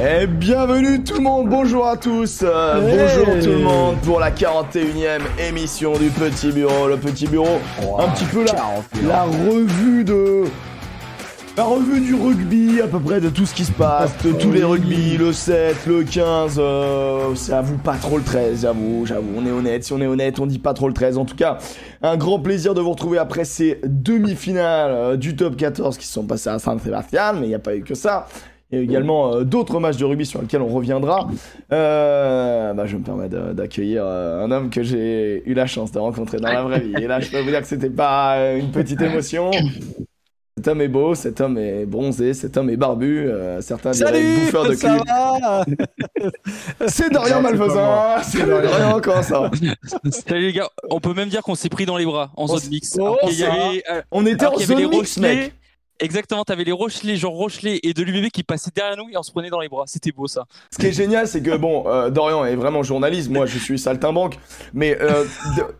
Et bienvenue tout le monde, bonjour à tous, euh, bonjour tout le monde pour la 41e émission du Petit Bureau. Le Petit Bureau, un petit peu la, la revue de... La revue du rugby, à peu près de tout ce qui se passe, de tous les rugby, le 7, le 15, euh, j'avoue pas trop le 13, j'avoue, j'avoue, on est honnête, si on est honnête, on dit pas trop le 13. En tout cas, un grand plaisir de vous retrouver après ces demi-finales euh, du top 14 qui se sont passées à Saint-Sébastien, mais il n'y a pas eu que ça. Il y a également euh, d'autres matchs de rugby sur lesquels on reviendra. Euh, bah, je me permets d'accueillir euh, un homme que j'ai eu la chance de rencontrer dans la vraie vie. Et là, je peux vous dire que c'était pas une petite émotion. Cet homme est beau, cet homme est bronzé, cet homme est barbu. euh, certains diraient Salut, bouffeur de ça cul. va? C'est Dorian Non, c'est Dorian, comment ça Salut les gars, on peut même dire qu'on s'est pris dans les bras en zone mix. oh, Alors y avait, euh, On était en zone mix, mec. Exactement, t'avais les Rochelais, genre Rochelet et de l'UBB qui passaient derrière nous et on se prenait dans les bras. C'était beau ça. Ce qui est génial, c'est que bon, euh, Dorian est vraiment journaliste. Moi, je suis saltimbanque. Mais euh,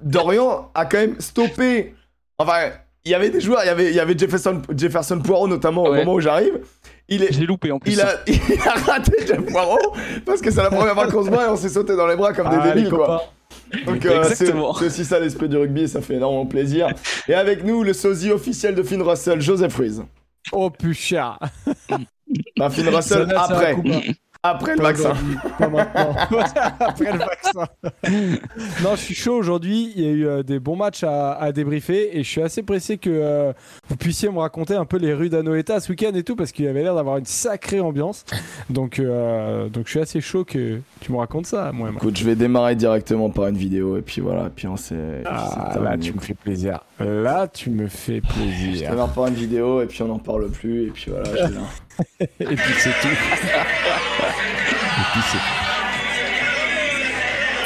Dorian a quand même stoppé. Enfin, il y avait des joueurs. Il y avait, il y avait Jefferson, Jefferson Poirot notamment au moment où j'arrive. Il est, J'ai loupé en plus. il a, il a raté Jeff Poirot parce que c'est la première fois qu'on se voit et on s'est sauté dans les bras comme des Ah, les débiles, quoi. copains. Donc euh, c'est Exactement. c'est aussi ça l'esprit du rugby et ça fait énormément plaisir. Et avec nous, le sosie officiel de Finn Russell, Joseph Rees. Oh putain Bah, Finn Russell après, hein. Après le vaccin. aujourd'hui, Pas maintenant. Après le vaccin. non, je suis chaud aujourd'hui. Il y a eu euh, des bons matchs à, à débriefer et je suis assez pressé que euh, vous puissiez me raconter un peu les rues d'Anoeta ce week-end et tout parce qu'il y avait l'air d'avoir une sacrée ambiance. Donc, euh, donc je suis assez chaud que tu me racontes ça, moi. moi. Écoute, je vais démarrer directement par une vidéo et puis voilà, et puis on s'est. Ah, là, terminé. tu me fais plaisir. Là, tu me fais Je plaisir. démarre par une vidéo et puis on n'en parle plus et puis voilà. Et puis c'est tout. Et puis c'est tout.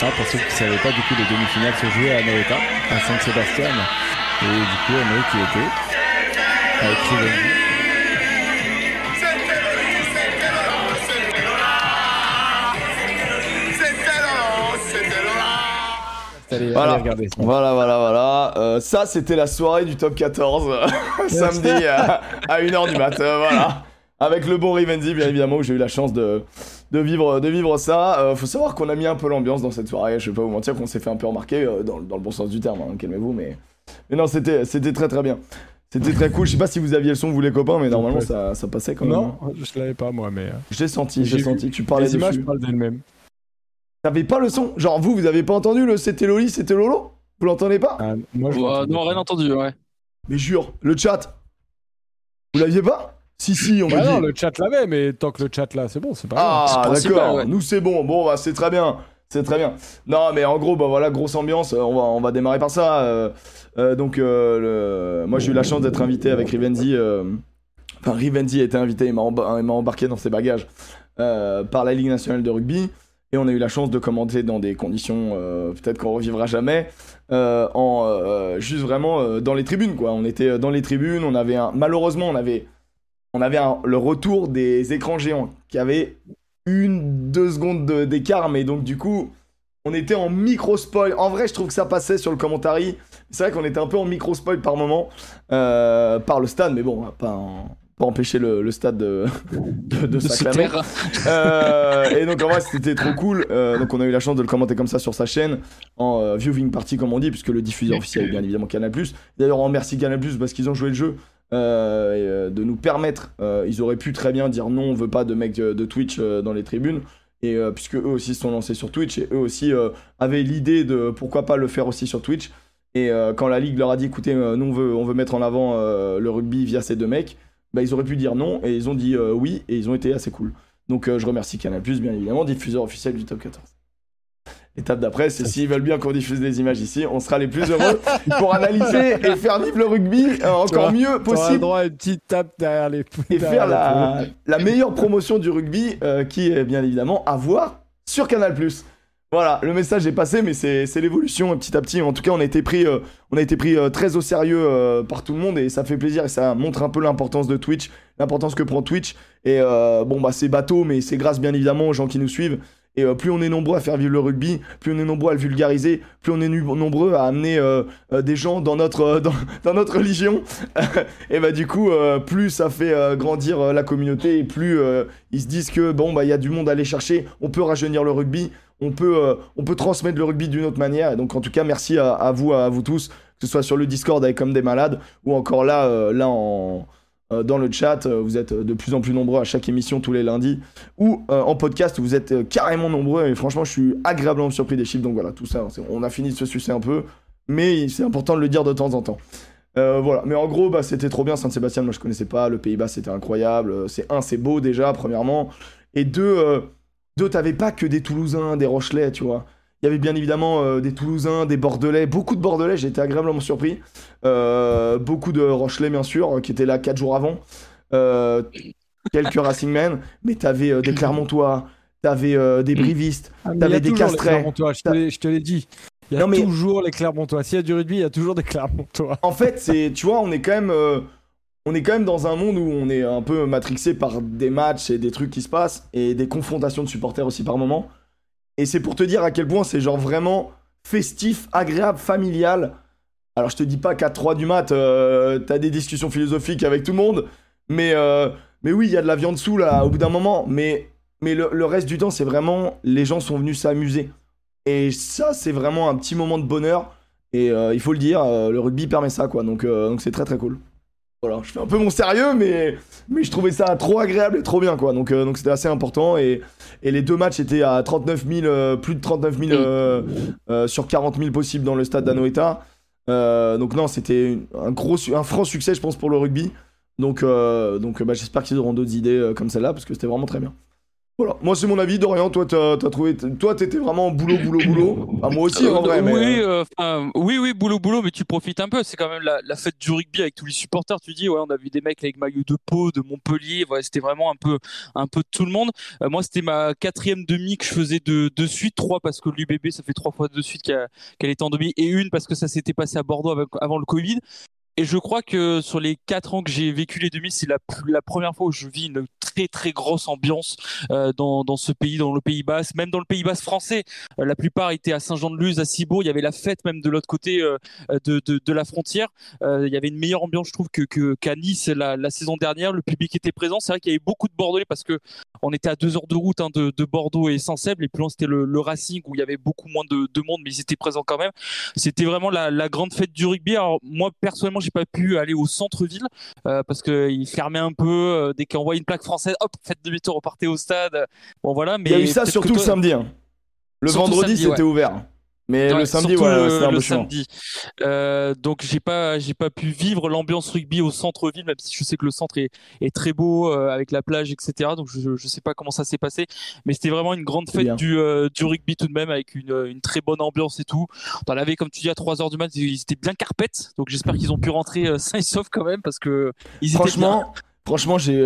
Ah, pour ceux qui ne savaient pas, du coup, les demi-finales se jouaient à Noeta, à Saint-Sébastien. Et du coup, on a eu qui était avec Rivaldi. Allez, Voilà. allez ça. Voilà, voilà, voilà. Euh, ça, c'était la soirée du top 14, euh, samedi à, à 1h du mat. euh, voilà. Avec le bon Rivenzi, bien évidemment, où j'ai eu la chance de, de, vivre, de vivre ça. Euh, faut savoir qu'on a mis un peu l'ambiance dans cette soirée. Je vais pas vous mentir qu'on s'est fait un peu remarquer, euh, dans, dans le bon sens du terme, hein, calmez-vous. Mais, mais non, c'était très très bien. C'était très cool. Je sais pas si vous aviez le son, vous les copains, mais normalement, Ouais. ça, ça passait quand même. Non, hein. je ne l'avais pas, moi, mais. euh, J'ai senti, j'ai senti. Tu parlais les images parlent d'elles-mêmes. T'avais pas le son Genre, vous, vous avez pas entendu le c'était Loli, c'était Lolo? Vous l'entendez pas? Ah, moi, je l'entendais non, rien entendu, ouais. Mais jure, le chat. Vous l'aviez pas? Si, si, on Bah me non, dit. le chat l'avait, mais tant que le chat là, c'est bon, c'est pas grave. Ah, d'accord. ouais. Nous, c'est bon. Bon, bah, c'est très bien. C'est très bien. Non, mais en gros, bah voilà, grosse ambiance. Euh, On va, on va démarrer par ça. Euh, euh, donc, euh, le... moi, j'ai eu la chance d'être invité avec Rivenzi. euh, Enfin, Rivenzi a été invité, il m'a emba- il m'a embarqué dans ses bagages euh, par la Ligue nationale de rugby. Et on a eu la chance de commenter dans des conditions euh, peut-être qu'on revivra jamais, euh, en euh, juste vraiment euh, dans les tribunes quoi. On était dans les tribunes, on avait un malheureusement on avait on avait un- le retour des écrans géants qui avaient une deux secondes de- d'écart, mais donc du coup on était en micro spoil. En vrai, je trouve que ça passait sur le commentary. C'est vrai qu'on était un peu en micro spoil par moment euh, par le stade, mais bon, on va pas, en- pas empêcher le, le stade de, de, de s'acclamer. Euh, et donc en vrai c'était trop cool. Euh, donc on a eu la chance de le commenter comme ça sur sa chaîne en viewing party comme on dit, puisque le diffuseur officiel est bien évidemment Canal+. D'ailleurs on remercie Canal+, parce qu'ils ont joué le jeu. Euh, euh, de nous permettre, euh, ils auraient pu très bien dire non, on veut pas de mecs de Twitch dans les tribunes, et puisque eux aussi se sont lancés sur Twitch et eux aussi avaient l'idée de pourquoi pas le faire aussi sur Twitch. Et quand la ligue leur a dit écoutez, nous on veut, on veut mettre en avant le rugby via ces deux mecs, bah, ils auraient pu dire non et ils ont dit oui et ils ont été assez cool. Donc je remercie Canal+, bien évidemment, diffuseur officiel du Top 14. L'étape d'après, c'est s'ils veulent bien qu'on diffuse des images ici, on sera les plus heureux pour analyser et faire vivre le rugby euh, encore mieux possible droit à une petite tape derrière les et faire la meilleure promotion du rugby euh, qui est bien évidemment à voir sur Canal+. Voilà, le message est passé, mais c'est l'évolution petit à petit. En tout cas, on a été pris, euh, on a été pris euh, très au sérieux euh, par tout le monde et ça fait plaisir et ça montre un peu l'importance de Twitch, l'importance que prend Twitch. Et bon, bah c'est bateau, mais c'est grâce bien évidemment aux gens qui nous suivent Et euh, plus on est nombreux à faire vivre le rugby, plus on est nombreux à le vulgariser, plus on est nombreux à amener euh, euh, des gens dans notre, dans, notre religion. et bah du coup, plus ça fait grandir la communauté et plus ils se disent que bon bah il y a du monde à aller chercher, on peut rajeunir le rugby, on peut, transmettre le rugby d'une autre manière. Et donc en tout cas, merci à, à, vous, à vous tous, que ce soit sur le Discord avec comme des malades ou encore là, là en dans le chat. Euh, vous êtes de plus en plus nombreux à chaque émission tous les lundis. Ou euh, en podcast, vous êtes carrément nombreux. Et franchement, je suis agréablement surpris des chiffres. Donc voilà, tout ça, on a fini de se sucer un peu. Mais c'est important de le dire de temps en temps. voilà, mais en gros, bah, c'était trop bien. Saint-Sébastien, moi je connaissais pas. Le Pays-Bas, c'était incroyable. C'est un, c'est beau déjà, premièrement. Et deux, deux t'avais pas que des Toulousains, des Rochelais, tu vois. Il y avait bien évidemment euh, des Toulousains, des Bordelais, beaucoup de Bordelais, j'ai été agréablement surpris. Euh, beaucoup de Rochelais, bien sûr, qui étaient là 4 jours avant. Euh, quelques Racing Men, mais t'avais des Clermontois, t'avais des Brivistes, tu ah, t'avais des Castrets. Je te l'ai dit. Il y a toujours les Clermontois. S'il y a du rugby, il y a toujours des Clermontois. En fait, c'est, tu vois, on est quand même, on est quand même dans un monde où on est un peu matrixé par des matchs et des trucs qui se passent et des confrontations de supporters aussi par moment. Et c'est pour te dire à quel point c'est genre vraiment festif, agréable, familial. Alors je te dis pas qu'à 3 du mat, euh, t'as des discussions philosophiques avec tout le monde, mais, euh, mais oui, il y a de la viande sous là au bout d'un moment, mais, mais le, reste du temps, c'est vraiment les gens sont venus s'amuser. Et ça, c'est vraiment un petit moment de bonheur. Et euh, il faut le dire, le rugby permet ça, quoi. Donc donc c'est très très cool. Voilà, je fais un peu mon sérieux, mais, mais je trouvais ça trop agréable et trop bien, quoi. Donc donc c'était assez important. Et, et les deux matchs étaient à 39 000, euh, plus de 39 000 euh, euh, sur 40 000 possibles dans le stade d'Anoeta. donc non, c'était un gros, un franc succès, je pense, pour le rugby. Donc, donc bah, j'espère qu'ils auront d'autres idées comme celle-là, parce que c'était vraiment très bien. Voilà, moi c'est mon avis. Dorian, toi t'as as trouvé, toi t'étais vraiment boulot, boulot, boulot. Ah, moi aussi en vrai. Oui, euh, oui, oui, boulot, boulot, mais tu profites un peu. C'est quand même la, fête du rugby avec tous les supporters. Tu dis, ouais, on a vu des mecs avec maillot de peau de Montpellier. Ouais, c'était vraiment un peu, un peu tout le monde. Euh, moi, c'était ma quatrième demi que je faisais de, de suite, trois parce que l'UBB ça fait trois fois de suite qu'elle était en demi et une parce que ça s'était passé à Bordeaux avant le Covid. Et je crois que sur les quatre ans que j'ai vécu les demi, c'est la, la première fois où je vis une très très grosse ambiance euh, dans, dans ce pays, dans le Pays Basque, même dans le Pays Basque français. Euh, la plupart étaient à Saint-Jean-de-Luz, à Cibourg. Il y avait la fête même de l'autre côté euh, de, de, la frontière. il y avait une meilleure ambiance, je trouve, que qu'à Nice la, saison dernière. Le public était présent. C'est vrai qu'il y avait beaucoup de Bordelais parce que on était à deux heures de route hein, de, de, Bordeaux et Saint-Seb. Et plus loin, c'était le, Racing où il y avait beaucoup moins de, de monde, mais ils étaient présents quand même. C'était vraiment la, grande fête du rugby. Alors moi personnellement j'ai pas pu aller au centre-ville euh, parce qu'il fermait un peu dès qu'on voit une plaque française. Hop, faites demi-tour, repartez au stade. Bon voilà. Mais il y a eu ça surtout le samedi. Hein. Le vendredi, c'était ouvert. Mais le samedi, ouais, c'était un peu samedi. Euh, donc j'ai pas, j'ai pas pu vivre l'ambiance rugby au centre-ville, même si je sais que le centre est, est très beau euh, avec la plage, etc. Donc je, je sais pas comment ça s'est passé, mais c'était vraiment une grande fête du, euh, du rugby tout de même, avec une, une très bonne ambiance et tout. Dans la comme tu dis, à 3 heures du mat, ils étaient bien carpettes, donc j'espère qu'ils ont pu rentrer sains et saufs quand même, parce que ils Franchement. Étaient bien. Franchement, j'ai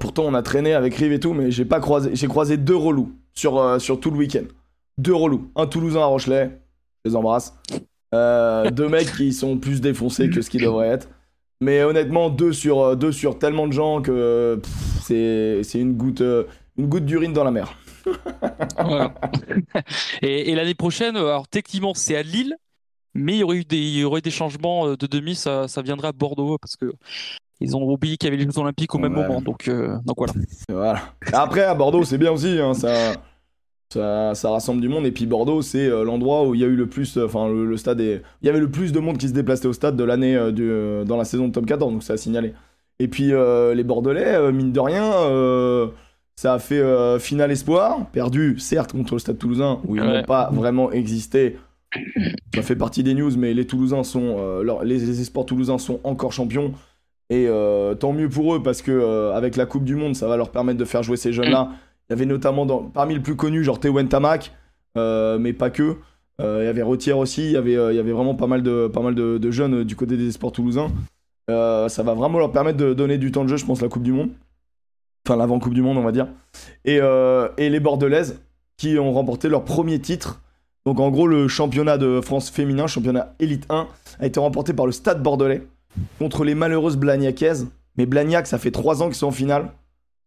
pourtant on a traîné avec Rive et tout, mais j'ai pas croisé, j'ai croisé deux relous sur sur tout le week-end. Deux relous, un Toulousain à Rochelet, les embrasse. Euh, deux mecs qui sont plus défoncés que ce qu'ils devraient être. Mais honnêtement, deux sur, euh, deux sur tellement de gens que c'est une goutte, euh, d'urine dans la mer. et, l'année prochaine, alors techniquement c'est à Lille, mais il y aurait eu des, il des changements de demi, ça, ça viendrait à Bordeaux parce que ils ont oublié qu'il y avait les Jeux Olympiques au même moment, donc, donc voilà. voilà. Après à Bordeaux c'est bien aussi, hein, ça ça, rassemble du monde. Et puis Bordeaux, c'est euh, l'endroit où il y a eu le plus, euh, enfin le, stade, il y avait le plus de monde qui se déplaçait au stade de l'année euh, dans la saison de top 14, donc ça a signalé. Et puis les Bordelais, mine de rien, ça a fait finale espoir, perdu certes contre le Stade Toulousain où ils n'ont pas vraiment existé. Ça fait partie des news, mais les Toulousains sont, les, les espoirs toulousains sont encore champions. Et tant mieux pour eux parce que avec la Coupe du Monde, ça va leur permettre de faire jouer ces jeunes-là il y avait notamment dans, parmi les plus connus, genre Tewen Tamak, euh, mais pas que. Euh, il y avait Retière aussi, il y avait, euh, il y avait vraiment pas mal de, pas mal de, jeunes du côté des sports toulousains. ça va vraiment leur permettre de donner du temps de jeu, je pense, la Coupe du Monde. Enfin, l'avant-Coupe du Monde, on va dire. Et, et les Bordelaises, qui ont remporté leur premier titre. Donc, en gros, le championnat de France féminin, championnat Elite 1, a été remporté par le Stade Bordelais contre les malheureuses Blagnacaises. Mais Blagnac, ça fait 3 ans qu'ils sont en finale.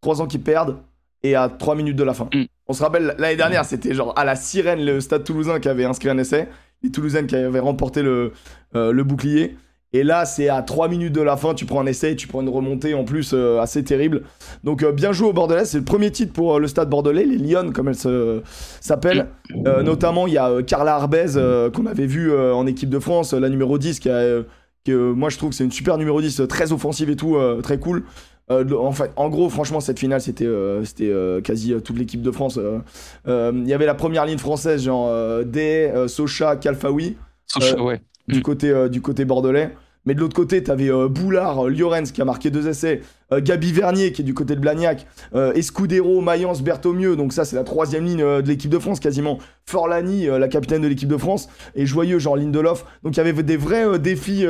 3 ans qu'ils perdent et à 3 minutes de la fin. Mm. On se rappelle, l'année dernière, c'était genre à la sirène, le stade toulousain qui avait inscrit un essai. Les Toulousaines qui avaient remporté le, euh, le bouclier. Et là, c'est à 3 minutes de la fin, tu prends un essai, tu prends une remontée en plus euh, assez terrible. Donc euh, bien joué au Bordelais, c'est le premier titre pour euh, le stade bordelais, les Lyon comme elle se- s'appelle. Euh, notamment, il y a Carla Arbez qu'on avait vu en équipe de France, la numéro 10, qui a, que euh, moi je trouve que c'est une super numéro 10, euh, très offensive et tout, euh, très cool. Euh, en, fait, en gros, franchement, cette finale, c'était euh, c'était euh, quasi toute l'équipe de France. Il y avait la première ligne française, genre Day, euh, Socha, Kalfaoui Socha, ouais. du Mm. côté du côté bordelais. Mais de l'autre côté, t'avais euh, Boulard, euh, qui a marqué deux essais, euh, Gabi Vernier qui est du côté de Blagnac, euh, Escudero, Mayence, Bertomieux. Donc ça, c'est la troisième ligne de l'équipe de France quasiment. Forlani, la capitaine de l'équipe de France, et Joyeux, genre Lindelof. Donc il y avait des vrais défis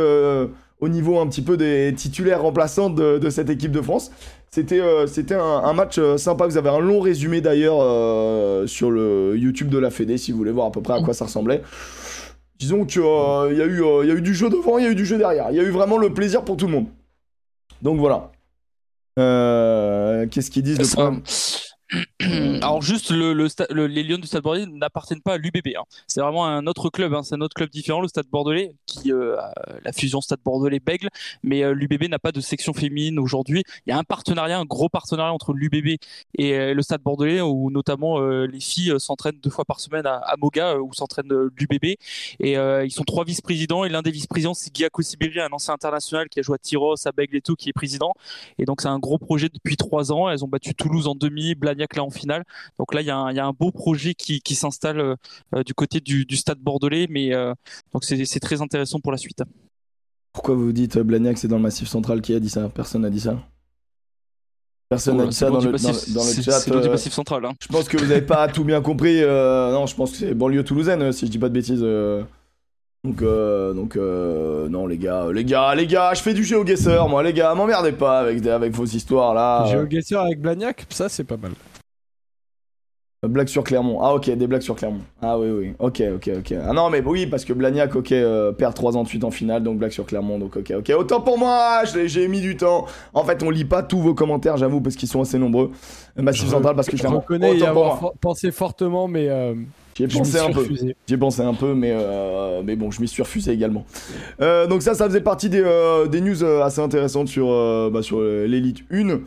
au niveau un petit peu des titulaires remplaçants de, cette équipe de France. C'était un, un match sympa. Vous avez un long résumé d'ailleurs sur le YouTube de la Fédé si vous voulez voir à peu près à quoi ça ressemblait. Disons qu'il y, a eu, euh, il y a eu du jeu devant, il y a eu du jeu derrière. Il y a eu vraiment le plaisir pour tout le monde. Donc voilà. Euh, Qu'est-ce qu'ils disent le Ça- problème Alors juste le, le le- les Lions du Stade Bordelais n'appartiennent pas à l'UBB. hein. C'est vraiment un autre club, hein. c'est un autre club différent, le Stade Bordelais, qui euh, la fusion Stade Bordelais Bègle, mais euh, l'UBB n'a pas de section féminine aujourd'hui. Il y a un partenariat, un gros partenariat entre l'UBB et euh, le Stade Bordelais, où notamment euh, les filles euh, s'entraînent deux fois par semaine à, à Moga, euh, où s'entraîne euh, l'UBB. Et euh, ils sont trois vice-présidents, et l'un des vice-présidents c'est Guy Sibiri, un ancien international qui a joué à Tyros, à Bègle et tout, qui est président. Et donc c'est un gros projet depuis trois ans. Elles ont battu Toulouse en demi, Blagnac là en finale. Donc là il y a un, il y a un beau projet qui, qui s'installe euh, euh, du côté du, du Stade Bordelais, mais euh, donc c'est très intéressant pour la suite. Pourquoi vous dites Blagnac, c'est dans le massif central Qui a dit ça? Personne n'a dit ça. Personne n'a dit ça dans le, dans, massif- le- dans le chat. C'est loin du massif central. hein. Je pense que vous n'avez pas tout bien compris. euh, non, je pense que c'est banlieue toulousaine, si je dis pas de bêtises. euh. Donc, euh, donc euh, non, les gars, les gars, les gars, je fais du GeoGuessr, moi, les gars, m'emmerdez pas avec, avec vos histoires là. J'ai euh. au Guesseur avec Blagnac, ça c'est pas mal. Blague sur Clermont. Ah, ok, des blagues sur Clermont. Ah, oui, oui. Ok, ok, ok. Ah, non, mais oui, parce que Blagnac, ok, euh, perd 3 ans de suite en finale, donc blague sur Clermont, donc ok, ok. Autant pour moi, je j'ai mis du temps. En fait, on lit pas tous vos commentaires, j'avoue, parce qu'ils sont assez nombreux. Massif Je- Central, parce que Je Clermont. reconnais y avoir pensé fortement, mais euh, J'y ai pensé un peu. J'y ai pensé un peu, mais, euh, mais bon, je m'y suis refusé également. Euh, donc ça, ça faisait partie des, euh, des news assez intéressantes sur, euh, bah, sur l'élite 1.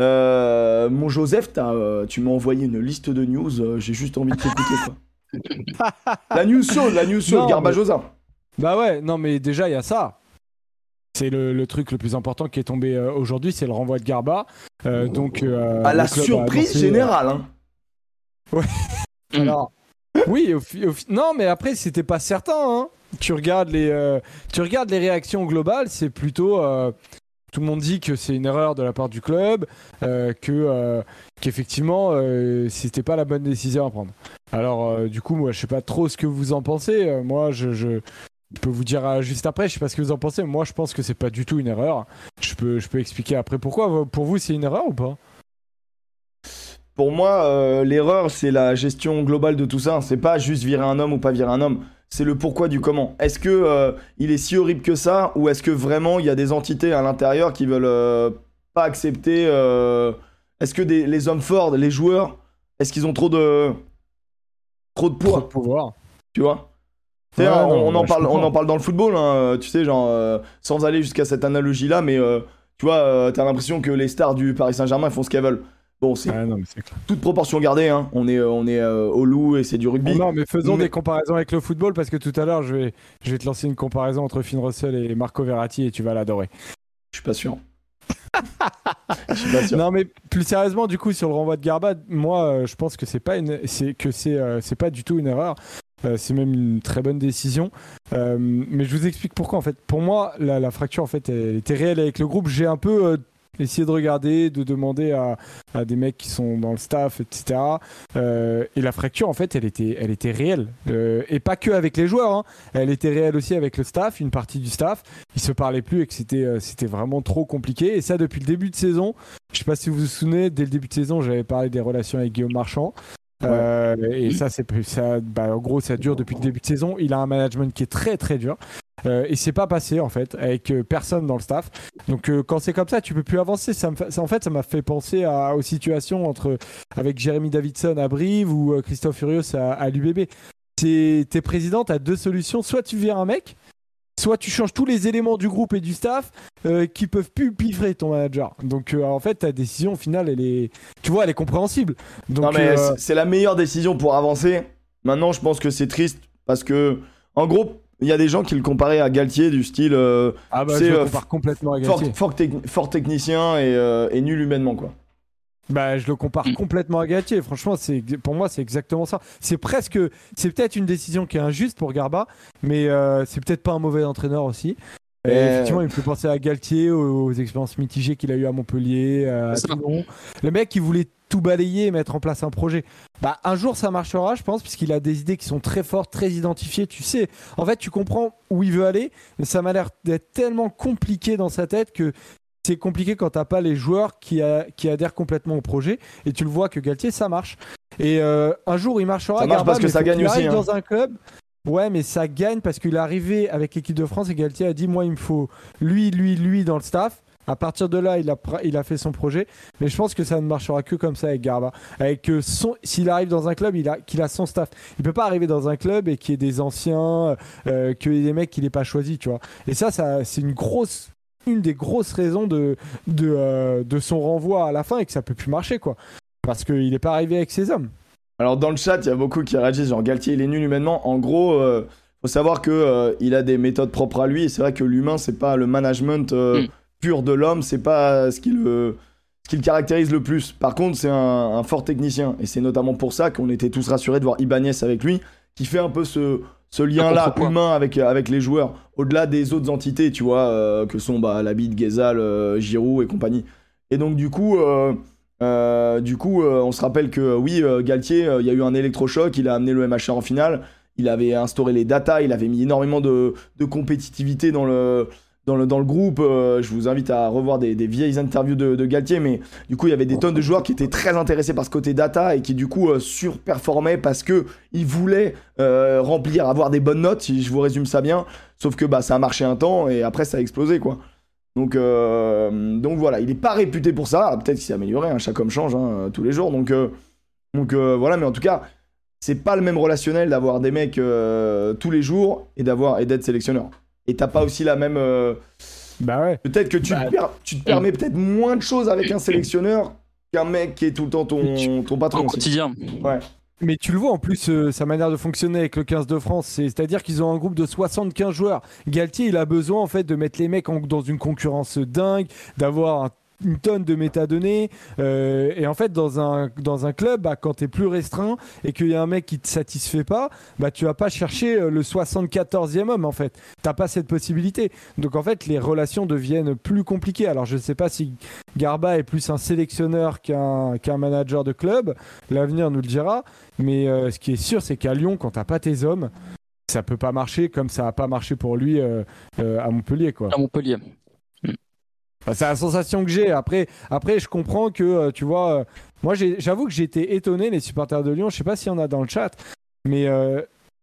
Euh, mon Joseph, t'as, euh, tu m'as envoyé une liste de news, j'ai juste envie de t'écouter. la news chaude, la news chaude, Garbajosa. Bah ouais, non mais déjà il y a ça. C'est le, le truc le plus important qui est tombé euh, aujourd'hui, c'est le renvoi de Garba. Euh, donc euh, à la club surprise annoncé- générale. Hein. Alors, oui, non, mais après, c'était pas certain. hein. Tu, regardes les, euh, tu regardes les réactions globales, c'est plutôt. euh, tout le monde dit que c'est une erreur de la part du club, euh, que euh, qu'effectivement, c'était pas la bonne décision à prendre. Alors, du coup, moi, je sais pas trop ce que vous en pensez. Moi, je, peux vous dire juste après, je sais pas ce que vous en pensez. Moi, je pense que c'est pas du tout une erreur. Je peux, je peux expliquer après pourquoi. Pour vous, c'est une erreur ou pas? Pour moi, euh, l'erreur, c'est la gestion globale de tout ça. C'est pas juste virer un homme ou pas virer un homme. C'est le pourquoi du comment. Est-ce que euh, il est si horrible que ça, ou est-ce que vraiment il y a des entités à l'intérieur qui veulent euh, pas accepter Est-ce que des- les hommes forts, les joueurs, est-ce qu'ils ont trop de trop de Trop poids de pouvoir. Tu vois? Ouais, on, non, on bah, en parle, on en parle dans le football, hein, tu sais, genre sans aller jusqu'à cette analogie-là, mais euh, tu vois, t'as l'impression que les stars du Paris Saint-Germain font ce qu'elles veulent. Bon, c'est Ah toute proportion gardée, hein. on est, euh, on est euh, au loup et c'est du rugby. Non, mais faisons Mais- des comparaisons avec le football parce que tout à l'heure, je vais, je vais te lancer une comparaison entre Finn Russell et Marco Verratti et tu vas l'adorer. Je suis pas sûr. Je suis pas sûr. Non, mais plus sérieusement, du coup, sur le renvoi de Garba, moi, euh, je pense que c'est pas une, c'est que c'est, euh, c'est pas du tout une erreur. C'est même une très bonne décision. Mais je vous explique pourquoi. En fait, pour moi, la, la fracture, en fait, elle était réelle avec le groupe. J'ai un peu essayé de regarder, de demander à, à des mecs qui sont dans le staff, etc. Euh, et la fracture, en fait, elle était, elle était réelle. Euh, et pas que avec les joueurs. hein. Elle était réelle aussi avec le staff, une partie du staff. Ils se parlaient plus et que c'était, euh, c'était vraiment trop compliqué. Et ça, depuis le début de saison. Je sais pas si vous vous souvenez, dès le début de saison, j'avais parlé des relations avec Guillaume Marchand. Euh, et ça, c'est ça. Bah, en gros, ça dure depuis le début de saison. Il a un management qui est très très dur. Euh, et c'est pas passé en fait avec euh, personne dans le staff. Donc euh, quand c'est comme ça, tu peux plus avancer. Ça, me fait- ça- en fait, ça m'a fait penser à- aux situations entre avec Jérémy Davidson à Brive ou Christophe Furios à, à l'UBB. T'es président, t'as deux solutions. Soit tu vires un mec, soit tu changes tous les éléments du groupe et du staff euh, qui peuvent plus piffrer ton manager. Donc euh, en fait, ta décision au final, elle est, tu vois, elle est compréhensible. Donc non, mais euh, c'est- la meilleure décision pour avancer. Maintenant, je pense que c'est triste parce que, en gros, il y a des gens qui le comparaient à Galtier du style euh, ah bah, c'est, je le compare complètement à fort, Galtier. fort, tec- fort technicien et, et nul humainement, quoi. Bah, je le compare Mm. complètement à Galtier. Franchement, c'est pour moi, c'est exactement ça. C'est presque, c'est peut-être une décision qui est injuste pour Garba, mais euh, c'est peut-être pas un mauvais entraîneur aussi. Et Mais- effectivement, il me fait penser à Galtier, aux, aux expériences mitigées qu'il a eu à Montpellier, à. Toulon. Le mec qui voulait tout balayer et mettre en place un projet. Bah, un jour, ça marchera, je pense, puisqu'il a des idées qui sont très fortes, très identifiées. Tu sais, en fait, tu comprends où il veut aller, mais ça m'a l'air d'être tellement compliqué dans sa tête que c'est compliqué quand t'as pas les joueurs qui, a- qui adhèrent complètement au projet. Et tu le vois que Galtier, ça marche. Et euh, un jour, il marchera. Ça marche Garba, parce que ça gagne aussi, arrive hein. dans un club. Ouais, mais ça gagne parce qu'il est arrivé avec l'équipe de France et Galtier a dit Moi, il me faut lui, lui, lui dans le staff. À partir de là, il a, il a fait son projet. Mais je pense que ça ne marchera que comme ça avec Garba. Avec euh, son, s'il arrive dans un club, il a, qu'il a son staff. Il peut pas arriver dans un club et qu'il y ait des anciens, euh, qu'il y ait des mecs qu'il n'ait pas choisi, tu vois. Et ça, ça c'est une grosse, une des grosses raisons de, de, euh, de son renvoi à la fin et que ça peut plus marcher, quoi. Parce qu'il n'est pas arrivé avec ses hommes. Alors dans le chat, il y a beaucoup qui réagissent, genre Galtier il est nul humainement. En gros, euh, faut savoir que euh, il a des méthodes propres à lui. Et c'est vrai que l'humain, c'est pas le management euh, Mm. pur de l'homme, c'est pas ce qui le ce qui le caractérise le plus. Par contre, c'est un, un fort technicien et c'est notamment pour ça qu'on était tous rassurés de voir Ibanez avec lui, qui fait un peu ce ce lien-là humain avec avec les joueurs, au-delà des autres entités, tu vois, euh, que sont bah, Labid, Ghezal, euh, Giroud et compagnie. Et donc du coup. euh, euh, du coup, euh, on se rappelle que euh, oui, euh, Galtier, euh, il y a eu un électrochoc, il a amené le MHR en finale, il avait instauré les datas, il avait mis énormément de, de compétitivité dans le, dans le, dans le groupe. Euh, je vous invite à revoir des, vieilles interviews de, Galtier, mais du coup, il y avait des tonnes de joueurs qui étaient très intéressés par ce côté data et qui du coup euh, surperformaient parce que ils voulaient euh, remplir, avoir des bonnes notes, si je vous résume ça bien. Sauf que bah, ça a marché un temps et après ça a explosé quoi. Donc, donc voilà, il est pas réputé pour ça. Alors, Peut-être qu'il s'est amélioré, hein, chaque homme change hein, tous les jours. Donc, donc voilà, mais en tout cas, c'est pas le même relationnel d'avoir des mecs tous les jours et d'être sélectionneur. Et t'as pas aussi la même. euh, Bah ouais. peut-être que tu, Bah, te, per- tu te permets peut-être moins de choses avec un sélectionneur qu'un mec qui est tout le temps ton, ton patron. Au quotidien. Mais tu le vois en plus, euh, sa manière de fonctionner avec le 15 de France, c'est- c'est-à-dire qu'ils ont un groupe de 75 joueurs. Galtier, il a besoin en fait de mettre les mecs en- dans une concurrence dingue, d'avoir un- une tonne de métadonnées. euh, et en fait, dans un, dans un club, bah, quand tu es plus restreint et qu'il y a un mec qui te satisfait pas, bah, tu vas pas chercher euh, le 74e homme en fait. T'as pas cette possibilité. Donc en fait, les relations deviennent plus compliquées. Alors je sais pas si Garba est plus un sélectionneur qu'un qu'un manager de club. L'avenir nous le dira. Mais euh, ce qui est sûr, c'est qu'à Lyon, quand t'as pas tes hommes, ça peut pas marcher comme ça a pas marché pour lui à Montpellier. Quoi. À Montpellier. Enfin, c'est la sensation que j'ai. Après, je comprends que, euh, tu vois, euh, moi, j'avoue que j'ai été étonné, les supporters de Lyon. Je sais pas s'il y en a dans le chat, mais euh,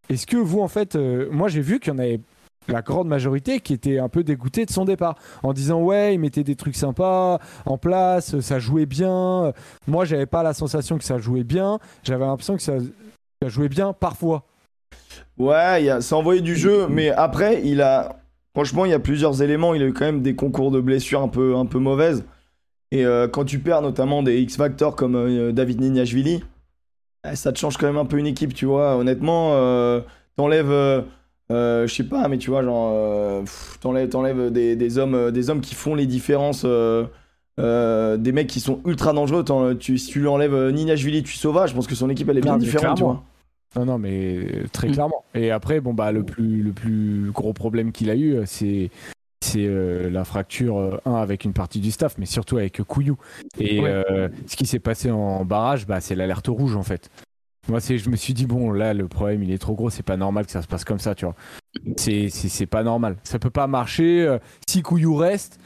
est-ce que vous, en fait, moi, j'ai vu qu'il y en avait la grande majorité qui était un peu dégoûté de son départ en disant ouais il mettait des trucs sympas en place ça jouait bien moi j'avais pas la sensation que ça jouait bien j'avais l'impression que ça, jouait bien parfois Ouais, il a envoyé du jeu, mais après, il a. Franchement, il y a plusieurs éléments. Il a eu quand même des concours de blessures un peu, un peu mauvaises. Et euh, quand tu perds notamment des X-Factors comme euh, David Nignashvili, eh, ça te change quand même un peu une équipe, tu vois. Honnêtement, euh, t'enlèves. je sais pas, mais tu vois, genre. t'enlèves, t'enlèves des, des hommes, des hommes qui font les différences. des mecs qui sont ultra dangereux. Tu, si tu lui enlèves Nignashvili, tu sauvages. Je pense que son équipe, elle est bien Non, différente, tu vois. Non, non, mais euh, très Mm. clairement. Et après, bon, bah, le plus, le plus gros problème qu'il a eu, euh, c'est, c'est euh, la fracture, euh, un, avec une partie du staff, mais surtout avec Couillou. Et Ouais. euh, ce qui s'est passé en barrage, bah, c'est l'alerte rouge, en fait. Moi, c'est, je me suis dit, bon, là, le problème, il est trop gros, c'est pas normal que ça se passe comme ça, tu vois. C'est, c'est, c'est pas normal. Ça peut pas marcher. euh, si Couillou reste,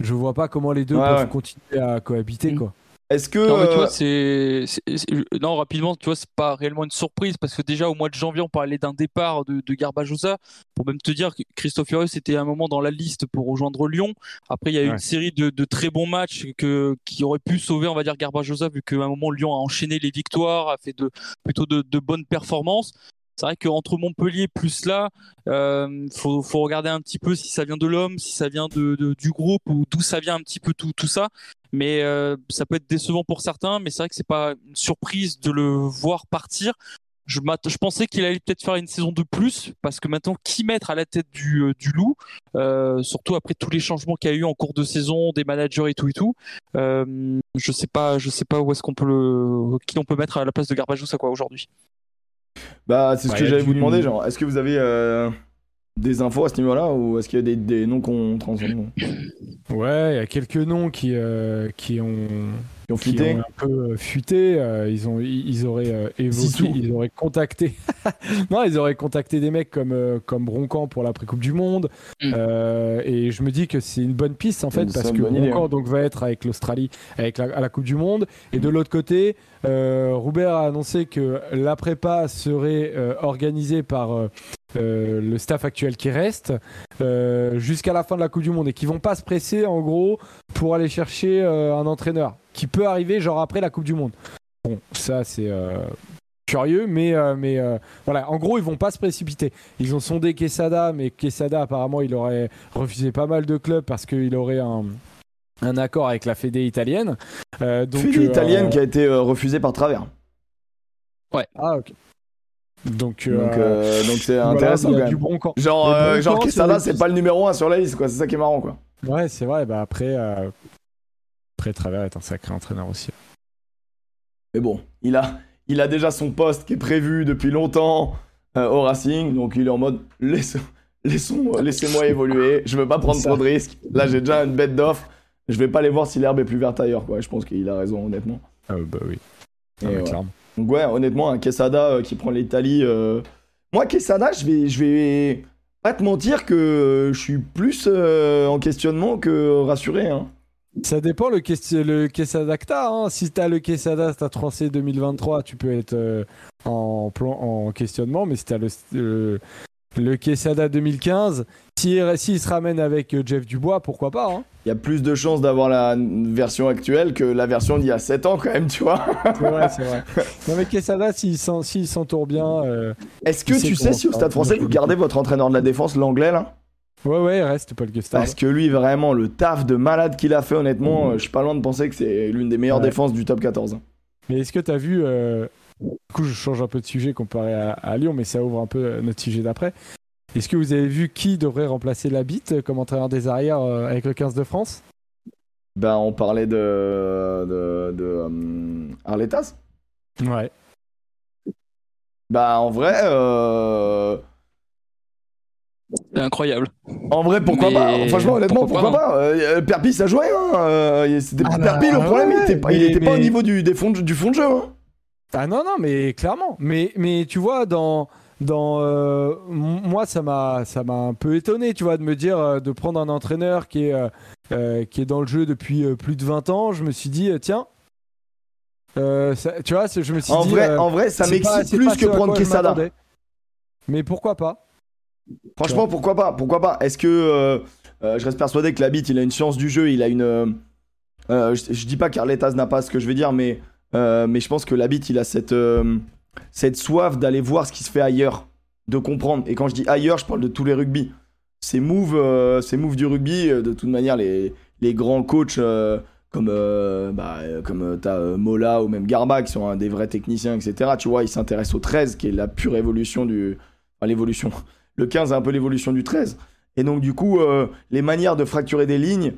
je vois pas comment les deux Ouais, peuvent ouais. continuer à cohabiter, Mm. quoi. Est-ce que. Non, mais tu vois, euh, c'est, non, rapidement, tu vois, c'est pas réellement une surprise parce que déjà au mois de janvier, on parlait d'un départ de, de Garbajosa. Pour même te dire que Christophe Furieux était un moment dans la liste pour rejoindre Lyon. Après, il y a eu Ouais. une série de, de très bons matchs que, qui auraient pu sauver, on va dire, Garbajosa, vu qu'à un moment, Lyon a enchaîné les victoires, a fait de, plutôt de, de bonnes performances. C'est vrai qu'entre Montpellier plus là, euh, faut, faut regarder un petit peu si ça vient de l'homme, si ça vient de, de- du groupe ou d'où ça vient un petit peu tout, tout ça. Mais euh, ça peut être décevant pour certains, mais c'est vrai que c'est pas une surprise de le voir partir. Je, pensais qu'il allait peut-être faire une saison de plus, parce que maintenant, qui mettre à la tête du, euh, du loup, euh, surtout après tous les changements qu'il y a eu en cours de saison, des managers et tout et tout, euh, je sais pas, je sais pas où est-ce qu'on peut le, qui on peut mettre à la place de Garbajosa quoi aujourd'hui? Bah, c'est ce Ouais, que j'allais vous demander, genre, est-ce que vous avez euh, des infos à ce niveau-là ou est-ce qu'il y a des, des noms qu'on transforme Ouais, il y a quelques noms qui, euh, qui ont, qui ont qui fuité ont un peu euh, fuité. euh, ils, ont, ils, auraient euh, évoqué, ils auraient contacté. non, ils auraient contacté des mecs comme, euh, comme Broncan pour l'après Coupe du Monde. Mm. Euh, et je me dis que c'est une bonne piste en fait, parce que Broncan ouais. donc, va être avec l'Australie avec la, à la Coupe du Monde. Et de l'autre côté, euh, Roubert a annoncé que la prépa serait euh, organisée par. Euh, le staff actuel qui reste euh, jusqu'à la fin de la Coupe du Monde et qui vont pas se presser en gros pour aller chercher euh, un entraîneur qui peut arriver genre après la Coupe du Monde. Bon, ça c'est euh, curieux, mais euh, mais euh, voilà, en gros ils vont pas se précipiter. Ils ont sondé Quesada, mais Quesada apparemment il aurait refusé pas mal de clubs parce qu'il aurait un un accord avec la Fédé italienne. Euh, donc Fédé euh, italienne qui a été euh, refusée par travers. Ah ok. Donc Donc euh, euh, donc c'est voilà, intéressant quand même. Genre, euh, Broncan, genre c'est Quesada, le- c'est pas le numéro 1 sur la liste, quoi. C'est ça qui est marrant, quoi. Ouais, c'est vrai. Bah après, après Travers est un sacré entraîneur aussi. Mais bon, il a, il a déjà son poste qui est prévu depuis longtemps euh, au Racing, donc il est en mode laisse- laissons, laissez-moi évoluer. Je veux pas prendre trop de risques. Là, j'ai déjà une bête d'offre. Je vais pas aller voir si l'herbe est plus verte ailleurs, quoi. Je pense qu'il a raison, honnêtement. Ah bah oui. Ah, bah, ouais. clairement. Donc ouais, honnêtement, un Quesada euh, qui prend l'Italie. euh, Moi, Quesada, je vais, je vais pas te mentir que euh, je suis plus en questionnement que rassuré. Hein. Ça dépend le, le Quesada que t'as. Hein. Si t'as le Quesada Stade français 2023, tu peux être en, en questionnement. Mais si t'as le, le Quesada 2015, s'il s'il se ramène avec euh, Jeff Dubois, pourquoi pas hein. Il y a plus de chances d'avoir la version actuelle que la version d'il y a 7 ans, quand même, tu vois. C'est vrai, c'est vrai. Non mais Quesada, s'il s'en- s'il s'entoure bien, euh, Est-ce que tu sais si au Stade français, vous gardez votre entraîneur de la défense, l'anglais, là? Ouais ouais, il reste Paul Gustave. Parce que lui, vraiment, le taf de malade qu'il a fait, honnêtement, euh, je suis pas loin de penser que c'est l'une des meilleures Ouais. défenses du top 14. Mais est-ce que tu as vu, euh, du coup je change un peu de sujet comparé à, à Lyon, mais ça ouvre un peu notre sujet d'après. Est-ce que vous avez vu qui devrait remplacer Labitte comme entraîneur des arrières euh, avec le 15 de France? Ben, on parlait de, de, de euh, Arletas Ouais. Bah, en vrai, euh, C'est incroyable. en vrai, pourquoi Mais pas? Franchement, honnêtement, pourquoi, pourquoi pas, Euh, Perpis, ça jouait, hein euh, c'était- Ah bah, le problème, il était pas, il mais- était pas au niveau du, des fonds de- du fond de jeu. Hein. Ah non, non, mais clairement. Mais, mais tu vois, dans. Dans, euh, moi, ça m'a, ça m'a un peu étonné, tu vois, de me dire, euh, de prendre un entraîneur qui est, euh, qui est dans le jeu depuis plus de 20 ans. Je me suis dit, tiens, euh, ça- tu vois, je me suis En dit. vrai, en vrai, ça m'excite plus pas que prendre Quesada. Mais pourquoi pas? Franchement, pourquoi pas Pourquoi pas Est-ce que je reste persuadé que la bite, il a une science du jeu, il a une. je, je dis pas qu'Arletas n'a pas ce que je vais dire, mais euh, mais je pense que la bite, il a cette euh, cette soif d'aller voir ce qui se fait ailleurs, de comprendre. Et quand je dis ailleurs, je parle de tous les rugby. Ces moves, euh, moves du rugby, de toute manière, les les grands coachs. comme, bah, comme Mola ou même Garba qui sont des vrais techniciens, etc. Tu vois, ils s'intéressent au 13 qui est la pure évolution du. Enfin, l'évolution. Le 15 est un peu l'évolution du 13. Et donc, du coup, les manières de fracturer des lignes,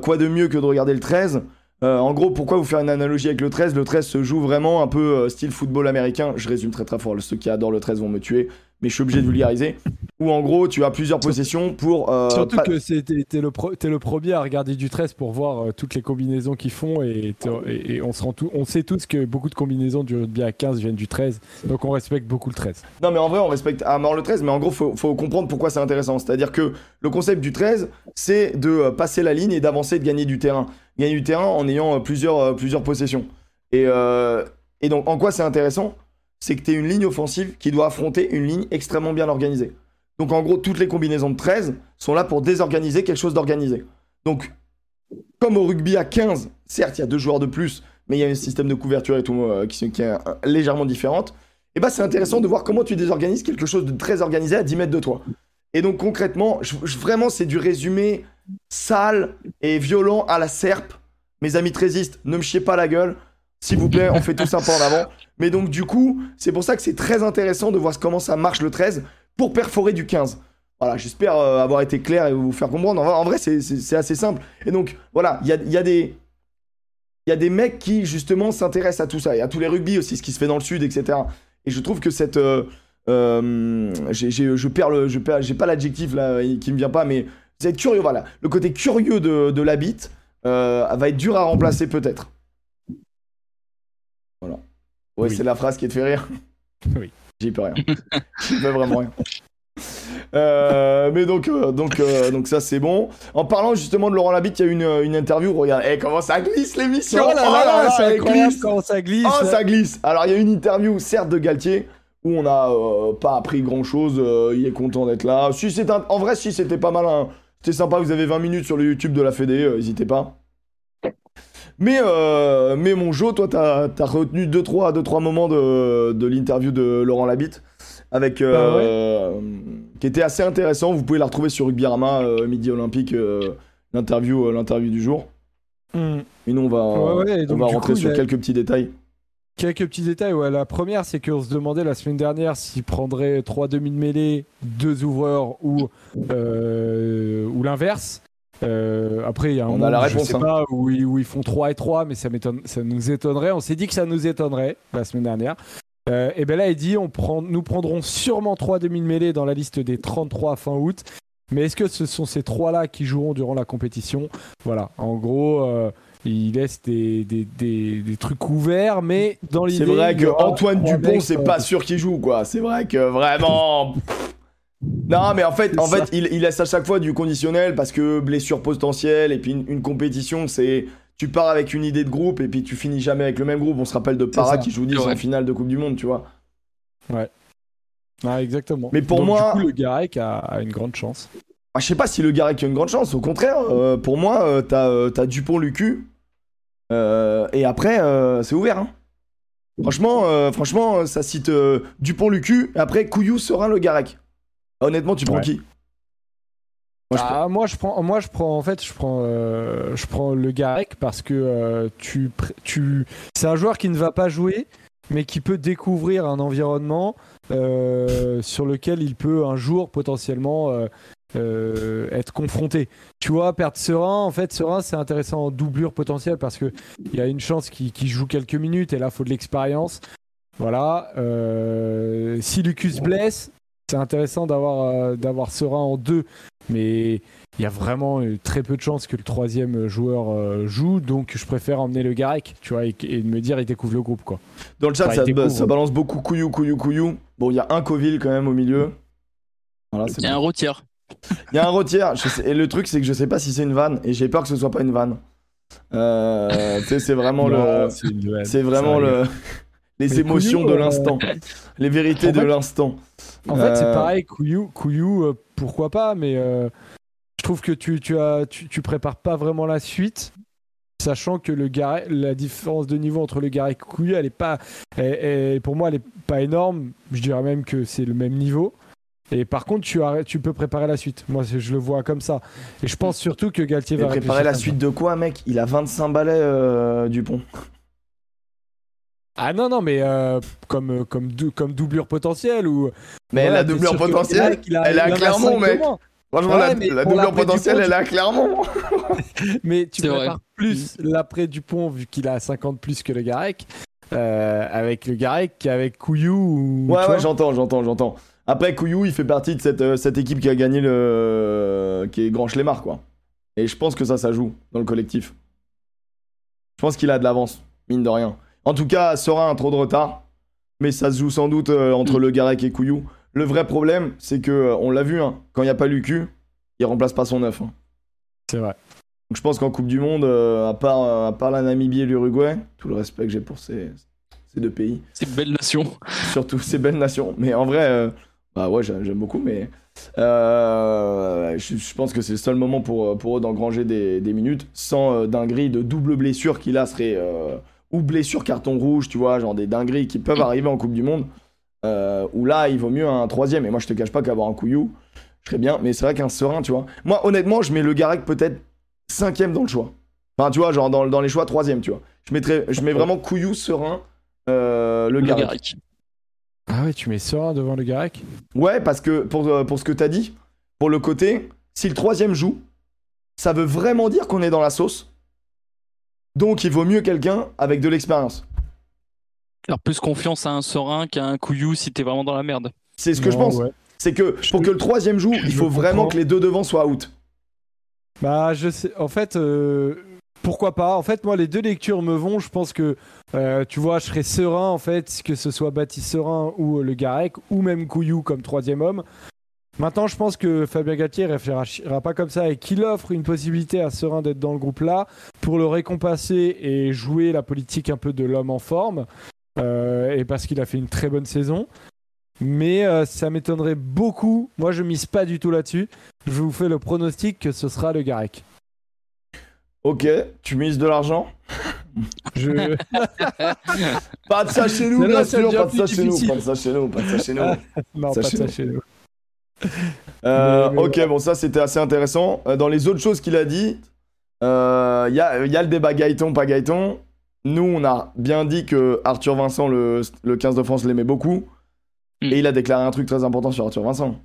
quoi de mieux que de regarder le 13 Euh, En gros, pourquoi vous faire une analogie avec le 13 Le 13 se joue vraiment un peu euh, style football américain. Je résume très très fort. Ceux qui adorent le 13 vont me tuer, mais je suis obligé de vulgariser. où en gros tu as plusieurs possessions pour. euh, Surtout pas- que t'es le, pro- t'es le premier à regarder du 13 pour voir euh, toutes les combinaisons qu'ils font et, t'es- et- et on, se rend tout, on sait tous que beaucoup de combinaisons du rugby à 15 viennent du 13, donc on respecte beaucoup le 13. Non, mais en vrai, on respecte à mort le 13, mais en gros, faut, faut comprendre pourquoi c'est intéressant. C'est-à-dire que le concept du 13, c'est de euh, passer la ligne et d'avancer, de gagner du terrain. Gagner du terrain en ayant plusieurs, plusieurs possessions. Et, euh, et donc, en quoi c'est intéressant? C'est que tu es une ligne offensive qui doit affronter une ligne extrêmement bien organisée. Donc, en gros, toutes les combinaisons de 13 sont là pour désorganiser quelque chose d'organisé. Donc, comme au rugby à 15, certes, il y a deux joueurs de plus, mais il y a un système de couverture et tout euh, qui, est euh, légèrement différente et bah c'est intéressant de voir comment tu désorganises quelque chose de très organisé à 10 mètres de toi. Et donc concrètement, vraiment c'est du résumé sale et violent à la serpe. Mes amis trésistes, ne me chiez pas la gueule. S'il vous plaît, on fait tout ça pas en avant. Mais donc du coup, c'est pour ça que c'est très intéressant de voir comment ça marche le 13 pour perforer du 15. Voilà, j'espère euh, avoir été clair et vous faire comprendre. En vrai, c'est- assez simple. Et donc voilà, il y a, il y des... Il y mecs qui justement s'intéressent à tout ça et à tous les rugby aussi, ce qui se fait dans le sud, etc. Et je trouve que cette. euh, euh, je perds. Je pas l'adjectif là qui me vient pas, mais vous êtes curieux, voilà. Le côté curieux de, l'habit euh, va être dur à remplacer peut-être. Voilà. Ouais, Oui. c'est la phrase qui te fait rire. Oui. J'y peux rien. J'y peux vraiment rien. Euh, mais donc, euh, donc, euh, donc ça c'est bon. En parlant justement de Laurent Labitte, il y a eu une, une interview. Regarde, eh, comment ça glisse l'émission Oh là là, elle incroyable glisse. ça glisse. Oh, ça glisse Alors, il y a une interview, certes, de Galtier, où on n'a pas appris grand-chose. euh, il est content d'être là. Si c'est un- En vrai, si, c'était pas mal. hein. C'était sympa, vous avez 20 minutes sur le YouTube de la Fédé, n'hésitez pas. Mais, euh, mais mon Jo, toi, t'as as retenu 2-3 deux, trois moments de, de l'interview de Laurent Labitte, avec, euh, qui était assez intéressant. Vous pouvez la retrouver sur Rugbyrama, euh, Midi Olympique, l'interview l'interview du jour. Hmm. Et nous, on va, Ouais, ouais, et on donc, va du rentrer coup, sur a- quelques petits détails. Quelques petits détails. Ouais. La première, c'est qu'on se demandait la semaine dernière s'il prendrait 3 demi de mêlée, 2 ouvreurs ou, euh, ou l'inverse. Euh, après, il y a un On a la je réponse, sais hein. pas, où ils, où ils font 3 et 3, mais ça, nous étonnerait. On s'est dit que ça nous étonnerait la semaine dernière. Euh, et ben là, il dit on prend, nous prendrons sûrement 3 demi de mêlée dans la liste des 33 fin août. Mais est-ce que ce sont ces trois-là qui joueront durant la compétition? Voilà, en gros, euh, il laisse des, des, des, des trucs ouverts, mais dans l'idée. C'est vrai que Antoine Dupont, c'est pas sûr qu'il joue, quoi. C'est vrai que vraiment. Non, mais en fait, en il, il laisse à chaque fois du conditionnel parce que blessure potentielle et puis une, une compétition, c'est. Tu pars avec une idée de groupe et puis tu finis jamais avec le même groupe. On se rappelle de Para qui joue 10 Ouais. en finale de Coupe du Monde, tu vois. Ah, exactement. Mais pour Donc, moi- Du coup, le Garec a, a une grande chance. Ah, je sais pas si le Garec a une grande chance. Au contraire, euh, pour moi, euh, t'as euh, t'as Dupont, Lucu. euh, et après, euh, c'est ouvert. hein. Franchement, euh, franchement, ça cite euh, Dupont, Lucu. Et après, Couillou, Serin, le Garec. Honnêtement, tu prends Ouais. qui? Moi, je Ah, moi, je prends, moi, je prends, en fait, je prends, euh, je prends le Garec parce que euh, tu, tu, c'est un joueur qui ne va pas jouer, mais qui peut découvrir un environnement euh, sur lequel il peut un jour potentiellement euh, euh, être confronté. Tu vois, perdre Serein, en fait, Serein, c'est intéressant en doublure potentielle parce que il y a une chance qu'il joue quelques minutes et là, il faut de l'expérience. Voilà. Euh, si Lucas blesse, c'est intéressant d'avoir euh, d'avoir Serein en deux, mais il y a vraiment très peu de chances que le troisième joueur euh, joue, donc je préfère emmener le Garec, tu vois, et, et de me dire il découvre le groupe, quoi. Dans le chat, Enfin, ça, il découvre. ça balance beaucoup couillou, couillou, couillou. Bon, il y a un Coville quand même au milieu. Voilà, Il y a un bon. retière. Il y a un sais- et le truc, c'est que je sais pas si c'est une vanne. Et j'ai peur que ce soit pas une vanne. Euh, tu sais, c'est vraiment le. c'est vraiment le. Les Mais émotions de euh, l'instant. Les vérités en de fait- l'instant. En fait, c'est Euh, pareil, Couillou, Couillou euh, pourquoi pas, mais je trouve que tu, tu, as, tu, tu prépares pas vraiment la suite, sachant que le la différence de niveau entre le Garec et Couillou, elle est pas, elle- elle- pour moi, elle est pas énorme. Je dirais même que c'est le même niveau. Et par contre, tu, as, tu peux préparer la suite. Moi, je le vois comme ça. Et je pense surtout que Galtier va préparer la suite de quoi, mec? Il a 25 balais, euh, Dupont. Ah non, non, mais euh, comme, euh, comme, dou- comme doublure potentielle ou. Mais Voilà, la doublure que potentielle, a- elle est à Clermont, mec. Franchement, Ouais, la, mais la pour doublure potentielle, elle est à Clermont. Mais tu prépares plus l'après Dupont vu qu'il a 50 plus que le Garec. euh, avec le Garec qu'avec Couillou. ou- Ouais, ouais, j'entends, j'entends, j'entends. Après, Couillou, il fait partie de cette, euh, cette équipe qui a gagné le. qui est Grand Schlemar, quoi. Et je pense que ça, ça joue dans le collectif. Je pense qu'il a de l'avance, mine de rien. En tout cas, Sera un trop de retard. Mais ça se joue sans doute euh, entre Le Garec et Couillou. Le vrai problème, c'est que, euh, on l'a vu, hein, quand il n'y a pas Lucu, il remplace pas son neuf. hein. C'est vrai. Donc je pense qu'en Coupe du Monde, euh, à, part, euh, à part la Namibie et l'Uruguay, tout le respect que j'ai pour ces, ces deux pays, C'est une belle nation. surtout ces belles nations. Mais en vrai, euh, bah ouais, j'aime j'aime beaucoup, mais euh, je, je pense que c'est le seul moment pour, pour eux d'engranger des, des minutes sans euh, dinguerie de double blessure qui là serait. euh, ou blessure carton rouge, tu vois, genre des dingueries qui peuvent arriver en Coupe du Monde. Euh, où là, il vaut mieux un troisième. Et moi, je te cache pas qu'avoir un couillou, je serais bien. Mais c'est vrai qu'un serein, tu vois. Moi, honnêtement, je mets le Garec peut-être cinquième dans le choix. Enfin, tu vois, genre dans, dans les choix, troisième, tu vois. Je, mettrais, je mets vraiment couillou, serein, euh, le, Le Garec. Garec. Ah ouais, tu mets Serein devant le Garec? Ouais, parce que pour, euh, pour ce que t'as dit, pour le côté, si le troisième joue, ça veut vraiment dire qu'on est dans la sauce. Donc, il vaut mieux quelqu'un avec de l'expérience. Alors plus confiance à un serein qu'à un couillou si t'es vraiment dans la merde. C'est ce que je pense. ouais. C'est que Je- pour que le troisième joue, il faut vraiment comprends. que les deux devant soient out. Bah, je sais. En fait, euh, pourquoi pas En fait, moi, les deux lectures me vont. Je pense que, euh, tu vois, je serais serein, en fait, que ce soit Baptiste Serein ou euh, le Garec, ou même Couillou comme troisième homme. Maintenant, je pense que Fabien Galtier réfléchira pas comme ça et qu'il offre une possibilité à Serein d'être dans le groupe là pour le récompenser et jouer la politique un peu de l'homme en forme. euh, et parce qu'il a fait une très bonne saison. Mais euh, ça m'étonnerait beaucoup. Moi, je mise pas du tout là-dessus. Je vous fais le pronostic que ce sera le Garec. Ok, tu mises de l'argent? Je... Pas de ça chez nous, bien sûr, pas de ça chez nous, pas de ça chez nous, pas de ça chez nous. non, Ça, pas chez ça nous. chez nous. Euh, ok, bon, ça c'était assez intéressant. Euh, dans les autres choses qu'il a dit, euh, il y, a, il y a le débat Gaëton, pas Gaëton. Nous, on a bien dit que Arthur Vincent, le, le 15 de France, l'aimait beaucoup. Mm. Et il a déclaré un truc très important sur Arthur Vincent.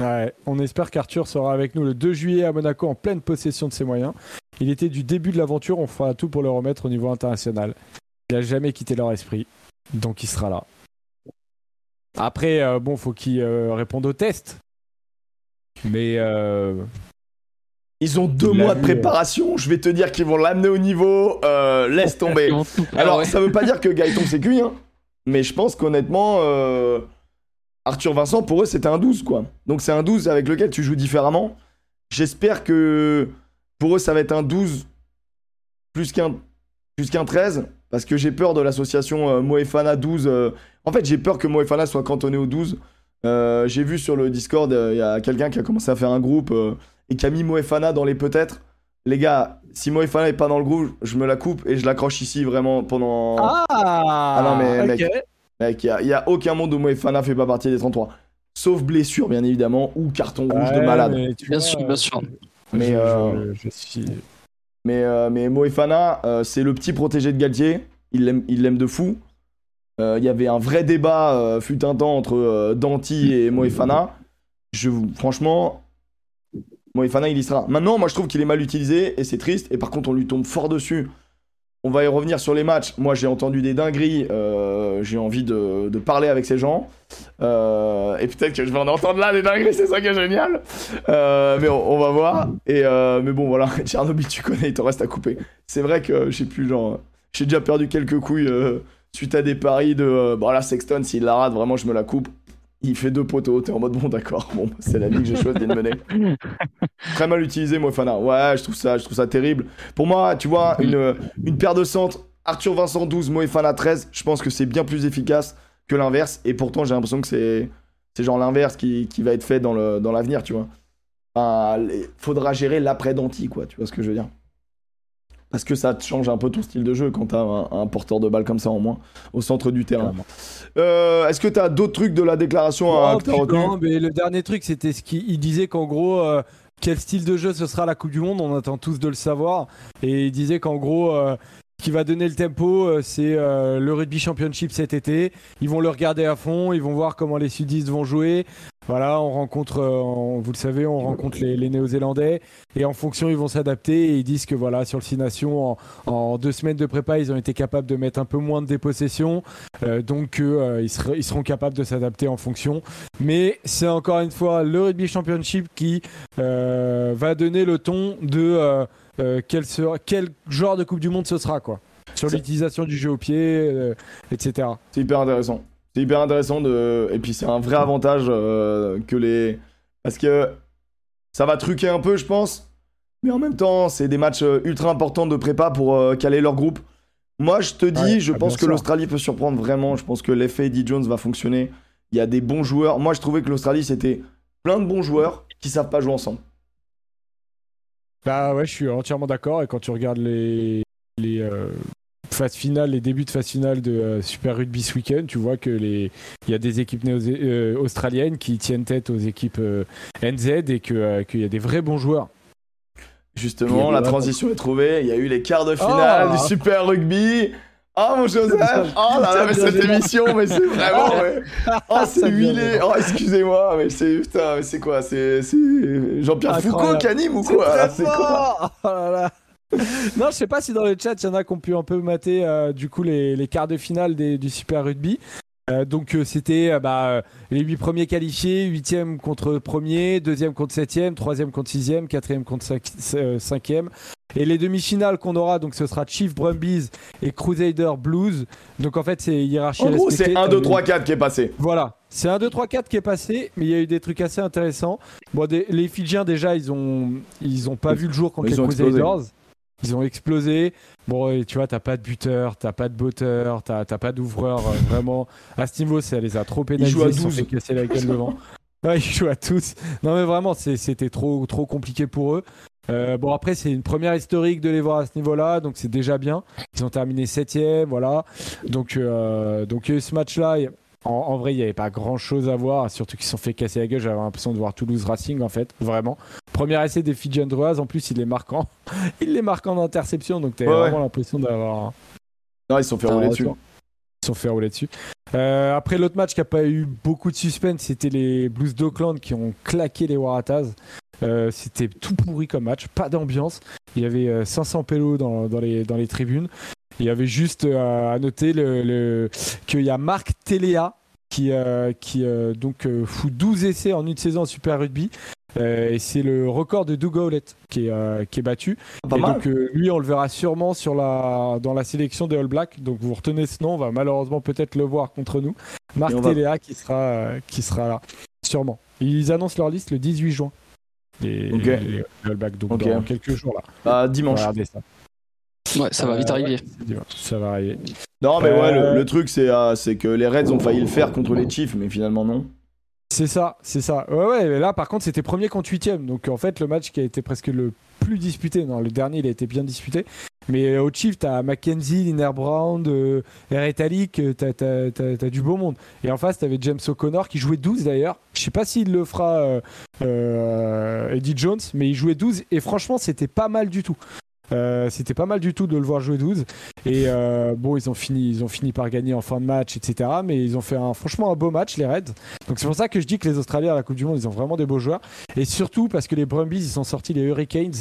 Ouais, on espère qu'Arthur sera avec nous le 2 juillet à Monaco en pleine possession de ses moyens. Il était du début de l'aventure, on fera tout pour le remettre au niveau international. Il n'a jamais quitté leur esprit, donc il sera là. Après, euh, bon, faut qu'il euh, réponde au test. Mais euh, Ils ont deux mois de euh. préparation. Je vais te dire qu'ils vont l'amener au niveau. euh, laisse tomber. Alors, Ah ça veut pas dire que Gaëton c'est cuit, hein. Mais je pense qu'honnêtement, euh, Arthur Vincent, pour eux, c'était un 12, quoi. Donc, c'est un 12 avec lequel tu joues différemment. J'espère que pour eux, ça va être un 12 plus qu'un plus qu'un 13. Parce que j'ai peur de l'association euh, Moefana 12. euh. En fait, j'ai peur que Moefana soit cantonné au 12. Euh, j'ai vu sur le Discord, euh, il y a quelqu'un qui a commencé à faire un groupe euh, et qui a mis Moefana dans les peut-être. Les gars, si Moefana est pas dans le groupe, je me la coupe et je l'accroche ici vraiment pendant. ah, non, mais, mec. Mec, il y a, aucun monde où Moefana fait pas partie des 33. Sauf blessure, bien évidemment, ou carton rouge de malade. Bien vois, sûr, bien sûr. Mais, je- euh, je suis- Mais, euh, mais Moefana, euh, c'est le petit protégé de Galtier. Il l'aime il l'aime de fou. Euh, Il y avait un vrai débat, euh, fut un temps, entre euh, Danti et Moefana. Je, franchement, Moefana, il y sera. Maintenant, moi, je trouve qu'il est mal utilisé et c'est triste. Et par contre, on lui tombe fort dessus. On va y revenir sur les matchs. Moi, j'ai entendu des dingueries. euh, j'ai envie de, parler avec ces gens. Et peut-être que je vais en entendre là des dingueries, c'est ça qui est génial. Mais on, va voir. Et mais bon, voilà, Tchernobyl, tu connais, il te reste à couper. C'est vrai que je plus, genre, j'ai déjà perdu quelques couilles suite à des paris de. euh, bon, là, Sexton, s'il la rate, vraiment, je me la coupe. Il fait deux poteaux, t'es en mode bon, d'accord, bon, bah, c'est la vie que j'ai choisi de mener. Très mal utilisé, Moefana. Ouais, je trouve ça, je trouve ça terrible. Pour moi, tu vois, une, une paire de centres, Arthur Vincent 12, Moefana 13, je pense que c'est bien plus efficace que l'inverse. Et pourtant, j'ai l'impression que c'est, c'est genre l'inverse qui, qui va être fait dans, le, dans l'avenir, tu vois. Enfin, faudra gérer l'après-Danti, quoi, tu vois ce que je veux dire. Parce que ça te change un peu ton style de jeu quand t'as un, un porteur de balle comme ça en moins au centre du terrain. Euh, est-ce que t'as d'autres trucs de la déclaration à Oh, que t'as retenu putain, mais le dernier truc, c'était ce qu'il il disait qu'en gros, euh, quel style de jeu ce sera la Coupe du Monde, on attend tous de le savoir. Et il disait qu'en gros, euh, ce qui va donner le tempo, euh, c'est euh, le Rugby Championship cet été. Ils vont le regarder à fond, ils vont voir comment les sudistes vont jouer. Voilà, on rencontre, euh, vous le savez, on rencontre les, Néo-Zélandais et en fonction, ils vont s'adapter et ils disent que voilà, sur le Six Nations, en, deux semaines de prépa, ils ont été capables de mettre un peu moins de dépossession, euh, donc euh, ils, ils, seront capables de s'adapter en fonction. Mais c'est encore une fois le Rugby Championship qui va donner le ton de quel, sera, quel genre de Coupe du Monde ce sera, quoi. Sur l'utilisation du jeu au pied, etc. C'est hyper intéressant. C'est hyper intéressant de. Et puis c'est un vrai avantage euh, que les. Parce que ça va truquer un peu, je pense. Mais en même temps, c'est des matchs euh, ultra importants de prépa pour euh, caler leur groupe. Moi, je te dis, je ah, pense que l'Australie peut surprendre vraiment. Je pense que l'effet Eddie Jones va fonctionner. Il y a des bons joueurs. Moi, je trouvais que l'Australie, c'était plein de bons joueurs qui savent pas jouer ensemble. Bah ouais, je suis entièrement d'accord. Et quand tu regardes les, les, phase finale, les débuts de phase finale de euh, Super Rugby ce week-end, tu vois que les, il y a des équipes néo euh, australiennes qui tiennent tête aux équipes euh, NZ et que qu'il y a des vrais bons joueurs. Justement, la transition est trouvée. Il y a eu les quarts de finale oh. du Super Rugby. Oh mon Joseph Oh là là, mais cette émission, mais c'est vraiment, ouais. Oh, c'est huilé Oh, excusez-moi, mais c'est, putain, mais c'est quoi? C'est, Jean-Pierre Foucault qui anime ou quoi? C'est quoi? Oh là là non, je sais pas si dans le chat, il y en a qui ont pu un peu mater euh, du coup les, quarts de finale du Super Rugby. Euh, donc euh, c'était bah, les 8 premiers qualifiés, 8e contre premier, 2e contre 7e, 3e contre 6e, 4e contre 5e. Et les demi-finales qu'on aura, donc ce sera Chief Brumbies et Crusader Blues. Donc en fait, c'est hiérarchie. En gros, c'est 1, 2, 3, 4 qui est passé. Voilà, c'est 1, 2, 3, 4 qui est passé, mais il y a eu des trucs assez intéressants. Bon, les Fidjiens, déjà, ils ont, ils ont pas vu le jour contre les Crusaders. Ils ont explosé. Bon, tu vois, t'as pas de buteur, t'as pas de botteur, t'as pas d'ouvreur. Euh, vraiment, à ce niveau, ça les a trop pénalisés. Ils jouent à 12. casser la gueule devant. Ouais, ils jouent à tous. Non, mais vraiment, c'était trop, trop compliqué pour eux. Euh, bon, après, c'est une première historique de les voir à ce niveau-là, donc c'est déjà bien. Ils ont terminé 7 voilà. Donc, euh, donc ce match-là, en, vrai, il n'y avait pas grand chose à voir, surtout qu'ils se sont fait casser la gueule. J'avais l'impression de voir Toulouse Racing, en fait, vraiment. Premier essai des Fidji en plus, il est marquant. il est marquant d'interception, donc tu as vraiment l'impression d'avoir. Non, ils se sont fait rouler dessus. Ils se sont fait rouler dessus. Euh, après, l'autre match qui n'a pas eu beaucoup de suspense, c'était les Blues d'Auckland qui ont claqué les Waratahs. Euh, c'était tout pourri comme match, pas d'ambiance. Il y avait 500 euh, pélos dans, dans, les, dans les tribunes. Il y avait juste euh, à noter le, qu'il y a Marc Téléa qui, euh, qui euh, donc fout 12 essais en une saison en Super Rugby. et c'est le record de Doug Howlett qui est, qui est battu. et donc lui, on le verra sûrement sur la, dans la sélection des All Blacks. Donc vous retenez ce nom, on va malheureusement peut-être le voir contre nous. Marc Téléa qui sera, qui sera là, sûrement. Ils annoncent leur liste le 18 juin. Les, All Blacks, donc dans quelques jours là. Bah, dimanche. Ouais, ça va vite euh, arriver. ça va arriver. Non, mais ouais, le, euh, truc, euh, c'est que les Reds ont failli le faire contre les Chiefs, mais finalement, non. C'est ça, c'est ça. Ouais, ouais, mais là, par contre, c'était premier contre huitième. Donc, en fait, le match qui a été presque le plus disputé. Non, le dernier, il a été bien disputé. Mais au Chiefs, t'as Mackenzie, Liner Brown, euh, Italic, t'as, t'as, du beau monde. Et en face, t'avais James O'Connor qui jouait 12 d'ailleurs. Je sais pas s'il le fera Eddie Jones, mais il jouait 12 et franchement, c'était pas mal du tout. Euh, c'était pas mal du tout de le voir jouer 12. Et euh, bon, ils ont, fini, ils ont fini par gagner en fin de match, etc. Mais ils ont fait un, franchement un beau match, les Reds. Donc c'est pour ça que je dis que les Australiens à la Coupe du Monde, ils ont vraiment des beaux joueurs. Et surtout parce que les Brumbies, ils sont sortis les Hurricanes.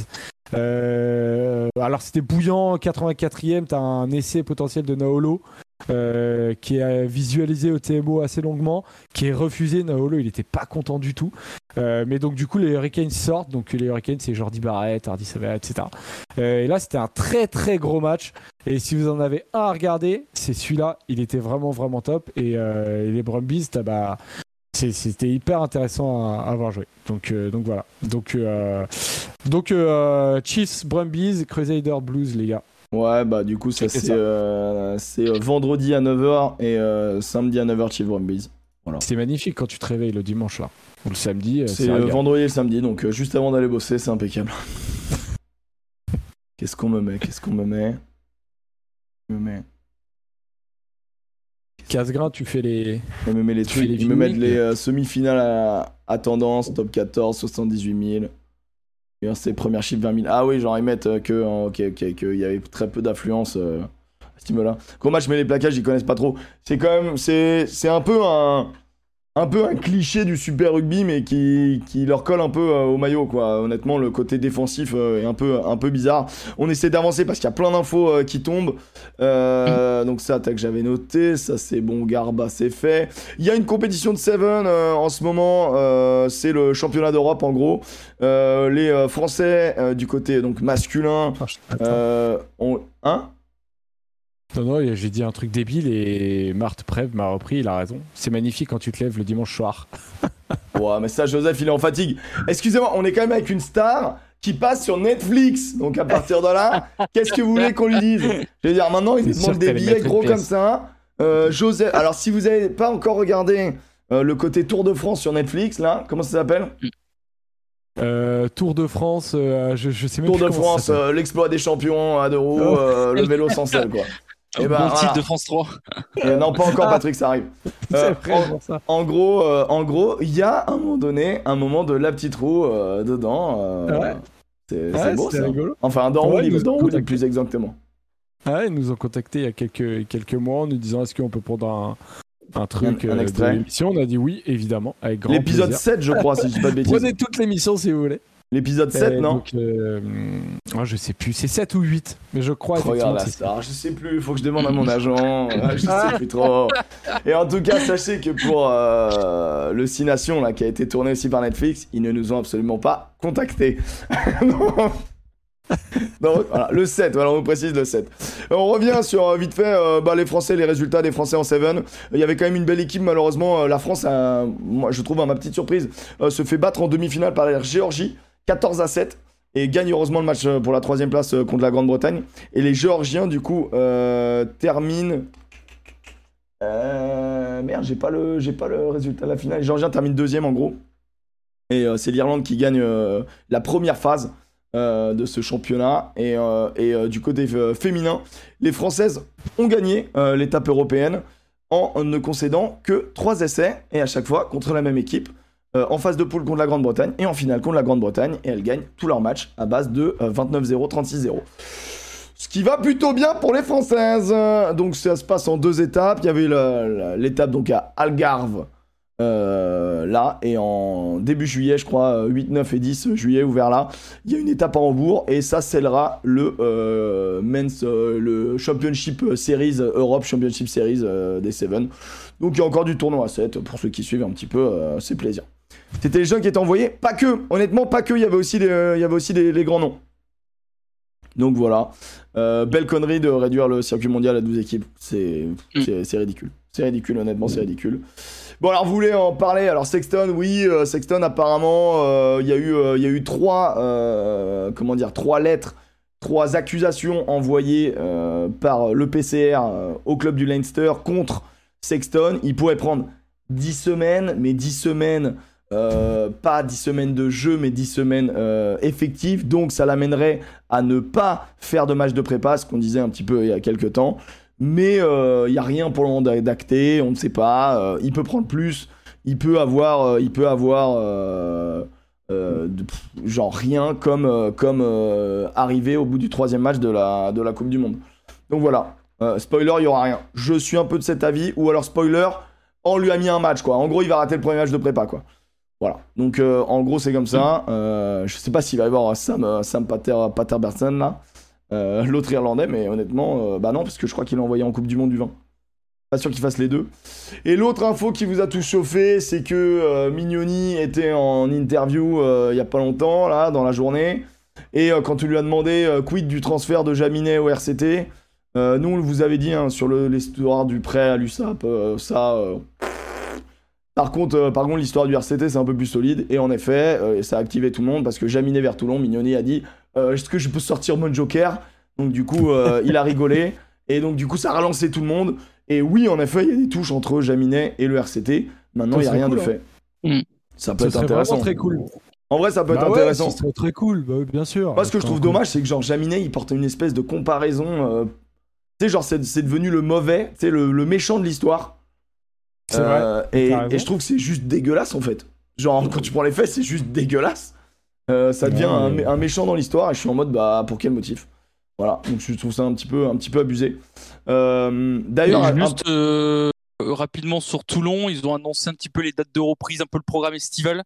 Euh, alors c'était bouillant, 84e, t'as un essai potentiel de Naolo. Euh, qui est visualisé au TMO assez longuement, qui est refusé. Naolo, il était pas content du tout. Euh, mais donc, du coup, les Hurricanes sortent. Donc, les Hurricanes, c'est Jordi Barrett, Hardy Savea, etc. Euh, et là, c'était un très, très gros match. Et si vous en avez un à regarder, c'est celui-là. Il était vraiment, vraiment top. Et, les Brumbies, bah, c'était hyper intéressant à, avoir joué. Donc, donc voilà. Donc, donc Chiefs, Brumbies, Crusader Blues, les gars. Ouais, bah du coup, ça c'est euh, euh, vendredi à 9h et euh, samedi à 9h chez Brumbies. Voilà. C'est magnifique quand tu te réveilles le dimanche là. Ou le samedi. c'est vendredi et le samedi, donc juste avant d'aller bosser, c'est impeccable. Qu'est-ce qu'on me met? Qu'est-ce qu'on me met? Me met? Casse-grain, tu fais les. Il me met les trucs. Il me met les semi-finales à, à, tendance, top 14, 78 000 c'est première chiffre 20 000. Ah oui, genre ils mettent euh, que, qu'il y avait très peu d'affluence euh, à ce niveau-là. Comment je mets les plaquages, ils connaissent pas trop. C'est quand même, c'est, c'est un peu un, un peu un cliché du super rugby, mais qui, qui leur colle un peu euh, au maillot, quoi. Honnêtement, le côté défensif euh, est un peu, un peu bizarre. On essaie d'avancer parce qu'il y a plein d'infos euh, qui tombent. Donc ça, tac, j'avais noté. Ça, c'est bon, Garba, c'est fait. Il y a une compétition de Seven en ce moment. c'est le championnat d'Europe, en gros. Les Français du côté donc masculin. Ah, ont... Hein? Non, non, j'ai dit un truc débile et Marthe Prev m'a repris, il a raison. C'est magnifique quand tu te lèves le dimanche soir. Ouais, mais ça, Joseph, il est en fatigue. Excusez-moi, on est quand même avec une star qui passe sur Netflix. Donc à partir de là, qu'est-ce que vous voulez qu'on lui dise? Je veux dire, maintenant, il nous demande des billets gros comme ça. Euh, Joseph, alors si vous n'avez pas encore regardé euh, le côté Tour de France sur Netflix, là, comment ça s'appelle? Euh, Tour de France, je, je sais même Tour plus de France, l'exploit des champions à deux roues, Oh. le vélo sans selle, quoi. Eh ben, bon voilà. titre de France 3. Euh, non, pas encore, Patrick, ça arrive. Euh, C'est en- ça. En gros, euh, en gros, il y a à un moment donné un moment de la petite roue euh, dedans. euh, Ah ouais C'est Ouais, beau c'est ça. rigolo. Enfin, dans Ouais, dans plus exactement. Ah ouais, ils nous ont contacté il y a quelques, quelques mois en nous disant est-ce qu'on peut prendre un, un truc Un- un euh, de extrait. l'émission? On a dit oui, évidemment, avec grand L'épisode plaisir. 7, je crois, si je dis pas de bêtises. Prenez toute l'émission si vous voulez. L'épisode 7, Et non donc, euh, ah, Je sais plus, c'est 7 ou 8, mais je crois Regarde la que c'est star, je sais plus, faut que je demande à mon agent, euh, je sais plus trop. Et en tout cas, sachez que pour euh, le 6 Nations, là, qui a été tourné aussi par Netflix, ils ne nous ont absolument pas contactés. Donc- voilà, le 7, voilà, on vous précise le 7. Euh, On revient sur euh, vite fait euh, bah, les Français, les résultats des Français en 7. Il y avait quand même une belle équipe, malheureusement. euh, la France, a, moi je trouve à ma petite surprise, se fait battre en demi-finale par la Géorgie, 14 à 7, et gagne heureusement le match euh, pour la troisième place euh, contre la Grande-Bretagne. Et les Géorgiens, du coup, euh, terminent. Merde, j'ai pas, le, pas le résultat de la finale. Les Géorgiens terminent deuxième en gros. Et c'est l'Irlande qui gagne la première phase de ce championnat. Et, et, du côté féminin, les Françaises ont gagné l'étape européenne en ne concédant que 3 essais. Et à chaque fois contre la même équipe. Euh, en phase de poule contre la Grande-Bretagne et en finale contre la Grande-Bretagne. Et elles gagnent tous leurs matchs à base de euh, 29-0, 36-0. Ce qui va plutôt bien pour les Françaises. Donc ça se passe en deux étapes. Il y avait l'étape donc à Algarve. euh, là et en début juillet je crois euh, 8, 9 et 10 juillet ouvert là il y a une étape à Hambourg et ça scellera le euh, men's euh, championship series euh, Europe championship series euh, des Seven donc il y a encore du tournoi à 7 pour ceux qui suivent un petit peu euh, c'est plaisir c'était les jeunes qui étaient envoyés pas que honnêtement pas que il y avait aussi des, il y avait aussi les grands noms donc voilà euh, belle connerie de réduire le circuit mondial à 12 équipes. C'est c'est- ridicule. C'est ridicule, honnêtement, c'est ridicule. Bon, alors, vous voulez en parler? Alors, Sexton, oui, euh, Sexton, apparemment, euh, il y, a eu, y a eu trois, comment dire, trois lettres, trois accusations envoyées par le PCR au club du Leinster contre Sexton. Il pourrait prendre 10 semaines, mais 10 semaines, euh, pas 10 semaines de jeu, mais 10 semaines euh, effectives. Donc, ça l'amènerait à ne pas faire de match de prépa, ce qu'on disait un petit peu il y a quelques temps. Mais il n'y a rien pour le moment d'acté, on ne sait pas. euh, il peut prendre plus, il peut avoir, euh, il peut avoir euh, euh, genre rien comme, euh, comme euh, arriver au bout du troisième match de la, de la Coupe du Monde. Donc voilà, Euh, spoiler, il y aura rien. Je suis un peu de cet avis, ou alors spoiler, on lui a mis un match quoi. En gros, il va rater le premier match de prépa quoi. Voilà. Donc euh, en gros, c'est comme ça. Euh, je sais pas s'il va y avoir Sam, euh, Sam Pater, Paterberson là, l'autre irlandais, mais honnêtement, bah non, parce que je crois qu'il l'a envoyé en Coupe du Monde du vin. Pas sûr qu'il fasse les deux. Et l'autre info qui vous a tout chauffé, c'est que Mignoni était en interview il y a pas longtemps, là, dans la journée. Et quand tu lui as demandé quid du transfert de Jaminet au RCT, nous, on vous avait dit hein, sur l'histoire du prêt à l'USAP, ça. Par contre, euh, par contre l'histoire du RCT, c'est un peu plus solide. Et en effet, euh, ça a activé tout le monde parce que Jaminet vers Toulon, Mignoni a dit euh, Est-ce que je peux sortir mon joker? Donc, du coup, euh, il a rigolé. Et donc, du coup, ça a relancé tout le monde. Et oui, en effet, il y a des touches entre Jaminet et le RCT. Maintenant, il n'y a rien de fait. Mm. Ça peut Ce être intéressant. vraiment très cool. En vrai, ça peut être Bah ouais, intéressant. ce serait très cool, bah bien sûr. Moi, ce que je trouve dommage, c'est que genre Jaminet, il porte une espèce de comparaison. euh, Tu sais, genre, c'est c'est devenu le mauvais, tu sais, le, le méchant de l'histoire. C'est Euh, et, je trouve que c'est juste dégueulasse en fait. Genre, quand tu prends les faits, c'est juste dégueulasse. Euh, ça devient Ouais, un, méchant dans l'histoire et je suis en mode, bah, pour quel motif? Voilà, donc je trouve ça un petit peu, un petit peu abusé. Euh, D'ailleurs, un- juste, euh, rapidement sur Toulon. Ils ont annoncé un petit peu les dates de reprise, un peu le programme estival.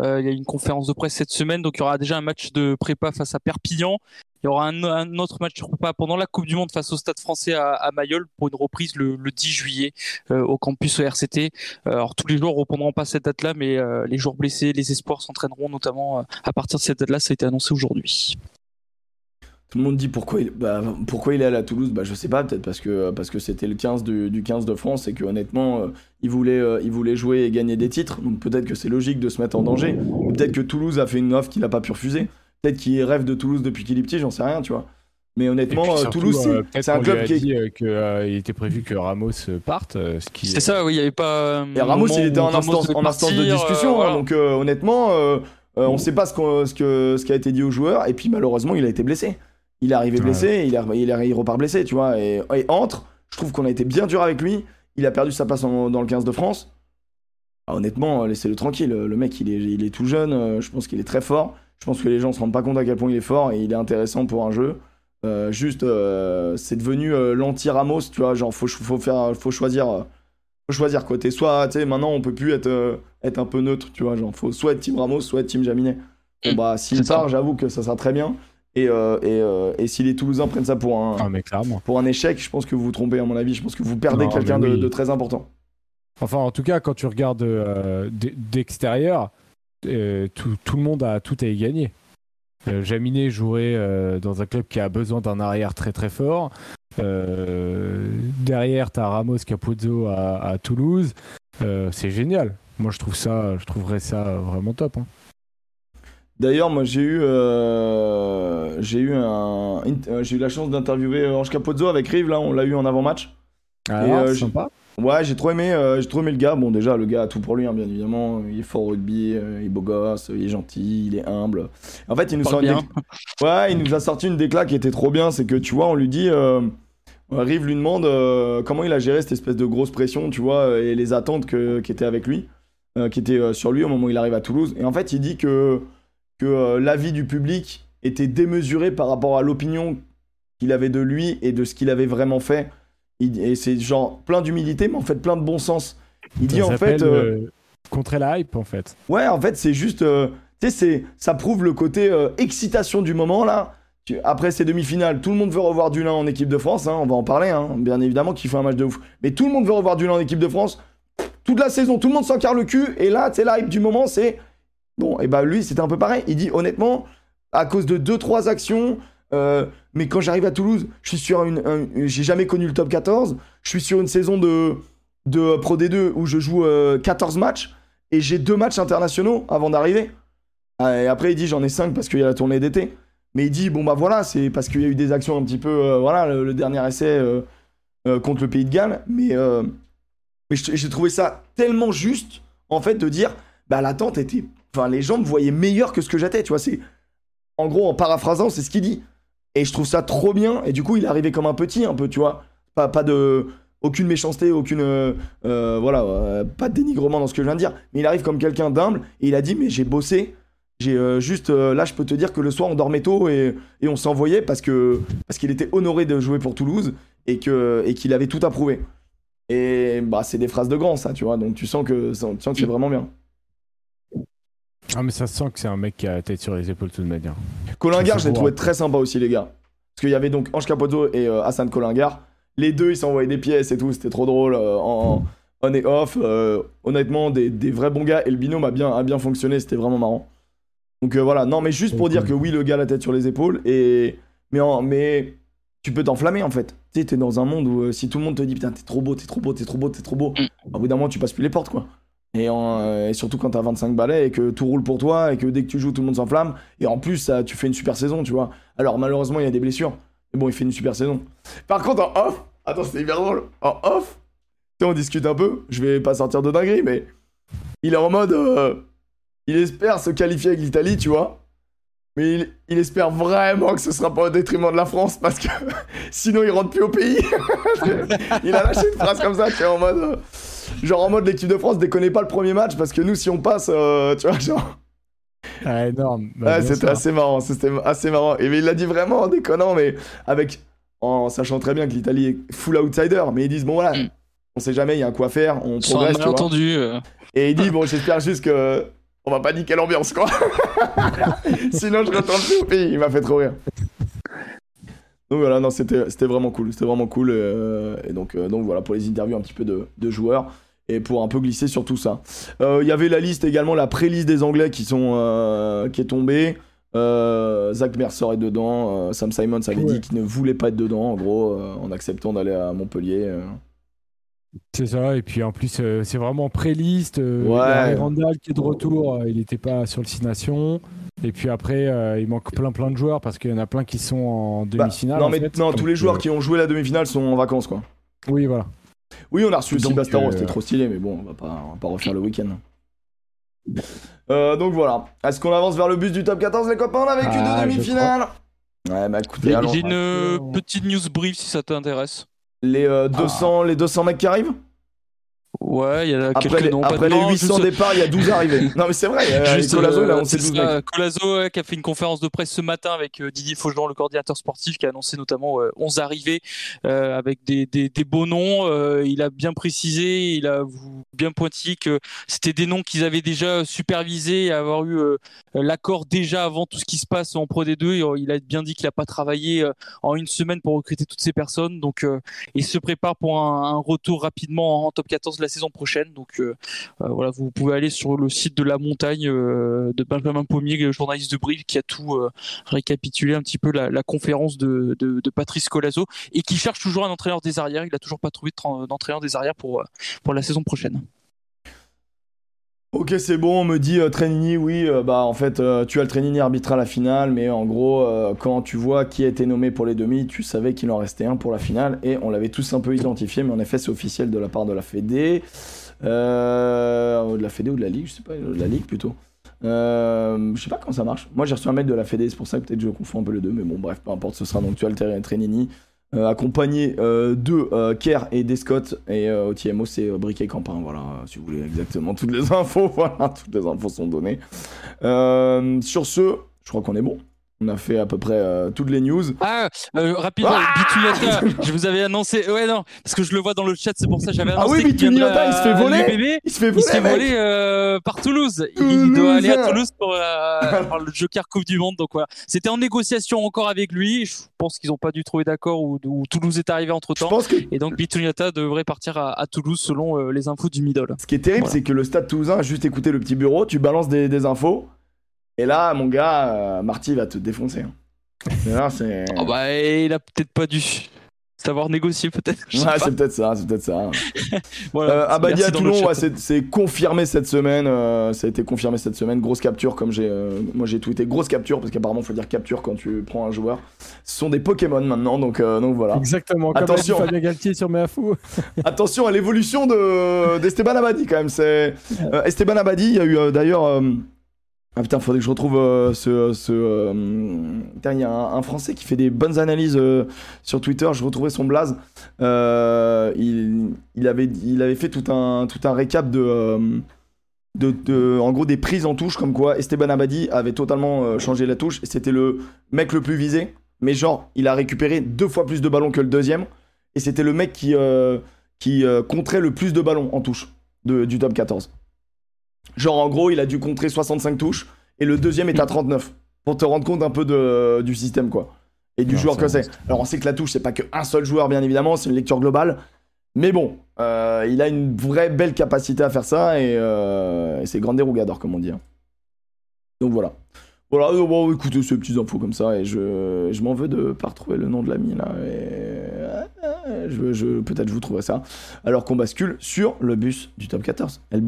Euh, il y a une conférence de presse cette semaine, donc il y aura déjà un match de prépa face à Perpignan. Il y aura un, autre match pendant la Coupe du Monde face au Stade français à, à Mayol pour une reprise le, 10 juillet euh, au campus RCT. Euh, alors tous les joueurs ne reprendront pas cette date-là, mais les joueurs blessés, les espoirs s'entraîneront notamment à partir de cette date-là. Ça a été annoncé aujourd'hui. Tout le monde dit pourquoi il, bah, pourquoi il est à la Toulouse? Bah, je sais pas, peut-être parce que parce que c'était le 15 du, 15 de France et que honnêtement, euh, il, voulait, euh, il voulait jouer et gagner des titres. Donc peut-être que c'est logique de se mettre en danger. Peut-être que Toulouse a fait une offre qu'il n'a pas pu refuser. Peut-être qu'il rêve de Toulouse depuis qu'il est petit, j'en sais rien, tu vois. Mais honnêtement, euh, Toulouse, c'est un club qui a dit qu'il était prévu que Ramos parte. ce qui c'est ça, oui, il n'y avait pas. Et Ramos, il était en instance, en instance de discussion. Hein, donc honnêtement, on ne sait pas ce, ce, que, ce qui a été dit aux joueurs. Et puis malheureusement, il a été blessé. Il est arrivé blessé, il, il, il, repart blessé, tu vois. Et, entre, je trouve qu'on a été bien dur avec lui. Il a perdu sa place dans le 15 de France. Ah, honnêtement, laissez-le tranquille. Le mec, il est, il est tout jeune. Euh, je pense qu'il est très fort. Je pense que les gens se rendent pas compte à quel point il est fort et il est intéressant pour un jeu. Euh, juste, euh, c'est devenu l'anti-Ramos, tu vois. Genre, faut, faut, faire, faut choisir. faut choisir quoi. soit, tu sais, maintenant on peut plus être, être un peu neutre, tu vois. Genre, faut soit être Team Ramos, soit être Team Jaminet. Bon, mm. bah, s'il part, j'avoue que ça sera très bien. Et, euh, et, euh, et, si les Toulousains prennent ça pour un, ah, pour un échec, je pense que vous vous trompez, à mon avis. Je pense que vous perdez quelqu'un de, très important. Enfin, en tout cas, quand tu regardes euh, tout, le monde a tout à y gagner. Jaminet jouerait dans un club qui a besoin d'un arrière très très fort. derrière, tu as Ramos Capozzo à, à Toulouse. c'est génial. Moi, je trouve ça, je trouverais ça vraiment top. Hein. D'ailleurs, moi j'ai eu, euh, j'ai eu un, euh, j'ai eu la chance d'interviewer Ange Capozzo avec Rive là, on l'a eu en avant-match. Ah, euh, sympa. Ouais, j'ai trop aimé, j'ai trop aimé le gars. Bon, déjà le gars a tout pour lui, hein, bien évidemment. Il est fort au rugby, il est beau gosse, il est gentil, il est humble. En fait, il nous, bien. ouais, il nous a sorti une déclat qui était trop bien. C'est que tu vois, on lui dit, Rive lui demande comment il a géré cette espèce de grosse pression, tu vois, et les attentes que, qui étaient avec lui, qui étaient sur lui au moment où il arrive à Toulouse. Et en fait, il dit que que euh, l'avis du public était démesuré par rapport à l'opinion qu'il avait de lui et de ce qu'il avait vraiment fait. Et c'est genre plein d'humilité, mais en fait plein de bon sens. Il dit en fait. Euh, euh, contrer la hype en fait. Ouais, en fait, c'est juste. tu sais, ça prouve le côté excitation du moment là. Après ces demi-finales, tout le monde veut revoir Dulin en équipe de France, hein, on va en parler, hein, bien évidemment, qu'il fait un match de ouf. Mais tout le monde veut revoir Dulin en équipe de France. Toute la saison, tout le monde s'en carre le cul. Et là, c'est la hype du moment, c'est Bon, et bah lui, c'était un peu pareil. Il dit honnêtement, à cause de 2-3 actions, euh, mais quand j'arrive à Toulouse, je suis sur une. J'ai jamais connu le top 14. Je suis sur une saison de, de Pro D2 où je joue 14 euh, matchs et j'ai deux matchs internationaux avant d'arriver. Ah, et après, il dit j'en ai 5 parce qu'il y a la tournée d'été. Mais il dit bon bah voilà, c'est parce qu'il y a eu des actions un petit peu. Euh, voilà, le, dernier essai contre le Pays de Galles. Mais, j'ai trouvé ça tellement juste, en fait, de dire bah l'attente était Enfin, les gens me voyaient meilleur que ce que j'étais, tu vois. C'est en gros en paraphrasant, c'est ce qu'il dit. Et je trouve ça trop bien. Et du coup, il est arrivé comme un petit, un peu, tu vois. Pas, pas de aucune méchanceté, aucune euh, euh, voilà, euh, pas de dénigrement dans ce que je viens de dire. Mais il arrive comme quelqu'un d'humble et il a dit mais j'ai bossé. J'ai juste là, je peux te dire que le soir on dormait tôt et, et on s'envoyait parce que parce qu'il était honoré de jouer pour Toulouse et que et qu'il avait tout approuvé. Et bah c'est des phrases de grand ça, tu vois. Donc tu sens que, tu sens que c'est vraiment bien. Ah, mais ça sent que c'est un mec qui a la tête sur les épaules de toute manière. Colingar, je l'ai trouvé très sympa aussi, les gars. Parce qu'il y avait donc Ange Capozzo et euh, Hassan Colingar. Les deux, ils s'envoyaient des pièces et tout, c'était trop drôle euh, en on et off. Euh, honnêtement, des, des, vrais bons gars. Et le binôme a bien, a bien fonctionné, c'était vraiment marrant. Donc voilà, non, mais juste pour dire que oui, le gars a la tête sur les épaules. Et... Mais, mais tu peux t'enflammer en fait. Tu sais, t'es dans un monde où si tout le monde te dit putain, t'es trop beau, t'es trop beau, t'es trop beau, t'es trop beau, mm. au bout d'un moment, tu passes plus les portes quoi. Euh, et, surtout quand t'as 25 balais et que tout roule pour toi et que dès que tu joues, tout le monde s'enflamme. Et en plus, tu fais une super saison, tu vois. Alors malheureusement, il y a des blessures. Mais bon, il fait une super saison. Par contre, en off, attends, c'est hyper drôle. En off, on discute un peu. Je vais pas sortir de dinguerie, mais il est en mode. Euh, il espère se qualifier avec l'Italie, tu vois. Mais il, espère vraiment que ce sera pas au détriment de la France parce que sinon il rentre plus au pays. il a lâché une phrase comme ça qui est en mode. Euh, genre en mode l'équipe de France déconnez pas le premier match parce que nous si on passe euh, tu vois genre ah, énorme bah, c'était assez marrant c'était assez marrant et mais il l'a dit vraiment en déconnant mais avec en sachant très bien que l'Italie est full outsider mais ils disent bon voilà mm. on sait jamais, il y a un quoi faire, on Sans progresse. tu vois. malentendu. euh, Et il dit bon, j'espère juste que on va pas niquer l'ambiance quoi. Sinon je retourne plus au pays. Il m'a fait trop rire. Donc voilà, non, c'était c'était vraiment cool, c'était vraiment cool. euh, et donc euh, donc voilà pour les interviews un petit peu de, de joueurs et pour un peu glisser sur tout ça. Euh, Il y avait la liste également, la pré-liste des Anglais qui sont qui est tombée. Zach Mercer est dedans. Sam Simons avait Ouais. dit qu'il ne voulait pas être dedans en gros en acceptant d'aller à Montpellier. C'est ça, et puis en plus, euh, c'est vraiment pré-liste. euh, Ouais. Randall qui est de retour, il n'était pas sur le 6 Nations. Et puis après, euh, il manque plein plein de joueurs parce qu'il y en a plein qui sont en Bah, demi-finale. non en mais fait. non, tous les joueurs euh, qui ont joué la demi-finale sont en vacances quoi. Oui, voilà. Oui, on a reçu aussi Bastaro, euh, c'était trop stylé, mais bon, on va pas, on va pas refaire le week-end. Euh, donc voilà. Est-ce qu'on avance vers le bus du top 14, les copains? On a vécu Ah, deux demi-finales Ouais, bah écoutez, J'ai une euh, petite news brief si ça t'intéresse. Les, euh, 200, les 200 mecs qui arrivent? Ouais, il y a Après, quelques les, noms. après les noms, 800 juste- départs, il y a 12 arrivés. non, mais c'est vrai, euh, Juste, Colazo, euh, annoncé c'est 12 ça, mecs. Colazo, ouais, qui a fait une conférence de presse ce matin avec euh, Didier Faugelan, le coordinateur sportif, qui a annoncé notamment euh, 11 arrivées euh, avec des, des, des beaux noms. Il a bien précisé, il a bien pointé que c'était des noms qu'ils avaient déjà supervisés et avoir eu l'accord déjà avant tout ce qui se passe en Pro D2. Et, euh, il a bien dit qu'il n'a pas travaillé en une semaine pour recruter toutes ces personnes. Donc, il se prépare pour un, un retour rapidement en top 14 de la saison prochaine. Donc, euh, euh, voilà, vous pouvez aller sur le site de la montagne euh, de Benjamin Pommier, le journaliste de Brive, qui a tout récapitulé un petit peu la, conférence de, de, Patrice Colazo et qui cherche toujours un entraîneur des arrières. Il a toujours pas trouvé de tra- d'entraîneur des arrières pour la saison prochaine. Ok, c'est bon, on me dit euh, oui, euh, bah en fait, euh, tu as le Trenini arbitral à la finale, mais en gros, euh, quand tu vois qui a été nommé pour les demi, tu savais qu'il en restait un pour la finale, et on l'avait tous un peu identifié, mais en effet, c'est officiel de la part de la Fédé, de la Fédé ou de la Ligue, je sais pas, de la Ligue plutôt. Je sais pas comment ça marche. Moi, j'ai reçu un mail de la Fédé, c'est pour ça que peut-être je confonds un peu les deux, mais bon, bref, peu importe, ce sera donc tu as le Trenini. Euh, accompagné euh, de euh, Kerr et d'Escott. Et au TMO c'est Briquet Campin voilà. Si vous voulez exactement toutes les infos voilà toutes les infos sont données. Sur ce je crois qu'on est bon on a fait à peu près euh, toutes les news Ah, euh, rapidement, Ah je vous avais annoncé. Ouais, non, parce que je le vois dans le chat, c'est pour ça que j'avais Ah annoncé. oui, qu'il viendrait Bituniata, il se fait voler. il se fait Il voler se fait voler euh, par Toulouse. Il- Il doit aller à Toulouse. Pour, euh, pour le Joker Coupe du Monde. Donc voilà. C'était en négociation encore avec lui. Je pense qu'ils n'ont pas dû trouver d'accord ou, ou Toulouse est arrivé entre je temps. pense que Et donc Bituniata devrait partir à, à Toulouse selon euh, les infos du Middle. ce qui est terrible Voilà. c'est que le stade toulousain a juste écouté le petit bureau tu balances des, des infos et là mon gars euh, Marty va te défoncer hein. Là c'est Oh bah, il a peut-être pas dû savoir négocier peut-être. Ouais, c'est peut-être ça, c'est peut-être ça. Voilà. Euh, Abadi Merci à Toulon, ouais, c'est- c'est confirmé cette semaine. euh, ça a été confirmé cette semaine. Grosse capture, comme j'ai, euh, moi j'ai tweeté grosse capture parce qu'apparemment faut dire capture quand tu prends un joueur. Ce sont des Pokémon maintenant, donc euh, donc voilà. Exactement. Comme Attention. Fabien Galtier sur Meafou. Attention à l'évolution de d'Esteban Abadi quand même. C'est euh, Esteban Abadi. Il y a eu euh, d'ailleurs. Ah putain, faudrait que je retrouve euh, ce. euh, putain, il y a un, Français qui fait des bonnes analyses euh, sur Twitter. Je retrouvais son blaze. Il, avait, il avait fait tout un, tout un récap de, de, En gros, des prises en touche, comme quoi Esteban Abadi avait totalement changé la touche. C'était le mec le plus visé. Mais genre, il a récupéré deux fois plus de ballons que le deuxième. Et c'était le mec qui, qui le plus de ballons en touche de- du top 14. Genre, en gros, il a dû contrer 65 touches et le deuxième est à 39. Pour te rendre compte un peu de, du système, quoi. Et du Non, joueur que c'est. Alors, on sait que la touche, c'est pas qu'un seul joueur, bien évidemment, c'est une lecture globale. Mais bon, euh, il a une vraie belle capacité à faire ça et, euh, et c'est grande dérougador, comme on dit. hein. Donc voilà. Voilà, euh, bon, écoutez, ces petites infos comme ça, et je, je m'en veux de pas retrouver le nom de l'ami là. Et, je, je, Peut-être je vous trouverai ça. Alors qu'on bascule sur le bus du top 14. El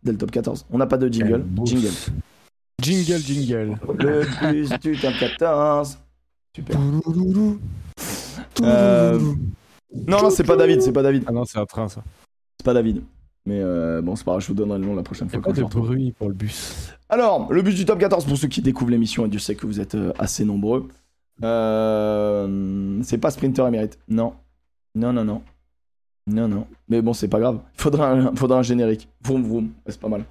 Busos del top 14. On n'a pas de jingle. Jingle. Jingle, jingle. Le bus du top 14. Super. Euh, Non, non, c'est pas David, c'est pas David. Ah non, c'est un train ça. C'est pas David. Mais euh, bon, c'est pas grave, je vous donnerai le nom la prochaine fois. pas quand de le bruit pour le bus? Alors, le bus du top 14 pour ceux qui découvrent l'émission, et Dieu sait que vous êtes euh, assez nombreux. Euh, c'est pas Sprinter Émérite. Non. Non, non, non. Non, non. Mais bon, c'est pas grave. Il faudra un, faudra un générique. Vroom, vroom. C'est pas mal.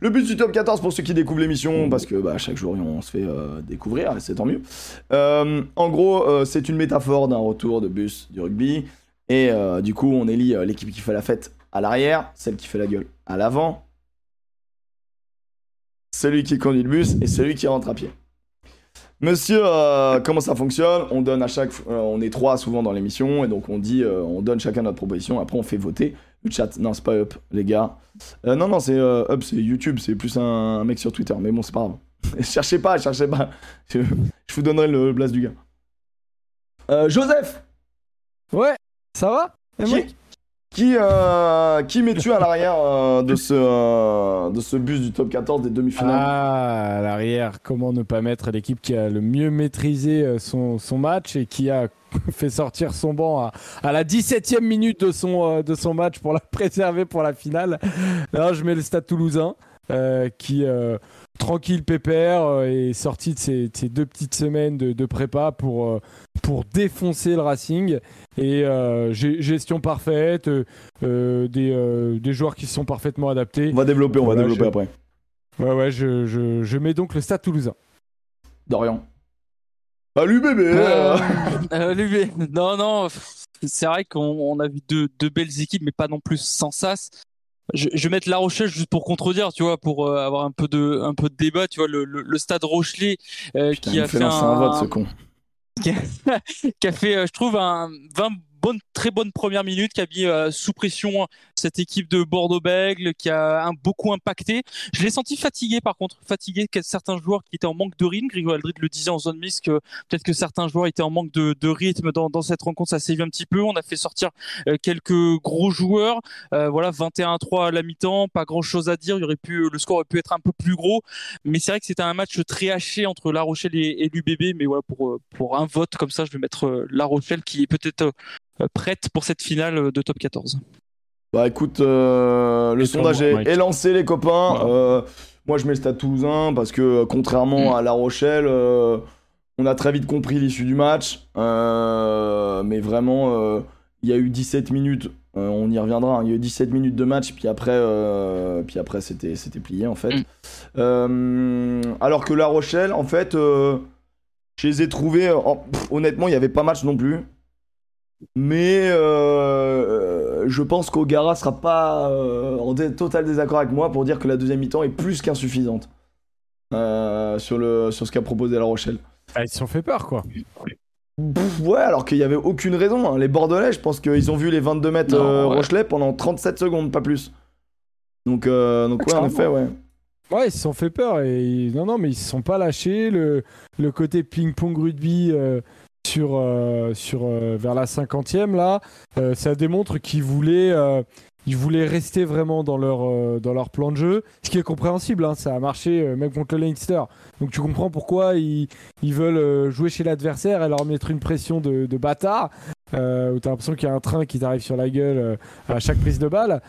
Le but du top 14 pour ceux qui découvrent l'émission, parce que bah, chaque jour on se fait euh, découvrir, et c'est tant mieux. Euh, en gros, euh, c'est une métaphore d'un retour de bus du rugby. Et du coup, on élit l'équipe qui fait la fête à l'arrière, celle qui fait la gueule à l'avant, celui qui conduit le bus et celui qui rentre à pied. Monsieur, euh, comment ça fonctionne? On donne à chaque, euh, on est trois souvent dans l'émission et donc on dit, euh, on donne chacun notre proposition. Après on fait voter le chat. Non, c'est pas Up, les gars. non, non, c'est Up, c'est YouTube, c'est plus un, mec sur Twitter. Mais bon, c'est pas grave. cherchez pas, cherchez pas. Je, vous donnerai le, blast du gars. Joseph. Ouais, ça va? Qui, euh, qui mets-tu à l'arrière euh, de, ce, euh, de ce bus du top 14 des demi-finales? Ah, à l'arrière, comment ne pas mettre l'équipe qui a le mieux maîtrisé son, son match et qui a fait sortir son banc à, à la 17e minute de son, de son match pour la préserver pour la finale? Alors, je mets le Stade toulousain qui tranquille pépère est sorti de ces, ces, deux petites semaines de, de prépa pour, pour défoncer le Racing et euh, gestion parfaite, euh, euh, des, des, joueurs qui sont parfaitement adaptés. On va développer, on va développer après. Ouais, ouais, je, je, je, mets donc le Stade Toulousain. Dorian. Salut bébé Non, non, c'est vrai qu'on a vu deux, deux, belles équipes, mais pas non plus sans sas. Je, je, vais mettre La Rochelle juste pour contredire, tu vois, pour avoir un peu de, un peu de débat, tu vois, le, le, Stade Rochelet qui a fait, un, un vote, ce con. qui a, fait, euh, je trouve, un 20 bonne, très bonne première minute, qui a mis euh, sous pression cette équipe de Bordeaux-Bègle, qui a un, beaucoup impacté. Je l'ai senti fatigué, par contre, fatigué certains joueurs qui étaient en manque de rythme. Grégory Aldrid le disait en zone mixte que peut-être que certains joueurs étaient en manque de, rythme dans, cette rencontre. Ça s'est vu un petit peu. On a fait sortir euh, quelques gros joueurs. Euh, voilà, 21-3 à la mi-temps, pas grand-chose à dire. Il aurait pu, le score aurait pu être un peu plus gros, mais c'est vrai que c'était un match très haché entre La Rochelle et, et l'UBB. Mais voilà, pour pour un vote comme ça, je vais mettre La Rochelle qui est peut-être prête pour cette finale euh, de top 14 Bah écoute, euh, le sondage est, lancé les copains. moi je mets le Stade Toulousain parce que contrairement mm. à La Rochelle, on a très vite compris l'issue du match. mais vraiment, il y a eu 17 minutes. on y reviendra. Hein, il y a eu 17 minutes de match, puis après, puis après c'était, c'était plié en fait. Mm. alors que La Rochelle, en fait, je les ai trouvés. honnêtement, il n'y avait pas match non plus. Mais euh, je pense qu'Ogara sera pas euh, en total désaccord avec moi pour dire que la deuxième mi-temps est plus qu'insuffisante euh, sur, le, sur ce qu'a proposé La Rochelle. Ah, ils se sont fait peur, quoi. ouais, alors qu'il n'y avait aucune raison. Hein. Les Bordelais, je pense qu'ils ont vu les 22 mètres Rochelet pendant 37 secondes, pas plus. Donc, donc ouais, en effet, ouais. Ouais, ils se sont fait peur. Et... Non, non, mais ils se sont pas lâchés. Le, le côté ping-pong rugby sur, euh, sur euh, vers la cinquantième là, euh, ça démontre qu'ils voulaient ils voulaient rester vraiment dans leur, dans leur plan de jeu, ce qui est compréhensible, hein, ça a marché même contre le Leinster. Donc tu comprends pourquoi ils, ils veulent jouer chez l'adversaire et leur mettre une pression de, de bâtard, où tu as l'impression qu'il y a un train qui t'arrive sur la gueule à chaque prise de balle.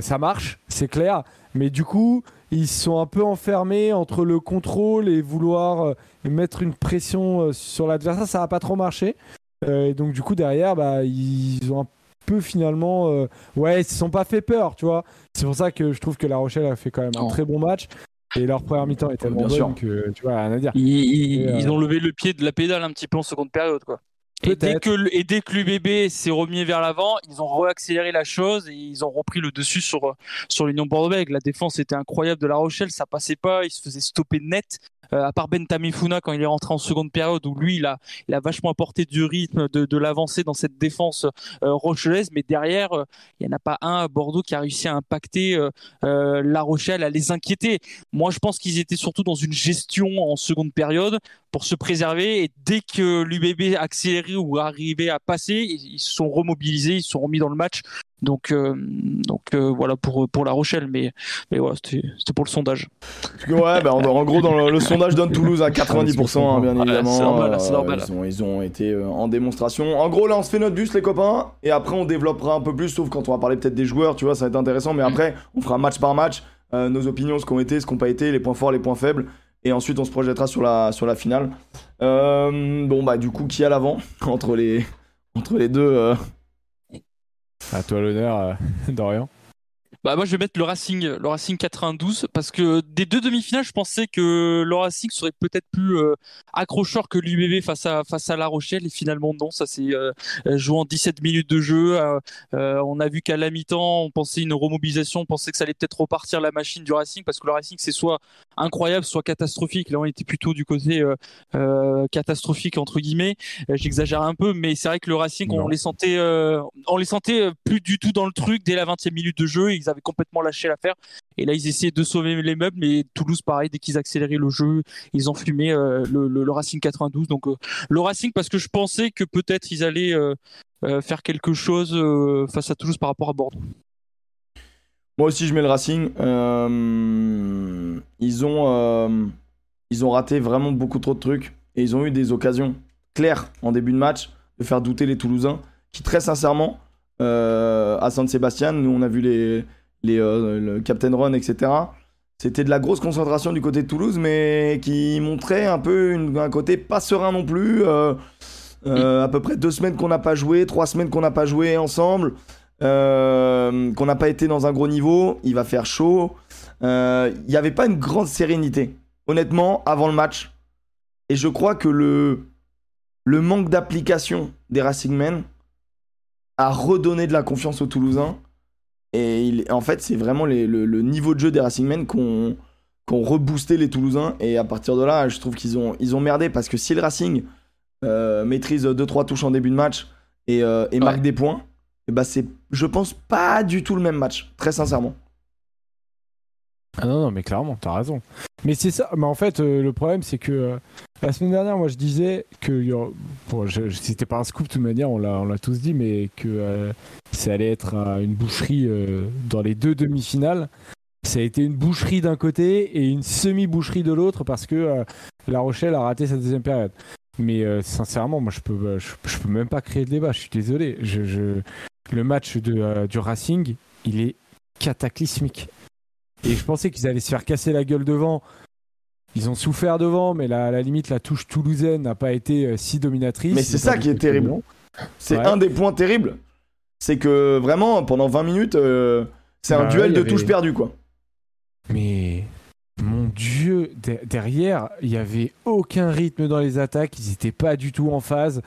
ça marche, c'est clair, mais du coup, ils sont un peu enfermés entre le contrôle et vouloir euh, mettre une pression euh, sur l'adversaire. Ça n'a pas trop marché. Euh, et donc, du coup, derrière, bah, ils ont un peu finalement. ouais, ils se sont pas fait peur, tu vois. C'est pour ça que je trouve que La Rochelle a fait quand même un très bon match. Et leur première mi-temps est tellement bonne que tu vois, rien à dire. Ils, ont levé le pied de la pédale un petit peu en seconde période, quoi. Et dès, que, et dès que l'UBB s'est remis vers l'avant, ils ont réaccéléré la chose et ils ont repris le dessus sur, sur l'Union Bordeaux-Bègles. La défense était incroyable de La Rochelle, ça passait pas, ils se faisaient stopper net. Euh, à part Ben Tamifuna quand il est rentré en seconde période où lui il a, il a vachement apporté du rythme, de, de l'avancée dans cette défense euh, rochelaise, mais derrière euh, il n'y en a pas un à Bordeaux qui a réussi à impacter La Rochelle, à les inquiéter. Moi je pense qu'ils étaient surtout dans une gestion en seconde période pour se préserver et dès que l'UBB accéléré ou arrivait à passer, ils se sont remobilisés, ils se sont remis dans le match. Donc, euh, donc euh, voilà pour, pour La Rochelle, mais, mais voilà, c'était pour le sondage. Ouais, bah, en, gros, dans le, sondage donne Toulouse à 90%, hein, bien évidemment. c'est normal, euh, normal. Ils, ont, ils, ont, été en démonstration. En gros, là, on se fait notre bus, les copains, et après, on développera un peu plus, sauf quand on va parler peut-être des joueurs, tu vois, ça va être intéressant, mais mm. après, on fera match par match, nos opinions, ce qu'ont été, ce qu'ont pas été, les points forts, les points faibles. Et ensuite, on se projettera sur la, sur la finale. bon, bah, du coup, qui a l'avant entre les, entre les deux à toi l'honneur, euh, Dorian. Bah moi je vais mettre le Racing, le Racing 92 parce que des deux demi-finales, je pensais que le Racing serait peut-être plus euh, accrocheur que l'UBB face à face à La Rochelle et finalement non, ça s'est euh, joué en 17 minutes de jeu. Euh, euh, on a vu qu'à la mi-temps, on pensait une remobilisation, on pensait que ça allait peut-être repartir la machine du Racing parce que le Racing c'est soit incroyable, soit catastrophique. Là on était plutôt du côté catastrophique entre guillemets. J'exagère un peu, mais c'est vrai que le Racing, on les sentait, on les sentait plus du tout dans le truc dès la 20e minute de jeu. Ils avaient complètement lâché l'affaire. Et là, ils essayaient de sauver les meubles, mais Toulouse, pareil, dès qu'ils accéléraient le jeu, ils ont fumé euh, le, Racing 92. Donc, euh, le Racing, parce que je pensais que peut-être ils allaient euh, faire quelque chose face à Toulouse par rapport à Bordeaux. Moi aussi, je mets le Racing. ils, ont, ils ont raté vraiment beaucoup trop de trucs. Et ils ont eu des occasions claires en début de match de faire douter les Toulousains, qui très sincèrement, à San Sébastien, nous on a vu les, les, euh, le Captain Run, etc. C'était de la grosse concentration du côté de Toulouse, mais qui montrait un peu un côté pas serein non plus. Euh, euh, à peu près deux semaines qu'on n'a pas joué, trois semaines qu'on n'a pas joué ensemble, qu'on n'a pas été dans un gros niveau. Il va faire chaud. Il n'y avait pas une grande sérénité, honnêtement, avant le match. Et je crois que le, le manque d'application des Racing Men a redonné de la confiance aux Toulousains. Et en fait, c'est vraiment le, niveau de jeu des Racing Men qu'on reboosté les Toulousains. Et à partir de là, je trouve qu'ils ont, ils ont merdé parce que si le Racing euh, maîtrise 2-3 touches en début de match et, euh, marque des points, et bah c'est, je pense, pas du tout le même match, très sincèrement. Ah non, non, mais clairement, t'as raison. Mais c'est ça, mais en fait, euh, le problème, c'est que euh, la semaine dernière, moi, je disais que. Bon, c'était pas un scoop de toute manière, on l'a tous dit, mais que euh, ça allait être une boucherie dans les deux demi-finales. Ça a été une boucherie d'un côté et une semi-boucherie de l'autre parce que La Rochelle a raté sa deuxième période. Mais sincèrement, moi, je peux, je, peux même pas créer le débat, je suis désolé. Je, Le match de, du Racing, il est cataclysmique. Et je pensais qu'ils allaient se faire casser la gueule devant. Ils ont souffert devant, mais la, à la limite, la touche toulousaine n'a pas été euh, si dominatrice. Mais c'est ça qui est terrible. C'est un des points terribles. C'est que vraiment, pendant 20 minutes, euh, c'est un bah duel de touches perdues, quoi. Mais mon dieu, derrière, il n'y avait aucun rythme dans les attaques, ils n'étaient pas du tout en phase.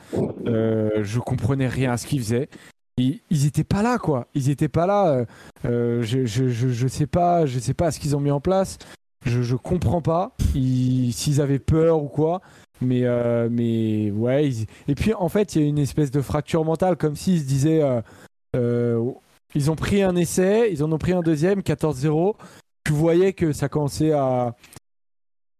Euh, je comprenais rien à ce qu'ils faisaient ils, ils étaient pas là quoi. Ils étaient pas là euh, euh, je, je, je, sais pas je sais pas ce qu'ils ont mis en place. Je, je comprends pas. S'ils avaient peur ou quoi. Mais euh, mais ouais et puis en fait il y a une espèce de fracture mentale comme s'ils se disaient ils ont pris un essai ils en ont pris un deuxième 14-0 tu voyais que ça commençait à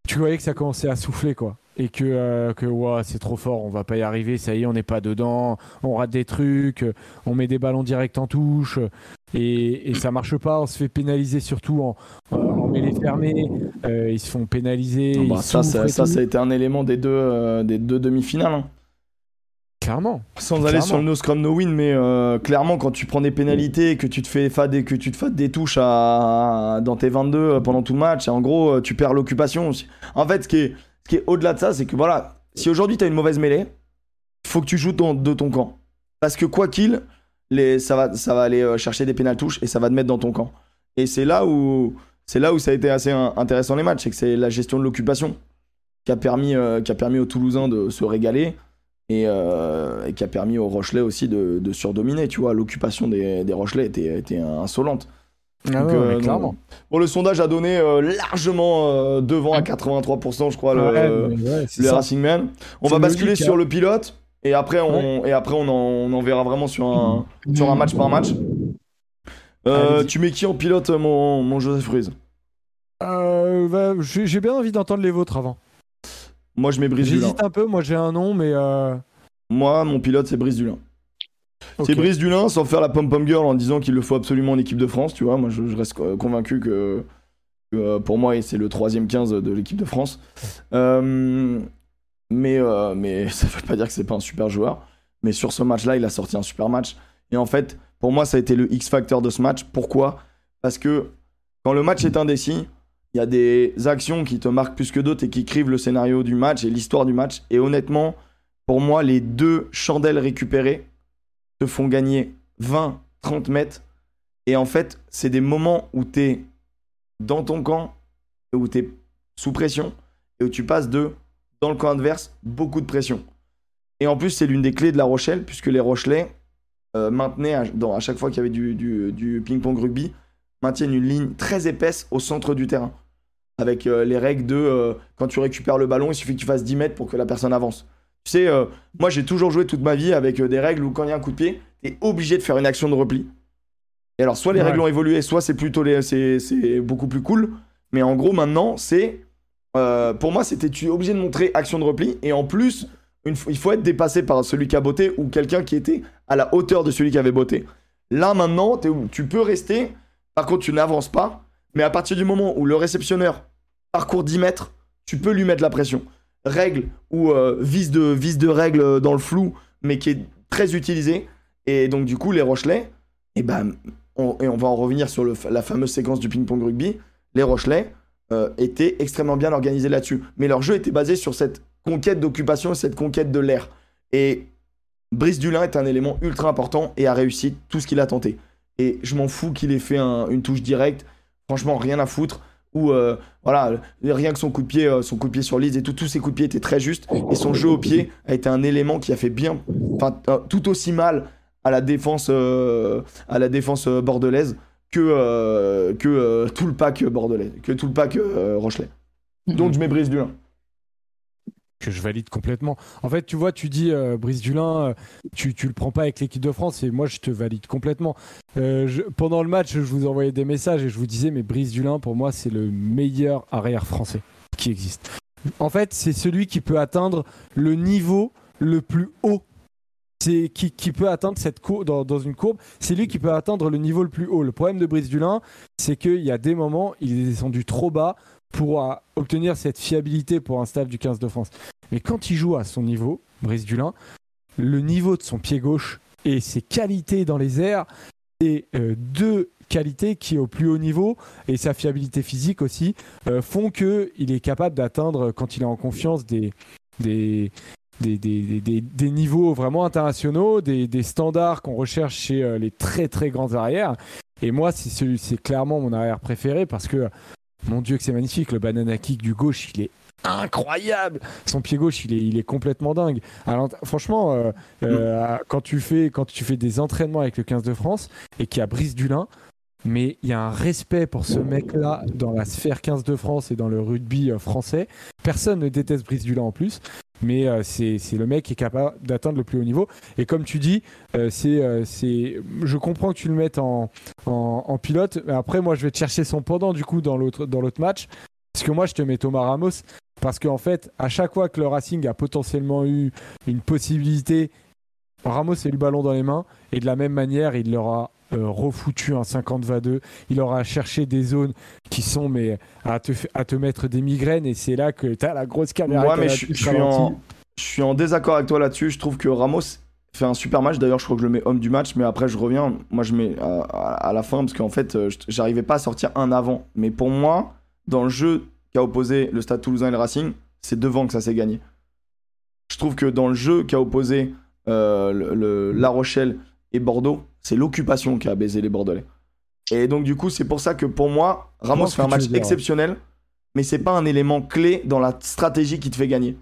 tu voyais que ça commençait à souffler quoi et que, euh, que c'est trop fort, on va pas y arriver, ça y est, on n'est pas dedans, on rate des trucs, on met des ballons directs en touche, et, et ça marche pas, on se fait pénaliser surtout en, en mêlée fermée, euh, ils se font pénaliser. Ah bah, ça, ça, ça, a été un élément des deux, euh, des deux demi-finales. Hein. Clairement. Sans aller sur le no scrum no win, mais clairement quand tu prends des pénalités, que tu te fais fade que tu te fades des touches à, dans tes 22 pendant tout le match, en gros tu perds l'occupation. En fait, ce qui est ce qui est au-delà de ça, c'est que voilà, si aujourd'hui tu as une mauvaise mêlée, faut que tu joues de ton camp. Parce que quoi qu'il, ça, va, aller euh, chercher des pénales touches et ça va te mettre dans ton camp. Et c'est là où c'est là où ça a été assez intéressant les matchs, c'est que c'est la gestion de l'occupation qui a permis euh, qui a permis aux Toulousains de se régaler et, euh, qui a permis aux Rochelais aussi de, surdominer. Tu vois, l'occupation des, Rochelais était insolente. Ah euh, clairement. Bon, le sondage a donné euh, largement euh, devant à 83%, je crois, le, les Racing Men. On va basculer sur hein. le pilote et après, on, et après on, en, on verra vraiment sur un, sur un match par match. tu mets qui en pilote, mon, mon Joseph Ruiz? Bah, J'ai bien envie d'entendre les vôtres avant. Moi, je mets Brice J'hésite un peu, moi j'ai un nom, mais. Moi, mon pilote, c'est Brice Dulin. C'est Brice Dulin sans faire la pom-pom girl en disant qu'il le faut absolument en équipe de France, tu vois. Moi, je, reste convaincu que, euh, pour moi, c'est le troisième 15 de l'équipe de France. Euh, mais, euh, mais ça veut pas dire que c'est pas un super joueur. Mais sur ce match-là, il a sorti un super match. Et en fait, pour moi, ça a été le X-factor de ce match. Pourquoi? Parce que quand le match est indécis, il y a des actions qui te marquent plus que d'autres et qui écrivent le scénario du match et l'histoire du match. Et honnêtement, pour moi, les deux chandelles récupérées font gagner 20, 30 mètres Et en fait, c'est des moments où tu es dans ton camp, où tu es sous pression, et où tu passes de, dans le camp adverse, beaucoup de pression. Et en plus, c'est l'une des clés de La Rochelle, puisque les Rochelais euh, maintenaient, à, dans, à chaque fois qu'il y avait du ping-pong rugby, maintiennent une ligne très épaisse au centre du terrain. Avec euh, les règles de euh, quand tu récupères le ballon, il suffit que tu fasses 10 mètres pour que la personne avance. Tu sais, euh, moi j'ai toujours joué toute ma vie avec euh, des règles où quand il y a un coup de pied, tu es obligé de faire une action de repli. Et alors, soit les Ouais. règles ont évolué, soit c'est plutôt les, c'est, c'est beaucoup plus cool. Mais en gros, maintenant, c'est. euh, pour moi, c'était tu es obligé de montrer action de repli. Et en plus, une il faut être dépassé par celui qui a botté ou quelqu'un qui était à la hauteur de celui qui avait botté. Là, maintenant, t'es tu peux rester. Par contre, tu n'avances pas. Mais à partir du moment où le réceptionneur parcourt 10 mètres, tu peux lui mettre la pression. Règle ou euh, vis, de, vis de règle dans le flou, mais qui est très utilisé. Et donc, du coup, les Rochelais, et ben, on, et on va en revenir sur la fameuse séquence du ping-pong rugby. Les Rochelais euh, étaient extrêmement bien organisés là-dessus. Mais leur jeu était basé sur cette conquête d'occupation, cette conquête de l'air. Et Brice Dulin est un élément ultra important et a réussi tout ce qu'il a tenté. Et je m'en fous qu'il ait fait un- une touche directe. Franchement, rien à foutre. Ou euh, voilà, rien que son coup de pied, euh, son coup de pied sur Leeds et tout, tous ses coups de pied étaient très justes. Et son jeu au pied a été un élément qui a fait bien, enfin euh, tout aussi mal à la défense, euh, à la défense bordelaise que euh, que euh, tout le pack bordelais, que tout le pack euh, Rochelet. Donc je mets Brice Dulin. Que je valide complètement. En fait, tu vois, tu dis euh, Brice Dulin, euh, tu, le prends pas avec l'équipe de France et moi je te valide complètement. Euh, pendant le match, je vous envoyais des messages et je vous disais, mais Brice Dulin, pour moi, c'est le meilleur arrière français qui existe. En fait, c'est celui qui peut atteindre le niveau le plus haut. C'est qui, peut atteindre cette courbe dans, dans une courbe, c'est lui qui peut atteindre le niveau le plus haut. Le problème de Brice Dulin, c'est qu'il y a des moments, il est descendu trop bas pour obtenir cette fiabilité pour un staff du 15 de France. Mais quand il joue à son niveau, Brice Dulin, le niveau de son pied gauche et ses qualités dans les airs, et euh, deux qualités qui au plus haut niveau et sa fiabilité physique aussi euh, font que il est capable d'atteindre quand il est en confiance des des des, des, des- niveaux vraiment internationaux, des, standards qu'on recherche chez euh, les très très grands arrières. Et moi, c'est clairement mon arrière préféré parce que mon Dieu que c'est magnifique, le banana kick du gauche, il est incroyable. Son pied gauche, il est, complètement dingue. Franchement, euh, euh, quand, tu fais, quand tu fais des entraînements avec le 15 de France et qu'il y a Brice Dulin, mais il y a un respect pour ce mec-là dans la sphère 15 de France et dans le rugby euh, français. Personne ne déteste Brice Dulin en plus, mais euh, c'est le mec qui est capable d'atteindre le plus haut niveau. Et comme tu dis, euh, euh, je comprends que tu le mettes en, pilote, mais après, moi, je vais te chercher son pendant du coup dans l'autre match. Parce que moi, je te mets Thomas Ramos. Parce qu'en fait, à chaque fois que le Racing a potentiellement eu une possibilité, Ramos a eu le ballon dans les mains. Et de la même manière, il leur a refoutu un 50-22. Il aura cherché des zones qui sont mais à te, à te mettre des migraines. Et c'est là que tu as la grosse caméra. Qui mais a la je, suis en, je suis en désaccord avec toi là-dessus. Je trouve que Ramos fait un super match. D'ailleurs, je crois que je le mets homme du match, mais après, je reviens. Moi, je mets à, à- à la fin parce qu'en fait, euh, j'arrivais pas à sortir un avant. Mais pour moi, dans le jeu qu'a opposé le Stade Toulousain et le Racing, c'est devant que ça s'est gagné. Je trouve que dans le jeu qu'a opposé euh, le, le- La Rochelle et Bordeaux, c'est l'occupation qui a baisé les Bordelais. Et donc, du coup, c'est pour ça que pour moi, Ramos fait un match ouais. exceptionnel, mais c'est pas un élément clé dans la stratégie qui te fait gagner.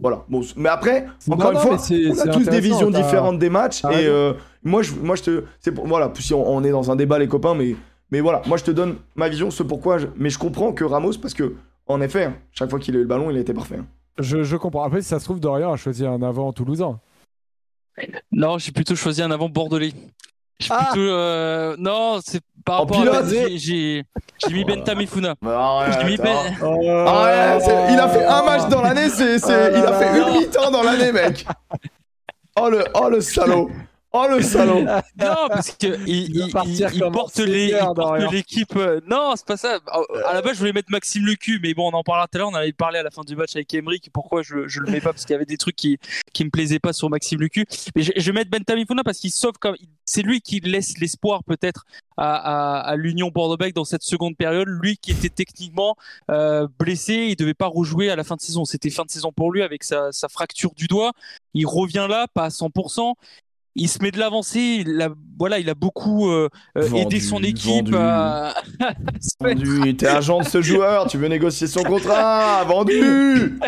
Voilà. Bon, mais après, encore non, une fois, on a tous des visions différentes des matchs. Et euh, moi, je, moi, je te. C'est pour, voilà, si on, on est dans un débat, les copains, mais, mais voilà, moi, je te donne ma vision, ce pourquoi. je- mais je comprends que Ramos, parce que, en effet, hein, chaque fois qu'il a eu le ballon, il a été parfait. hein. Je, je comprends. Après, si ça se trouve, Dorian a choisi un avant toulousain. Non, j'ai plutôt choisi un avant bordelais. Ah plutôt, euh, non, c'est par En rapport à pilote j'ai j'ai j'ai mis Benta Mifuna. J'ai mis Arrête, Ben- hein. Oh. Ah il a fait un match dans l'année, c'est, c'est- Oh là il a fait une mi-temps dans l'année, mec. Oh le, oh le salaud. Oh le salaud. Non, parce que il, Il il- il- porte l'équipe. euh, Non, c'est pas ça. À- la base, je voulais mettre Maxime Lecu, mais bon, on en parlera tout à l'heure. On avait parlé à la fin du match avec Emric. Pourquoi je, je le mets pas Parce qu'il y avait des trucs qui qui me plaisaient pas sur Maxime Lecu. Mais je, je vais mettre Benta Mifuna parce qu'il sauve comme c'est lui qui laisse l'espoir peut-être à, à, à l'Union Bordeaux-Bègles dans cette seconde période. Lui qui était techniquement euh, blessé, il devait pas rejouer à la fin de saison. C'était fin de saison pour lui avec sa, sa fracture du doigt. Il revient là, pas à 100%. Il se met de l'avancée. Il a, voilà, il a beaucoup euh, euh, aidé son équipe vendu. à. Vendu, t'es agent de ce joueur, tu veux négocier son contrat, vendu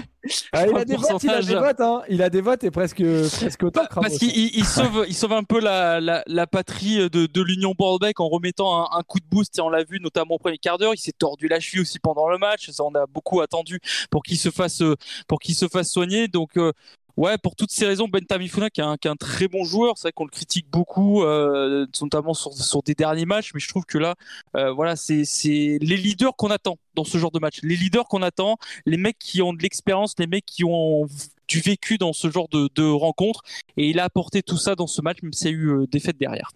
Ah, il, a des votes, il a des votes, hein. Il a des votes et presque, presque autant Ramos. Parce qu'il il- il sauve, il sauve un peu la, la, la patrie de, de l'Union Bordeaux en remettant un, un coup de boost. Et on l'a vu notamment au premier quart d'heure. Il s'est tordu la cheville aussi pendant le match. Ça, on a beaucoup attendu pour qu'il se fasse, euh, pour qu'il se fasse soigner. Donc, euh, ouais, pour toutes ces raisons, Ben Tamifuna, qui est un, qui est un très bon joueur, c'est vrai qu'on le critique beaucoup, euh, notamment sur, sur des derniers matchs. Mais je trouve que là, euh, voilà, c'est les leaders qu'on attend dans ce genre de match. Les leaders qu'on attend, les mecs qui ont de l'expérience, les mecs qui ont du vécu dans ce genre de, de rencontres. Et il a apporté tout ça dans ce match, même s'il y a eu euh, des fêtes derrière.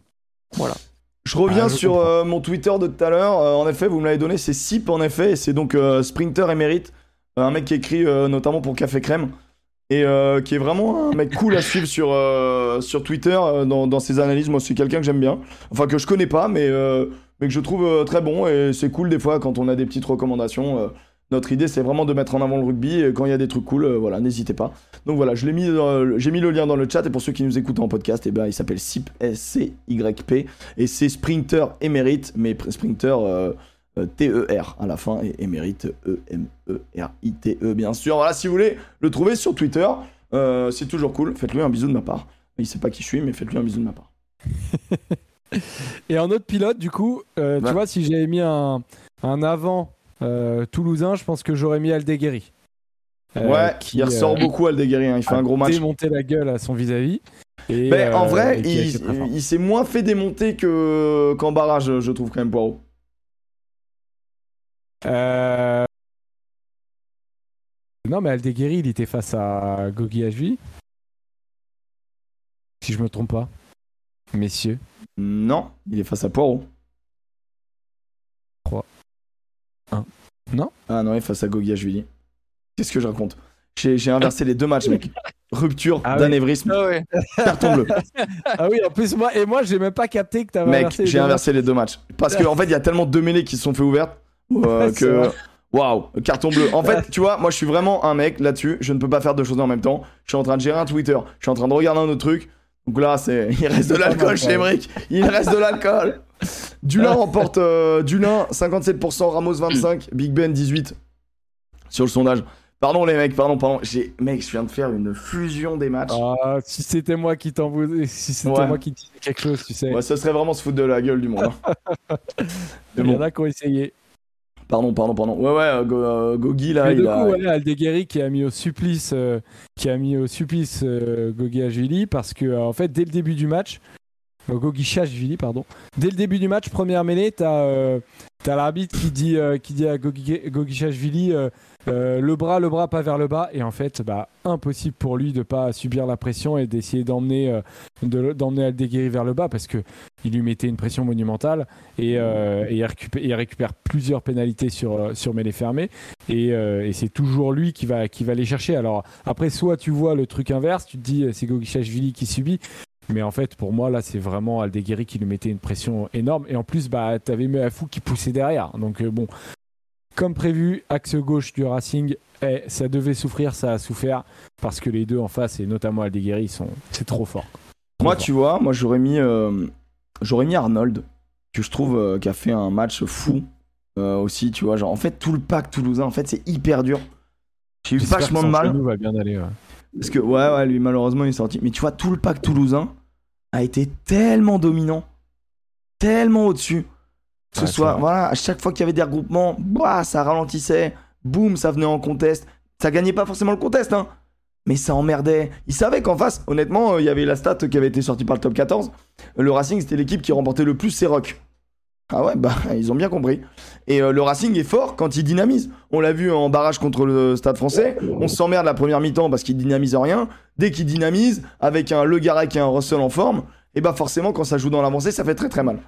Voilà. Je reviens Ah, je sur euh, mon Twitter de tout à l'heure. Euh, en effet, vous me l'avez donné, c'est SIP en effet. et C'est donc euh, Sprinter Émérite, euh, un mec qui écrit euh, notamment pour Café Crème et euh, qui est vraiment un mec cool à suivre sur, euh, sur Twitter euh, dans, dans ses analyses. Moi, c'est quelqu'un que j'aime bien. Enfin, que je connais pas, mais, mais que je trouve très bon. Et c'est cool des fois quand on a des petites recommandations. notre idée, c'est vraiment de mettre en avant le rugby. Et quand il y a des trucs cool, voilà, n'hésitez pas. Donc voilà, mis, j'ai mis le lien dans le chat. Et pour ceux qui nous écoutent en podcast, eh ben, il s'appelle SIP, S-C-Y-P. Et c'est Sprinter Émérite, mais pr- Sprinter T-E-R à la fin et Émérite E E-M-E-R-I-T-E, bien sûr. Voilà, si vous voulez le trouver sur Twitter, euh, c'est toujours cool. Faites-lui un bisou de ma part. Il sait pas qui je suis, mais faites-lui un bisou de ma part. Et en autre pilote, du coup, euh, Ouais. tu vois, si j'avais mis un, un avant euh, toulousain, je pense que j'aurais mis Aldeguerri. Euh, ouais, qui il ressort euh, beaucoup Aldeguerri, hein, il fait un gros match. démonté la gueule à son vis-à-vis. Et, Mais en euh, vrai, il, il s'est moins fait démonter que qu'en barrage, je trouve quand même Poirot. Euh, Non, mais Aldeguerri, il était face à Gogi Ajvi. Si je me trompe pas. Messieurs. Non, il est face à Poirot. 3, 1. Non? Ah non, il est face à Gogiashvili. Qu'est-ce que je raconte? J'ai inversé les deux matchs, mec. Rupture Ah ouais. d'anévrisme, ouais. carton bleu. Ah oui, en plus, moi, et moi, j'ai même pas capté que t'avais Mec, inversé. les j'ai deux inversé les deux matchs. Parce qu'en en fait, il y a tellement de mêlées qui se sont fait ouvertes euh, que. Waouh, carton bleu. En fait, tu vois, moi je suis vraiment un mec là-dessus. Je ne peux pas faire deux choses en même temps. Je suis en train de gérer un Twitter. Je suis en train de regarder un autre truc. Donc là, c'est il reste de l'alcool chez. Emric. Il reste de l'alcool. Dulin remporte euh, Dulin 57%, Ramos 25, Big Ben 18 sur le sondage. Pardon les mecs, pardon, pardon. J'ai mec, je viens de faire une fusion des matchs. Ah, si c'était moi qui t'en voulais- si c'était Ouais. moi qui disais quelque chose, tu sais. Ouais, ce serait vraiment se foutre de la gueule du monde. hein. Il y en a qui ont essayé. Pardon, pardon, pardon. Ouais, ouais, euh, Go- euh, Gogi là, il du a. coup, ouais, Aldeguerri qui a mis au supplice, euh, qui a mis au supplice euh, Gogi Ajvili parce que euh, en fait dès le début du match, Gogi pardon, dès le début du match, première mêlée, t'as t'as l'arbitre qui dit qui dit à Gogi, Gogi euh, le bras, le bras pas vers le bas et en fait bah impossible pour lui de pas subir la pression et d'essayer d'emmener euh, Aldeguerri vers le bas parce que il lui mettait une pression monumentale et, euh, il, récupère, plusieurs pénalités sur euh, sur mêlée fermée et, et c'est toujours lui qui va, qui va les chercher. Alors après, soit tu vois le truc inverse, tu te dis c'est Gogichashvili qui subit, mais en fait pour moi là c'est vraiment Aldeguerri qui lui mettait une pression énorme et en plus bah t'avais Meafou qui poussait derrière. Donc bon, comme prévu, axe gauche du Racing, eh, ça devait souffrir, ça a souffert parce que les deux en face et notamment Aldeguerri ils sont c'est trop fort. Trop Moi, fort. tu vois, moi j'aurais mis, euh, j'aurais mis Arnold, que je trouve euh, qui a fait un match fou euh, aussi, tu vois. Genre, en fait, tout le pack toulousain, en fait, c'est hyper dur. J'ai eu vachement de mal. genou va bien aller. ouais. Parce que, ouais, ouais, lui, malheureusement, il est sorti. Mais tu vois, tout le pack toulousain a été tellement dominant, tellement au-dessus. Ce Ouais, vrai. voilà, à chaque fois qu'il y avait des regroupements, bah, ça ralentissait, boum, ça venait en contest. Ça gagnait pas forcément le contest, hein. Mais ça emmerdait. Ils savaient qu'en face, honnêtement, euh, il y avait la stat qui avait été sortie par le top 14. Le Racing, c'était l'équipe qui remportait le plus ses rocks. Ah ouais, bah, ils ont bien compris. Et euh, le Racing est fort quand il dynamise. On l'a vu en barrage contre le Stade français. On s'emmerde la première mi-temps parce qu'il dynamise rien. Dès qu'il dynamise, avec un Le Garec et un Russell en forme, et bah forcément, quand ça joue dans l'avancée, ça fait très très mal.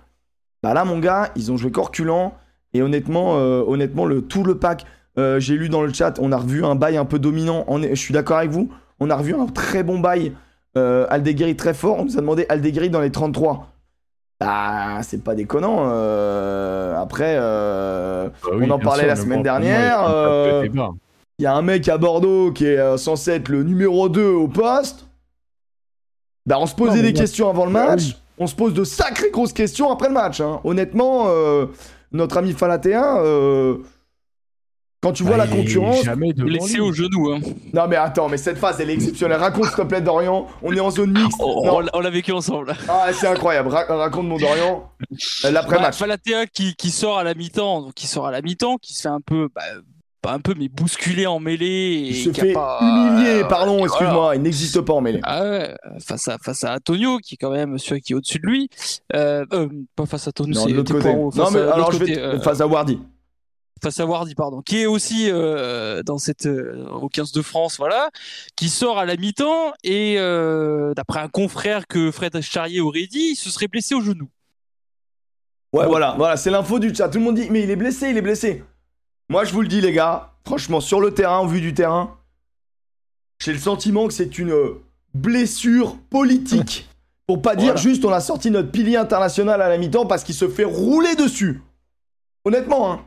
Bah là, mon gars, ils ont joué corculent. Et honnêtement, euh, honnêtement le, tout le pack, euh, j'ai lu dans le chat, on a revu un bail un peu dominant. On est- je suis d'accord avec vous. On a revu un très bon bail. Euh, Aldeguerri très fort. On nous a demandé Aldeguerri dans les 33. Bah, c'est pas déconnant. euh, après, Bah oui, en parlait sûr, la semaine dernière, il y a un mec à Bordeaux qui est censé être le numéro 2 au poste. Bah, on se posait Non, des moi- questions avant le Bah match. oui. On se pose de sacrées grosses questions après le match. hein. Honnêtement, euh, notre ami Falatéen, euh, quand tu vois Bah, la concurrence. Jamais Blessé lui. au genou. Hein. Non, mais attends, mais cette phase, elle est exceptionnelle. Raconte, s'il te plaît, Dorian. On est en zone mixte. On, Non. on l'a- vécu ensemble. Ah, c'est incroyable. Ra- raconte mon Dorian. Euh, Bah, L'après-match. Falatea qui, qui sort à la mi-temps, donc qui sort à la mi-temps, qui se fait un peu, bah, pas un peu, mais bousculé en mêlée. Et Il se fait pas- humilier, euh, pardon, voilà. excuse-moi. Il n'existe pas en mêlée. Ah ouais, face à face à Antonio qui est quand même celui qui est au-dessus de lui. Euh, euh, pas face à Antonio, c'est l'autre côté. Poirot, Non, mais à alors je vais. côté, euh, Face à Wardy. face à Wardy, pardon, qui est aussi dans cette au 15 de France, voilà, qui sort à la mi-temps et d'après un confrère que Fred Charrier aurait dit, il se serait blessé au genou. Ouais, voilà, voilà, c'est l'info du chat. Tout le monde dit, mais il est blessé, il est blessé. Moi, je vous le dis, les gars, franchement, sur le terrain, au vu du terrain, j'ai le sentiment que c'est une blessure politique. Pour pas dire juste, on a sorti notre pilier international à la mi-temps parce qu'il se fait rouler dessus. Honnêtement, hein.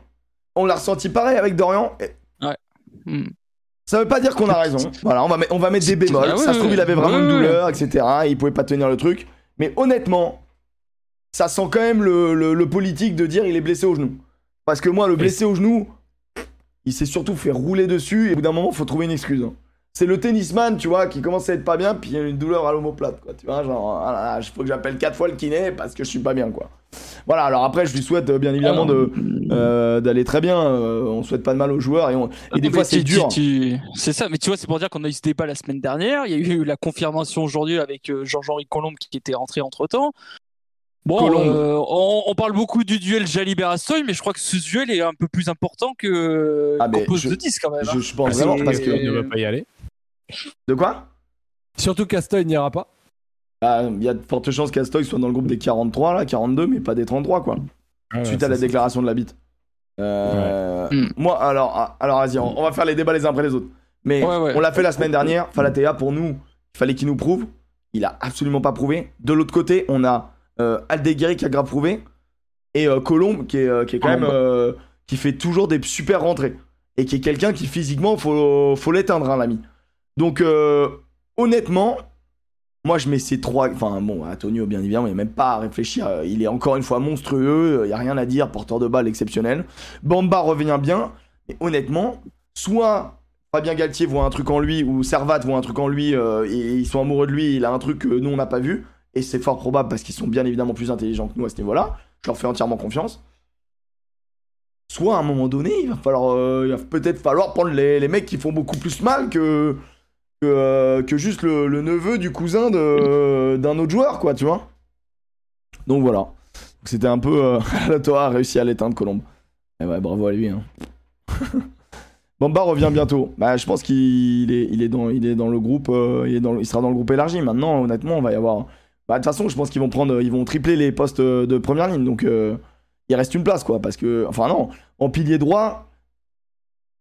On l'a ressenti pareil avec Dorian. Et Hmm. Ça veut pas dire qu'on a raison. Voilà, on va, on va mettre des bémols. Ah ouais, ça se trouve, il avait vraiment ouais, une ouais. douleur, etc. Et il pouvait pas tenir le truc. Mais honnêtement, ça sent quand même le, le- le politique de dire il est blessé au genou. Parce que moi, le blessé au genou, il s'est surtout fait rouler dessus. Et au bout d'un moment, faut trouver une excuse. hein. C'est le tennisman, tu vois, qui commence à être pas bien, puis il y a une douleur à l'omoplate, quoi. Tu vois, genre, ah il faut que j'appelle quatre fois le kiné parce que je suis pas bien, quoi. Voilà, alors après, je lui souhaite euh, bien évidemment de, euh, d'aller très bien. euh, on souhaite pas de mal aux joueurs et, on- et des fois, c'est dur. tu- C'est ça, mais tu vois, c'est pour dire qu'on a eu ce débat la semaine dernière. Il y a eu la confirmation aujourd'hui avec Georges-Henri Colombe qui était rentré entre temps. Bon, euh, on, on parle beaucoup du duel Jalibert-Astoy, mais je crois que ce duel est un peu plus important que Ah, qu'on pose je- de 10 quand même. Je, hein. je pense Ah, vraiment parce que. Il ne va pas y aller. De quoi? Surtout Castoy n'ira pas. Bah, Il y a de fortes chances qu'Astoy soit dans le groupe des 43, là, 42, mais pas des 33, quoi. Suite à la déclaration de la bite. Euh, Ouais. Moi, alors, ah, alors vas-y, on, on va faire les débats les uns après les autres. Mais Ouais, ouais. on l'a fait la semaine dernière. Falatea, pour nous, il fallait qu'il nous prouve. Il a absolument pas prouvé. De l'autre côté, on a euh, Aldeguerri qui a grave prouvé. Et euh, Colombe qui est, euh, qui est quand même. euh, qui fait toujours des super rentrées. Et qui est quelqu'un qui physiquement, faut, faut l'éteindre, hein, l'ami. Donc, euh, honnêtement, moi je mets ces trois. Enfin, bon, Antonio, bien évidemment, il n'y a même pas à réfléchir. Il est encore une fois monstrueux. Il n'y a rien à dire. Porteur de balle exceptionnel. Bamba revient bien. Mais honnêtement, soit Fabien Galtier voit un truc en lui, ou Servat voit un truc en lui, euh, et ils sont amoureux de lui, il a un truc que nous on n'a pas vu. Et c'est fort probable parce qu'ils sont bien évidemment plus intelligents que nous à ce niveau-là. Je leur fais entièrement confiance. Soit à un moment donné, il va falloir, euh, il va peut-être falloir prendre les, les mecs qui font beaucoup plus mal que, que, euh, juste le, neveu du cousin de- d'un autre joueur, quoi, tu vois. Donc voilà. C'était un peu. Euh, la Torah a réussi à l'éteindre, Colombe. Et ouais, bravo à lui. Hein. Bamba revient bientôt. Bah, je pense qu'il est, il est, dans, il est dans le groupe. il, est dans, il sera dans le groupe élargi. Maintenant, honnêtement, on va y avoir. Bah, de toute façon, je pense qu'ils vont prendre, ils vont tripler les postes euh, de première ligne. Donc, euh, il reste une place, quoi. Parce que, enfin, non, en pilier droit,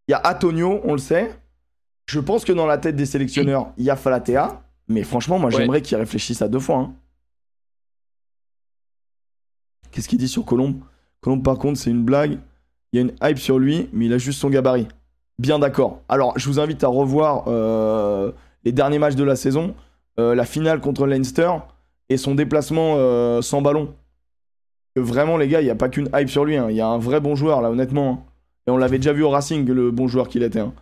il y a Antonio, on le sait. Je pense que dans la tête des sélectionneurs, il y a Falatea. Mais franchement, moi, Ouais. j'aimerais qu'ils réfléchissent à deux fois. hein. Qu'est-ce qu'il dit sur Colombe Colombe, par contre, c'est une blague. Il y a une hype sur lui, mais il a juste son gabarit. Bien d'accord. Alors, je vous invite à revoir euh, les derniers matchs de la saison, euh, la finale contre Leinster et son déplacement euh, sans ballon. Que vraiment, les gars, il n'y a pas qu'une hype sur lui. hein. Il y a un vrai bon joueur, là, honnêtement. hein. Et on l'avait déjà vu au Racing, le bon joueur qu'il était. hein.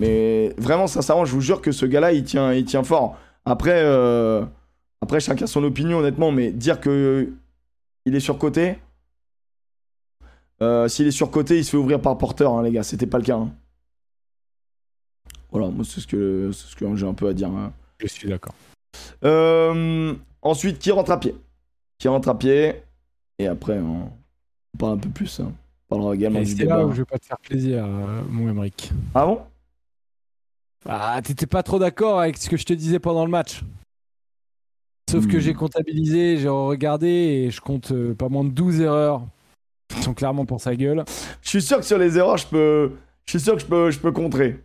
Mais vraiment, sincèrement, je vous jure que ce gars-là, il tient, il tient fort. Après, euh, après, chacun son opinion, honnêtement, mais dire que il est surcoté. Euh, S'il est surcoté, il se fait ouvrir par porteur, les gars. C'était pas le cas. Voilà, moi, c'est ce que, ce que j'ai un peu à dire. Je suis d'accord. Euh, ensuite, qui rentre à pied? Qui rentre à pied? Et après, on, on parle un peu plus. hein. On parlera également Et du c'est débat. là où je vais pas te faire plaisir, euh, mon Emric. Ah bon? Ah, t'étais pas trop d'accord avec ce que je te disais pendant le match. Sauf que Hmm. j'ai comptabilisé, j'ai regardé et je compte euh, pas moins de 12 erreurs qui sont clairement pour sa gueule. Je suis sûr que sur les erreurs, je peux. Je suis sûr que je peux, je peux contrer.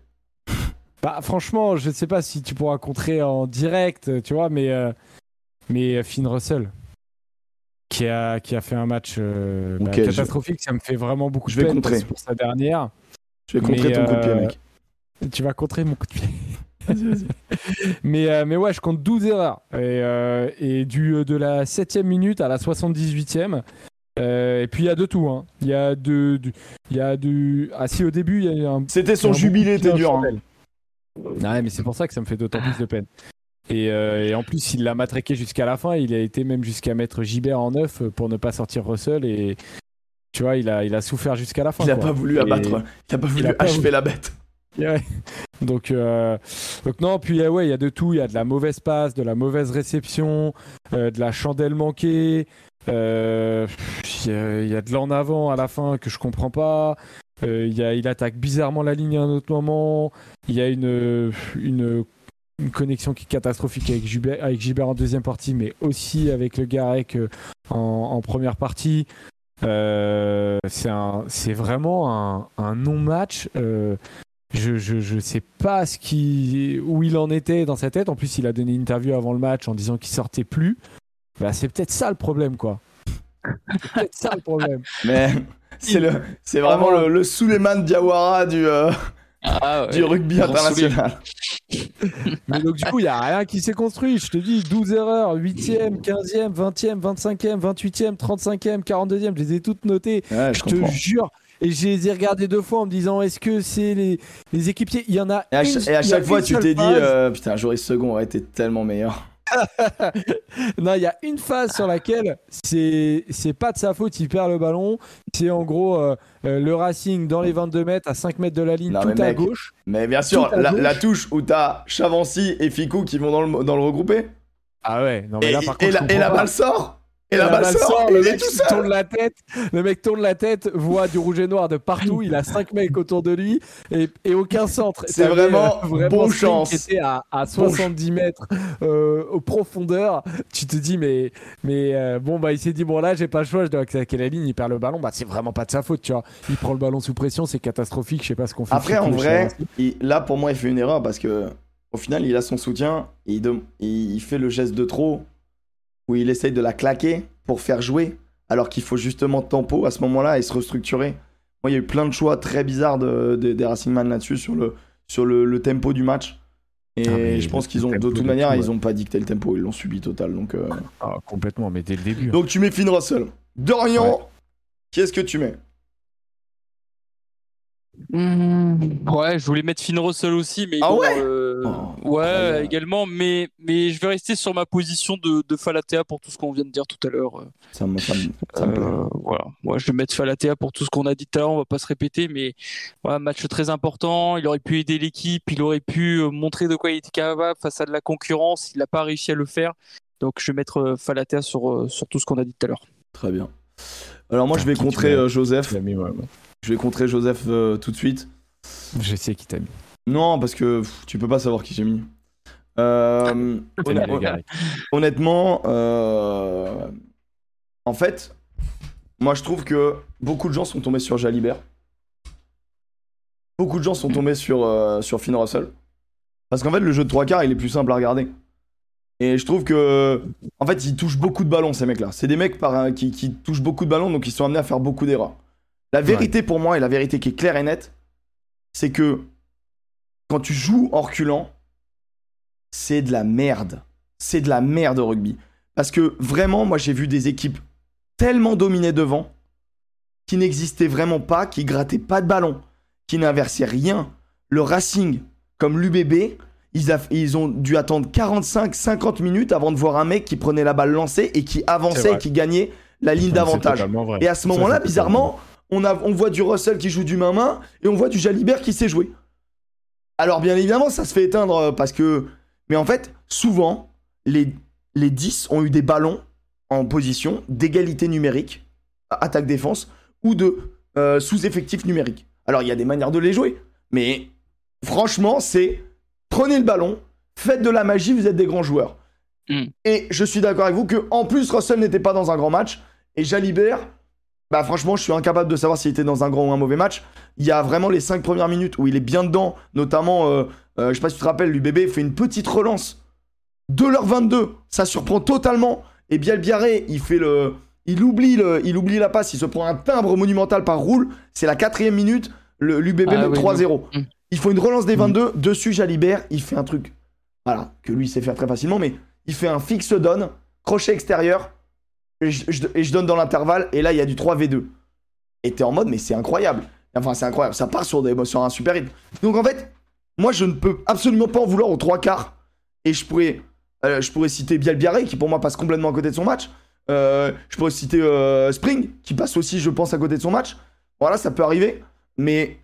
Bah, franchement, je sais pas si tu pourras contrer en direct, tu vois, mais, euh, mais euh, Finn Russell, qui a, qui a fait un match euh, bah, je- catastrophique, ça me fait vraiment beaucoup Je de vais peine contrer. pour sa dernière. Je vais contrer Mais, ton coup de pied, euh, mec. Tu vas contrer mon coup de pied. mais, euh, mais ouais, je compte 12 erreurs. Et, euh, et du, de la 7 minute à la 78e. et puis il y a de tout. Hein. Il y a de, du, il y a du. Ah si au début il y a un. C'était son jubilé, t'es dur. Hein. Ouais, mais c'est pour ça que ça me fait d'autant plus de peine. Et, et, en plus, il l'a matraqué jusqu'à la fin. Il a été même jusqu'à mettre Gibert en neuf pour ne pas sortir Russell. Et tu vois, il a, il a souffert jusqu'à la fin. Il a pas voulu abattre. Il a pas voulu achever la bête. Donc, euh, donc non, puis euh, ouais, il y a de tout. Il y a de la mauvaise passe, de la mauvaise réception, euh, de la chandelle manquée. Il y, a de l'en avant à la fin que je comprends pas. il, y a, il attaque bizarrement la ligne à un autre moment. Il y a une, une, une connexion qui est catastrophique avec Gilbert, en deuxième partie, mais aussi avec le Garek en, en première partie. c'est vraiment un, non-match. Je, je, sais pas ce qui, où il en était dans sa tête. En plus, il a donné une interview avant le match en disant qu'il sortait plus. Bah, c'est peut-être ça le problème, quoi. c'est peut-être ça le problème. Mais c'est vraiment le, le Suleiman Diawara du, euh, ah du rugby international. Mais donc, du coup, il n'y a rien qui s'est construit. Je te dis, 12 erreurs, 8e, 15e, 20e, 25e, 28e, 35e, 42e. Je les ai toutes notées. je, te jure. Et je les ai regardés deux fois en me disant est-ce que c'est les, les, équipiers? Il y en a. Et à, et à chaque fois, tu t'es dit euh, putain, Joris Second aurait été tellement meilleur. non, il y a une phase sur laquelle c'est c'est pas de sa faute, il perd le ballon. C'est en gros euh, euh, le Racing dans les 22 mètres, à 5 mètres de la ligne, tout à gauche. Mais bien sûr, la, touche où t'as Chavancy et Ficou qui vont dans le, dans le regroupé. Ah ouais, non mais là par contre. Et la balle sort et la, balle sort, le mec tourne la tête, le mec tourne la tête, voit du rouge et noir de partout, il a 5 mecs autour de lui et, et aucun centre. C'est vraiment, euh, vraiment bon chance. Qui était à, à 70 mètres euh, au profondeur, tu te dis mais mais euh, bon bah il s'est dit bon là j'ai pas le choix, je dois attaquer la ligne, il perd le ballon, bah c'est vraiment pas de sa faute, tu vois. Il prend le ballon sous pression, c'est catastrophique, je sais pas ce qu'on fait. Après en vrai, là pour moi il fait une erreur parce que au final il a son soutien, il, il fait le geste de trop où il essaye de la claquer pour faire jouer, alors qu'il faut justement tempo à ce moment-là et se restructurer. Moi, il y a eu plein de choix très bizarres de, des Racingman là-dessus sur, le, sur le, tempo du match. Et ah, je pense qu'ils ont, de toute manière, ils n'ont pas dicté le tempo, ils l'ont subi total. Donc, euh. ah, complètement, mais dès le début. Hein. Donc tu mets Finn Russell. Dorian, qu'est-ce que tu mets? Mmh. ouais, je voulais mettre Finn Russell aussi, mais ah ouais, euh, oh, ouais, également, mais mais je vais rester sur ma position de, de Falatea pour tout ce qu'on vient de dire tout à l'heure. Ça me, ça euh, voilà, moi je vais mettre Falatea pour tout ce qu'on a dit tout à l'heure, on va pas se répéter, mais voilà, match très important. Il aurait pu aider l'équipe, il aurait pu euh, montrer de quoi il était capable face à de la concurrence. Il n'a pas réussi à le faire, donc je vais mettre Falatea sur sur tout ce qu'on a dit tout à l'heure. Très bien. Alors moi je vais contrer Joseph. Je vais contrer Joseph euh, tout de suite. Je sais qui t'a mis. Non, parce que tu peux pas savoir qui j'ai mis. Euh, honnêtement, euh, en fait, moi je trouve que beaucoup de gens sont tombés sur Jalibert. Beaucoup de gens sont tombés sur, sur Finn Russell. Parce qu'en fait, le jeu de trois quarts, il est plus simple à regarder. Et je trouve que, en fait, ils touchent beaucoup de ballons, ces mecs-là. C'est des mecs par, qui, qui touchent beaucoup de ballons, donc ils sont amenés à faire beaucoup d'erreurs. La vérité pour moi, et la vérité qui est claire et nette, c'est que quand tu joues en reculant, c'est de la merde. C'est de la merde au rugby. Parce que vraiment, moi j'ai vu des équipes tellement dominées devant, qui n'existaient vraiment pas, qui grattaient pas de ballon, qui n'inversaient rien. Le Racing, comme l'UBB, ils, ils, ont dû attendre 45-50 minutes avant de voir un mec qui prenait la balle lancée et qui avançait et qui gagnait la ligne d'avantage. Et à ce moment-là, bizarrement, on, a, on voit du Russell qui joue du main-main et on voit du Jalibert qui sait jouer. Alors bien évidemment, ça se fait éteindre euh, parce que... Mais en fait, souvent, les, les 10 ont eu des ballons en position d'égalité numérique, attaque-défense, ou de euh, sous-effectif numérique. Alors il y a des manières de les jouer, mais franchement, c'est prenez le ballon, faites de la magie, vous êtes des grands joueurs. Hmm. Et je suis d'accord avec vous que en plus Russell n'était pas dans un grand match et Jalibert bah franchement, je suis incapable de savoir s'il était dans un grand ou un mauvais match. Il y a vraiment les 5 premières minutes où il est bien dedans, notamment, euh, euh, je sais pas si tu te rappelles, l'UBB fait une petite relance. 2h22, ça surprend totalement. Et Biarré, il fait le... Il oublie, le, il oublie la passe, il se prend un timbre monumental par roule. C'est la quatrième minute, l'UBB ah met 3-0. il faut une relance des 22. Dessus, Jalibert, il fait un truc. Voilà, que lui, il sait faire très facilement, mais il fait un fixe donne, crochet extérieur, et je, donne dans l'intervalle, et là, il y a du 3v2. Et t'es en mode, mais c'est incroyable. Enfin, c'est incroyable, ça part sur, des, sur un super. Donc en fait, moi, je ne peux absolument pas en vouloir aux trois quarts. Et je pourrais, euh, citer Bielbiaré, qui pour moi passe complètement à côté de son match. Euh, je pourrais citer euh, Spring, qui passe aussi, je pense, à côté de son match. Voilà, ça peut arriver. Mais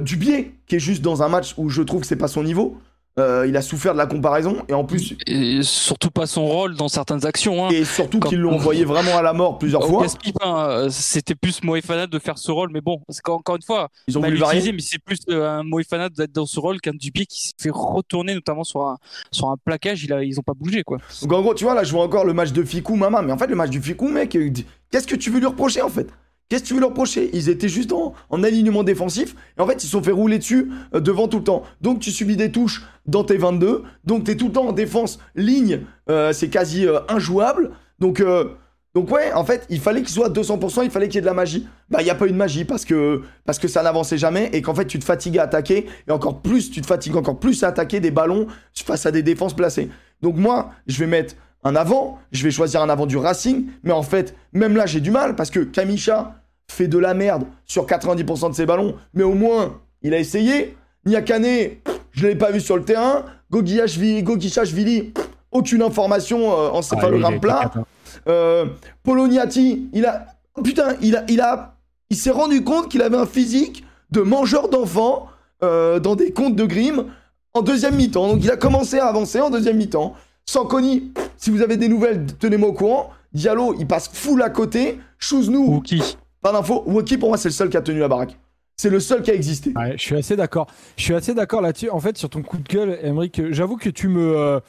Dubier, qui est juste dans un match où je trouve que c'est pas son niveau. Euh, il a souffert de la comparaison et en plus. Et surtout pas son rôle dans certaines actions. Hein. Et surtout qu'ils l'ont envoyé vraiment à la mort plusieurs fois. Hein, c'était plus Moefana de faire ce rôle, mais bon, encore une fois, ils ont voulu varier. Mais c'est plus euh, un Moefana d'être dans ce rôle qu'un Dupier qui s'est fait retourner, notamment sur un, sur un plaquage. Il a, ils ont pas bougé quoi. Donc en gros, tu vois, là, je vois encore le match de Fikou, maman. Mais en fait, le match du Fikou, mec, euh, qu'est-ce que tu veux lui reprocher en fait? Qu'est-ce que tu veux leur reprocher? Ils étaient juste en, alignement défensif. Et en fait, ils se sont fait rouler dessus euh, devant tout le temps. Donc, tu subis des touches dans tes 22. Donc, tu es tout le temps en défense ligne. Euh, c'est quasi euh, injouable. Donc, ouais, en fait, il fallait qu'il soit à 200%. Il fallait qu'il y ait de la magie. Bah, il n'y a pas eu de magie parce que, parce que ça n'avançait jamais. Et qu'en fait, tu te fatigues à attaquer. Et encore plus, tu te fatigues encore plus à attaquer des ballons face à des défenses placées. Donc, moi, je vais mettre un avant. Je vais choisir un avant du Racing. Mais en fait, même là, j'ai du mal parce que Kamisha fait de la merde sur 90% de ses ballons, mais au moins, il a essayé. Niakane, je ne l'ai pas vu sur le terrain. Gogiachvili, aucune information euh, en céphalogramme plat. Hein. Euh, Poloniati, il a. putain, il a. Il, a, il s'est rendu compte qu'il avait un physique de mangeur d'enfants euh, dans des contes de Grimm en deuxième mi-temps. Donc il a commencé à avancer en deuxième mi-temps. Sankoni, si vous avez des nouvelles, tenez-moi au courant. Diallo, il passe full à côté. Chouznou. qui? Pas d'infos. Wookie, pour moi, c'est le seul qui a tenu la baraque. C'est le seul qui a existé. Ouais, je suis assez d'accord. Je suis assez d'accord là-dessus. En fait, sur ton coup de gueule, Emmerich, j'avoue que tu me. Euh,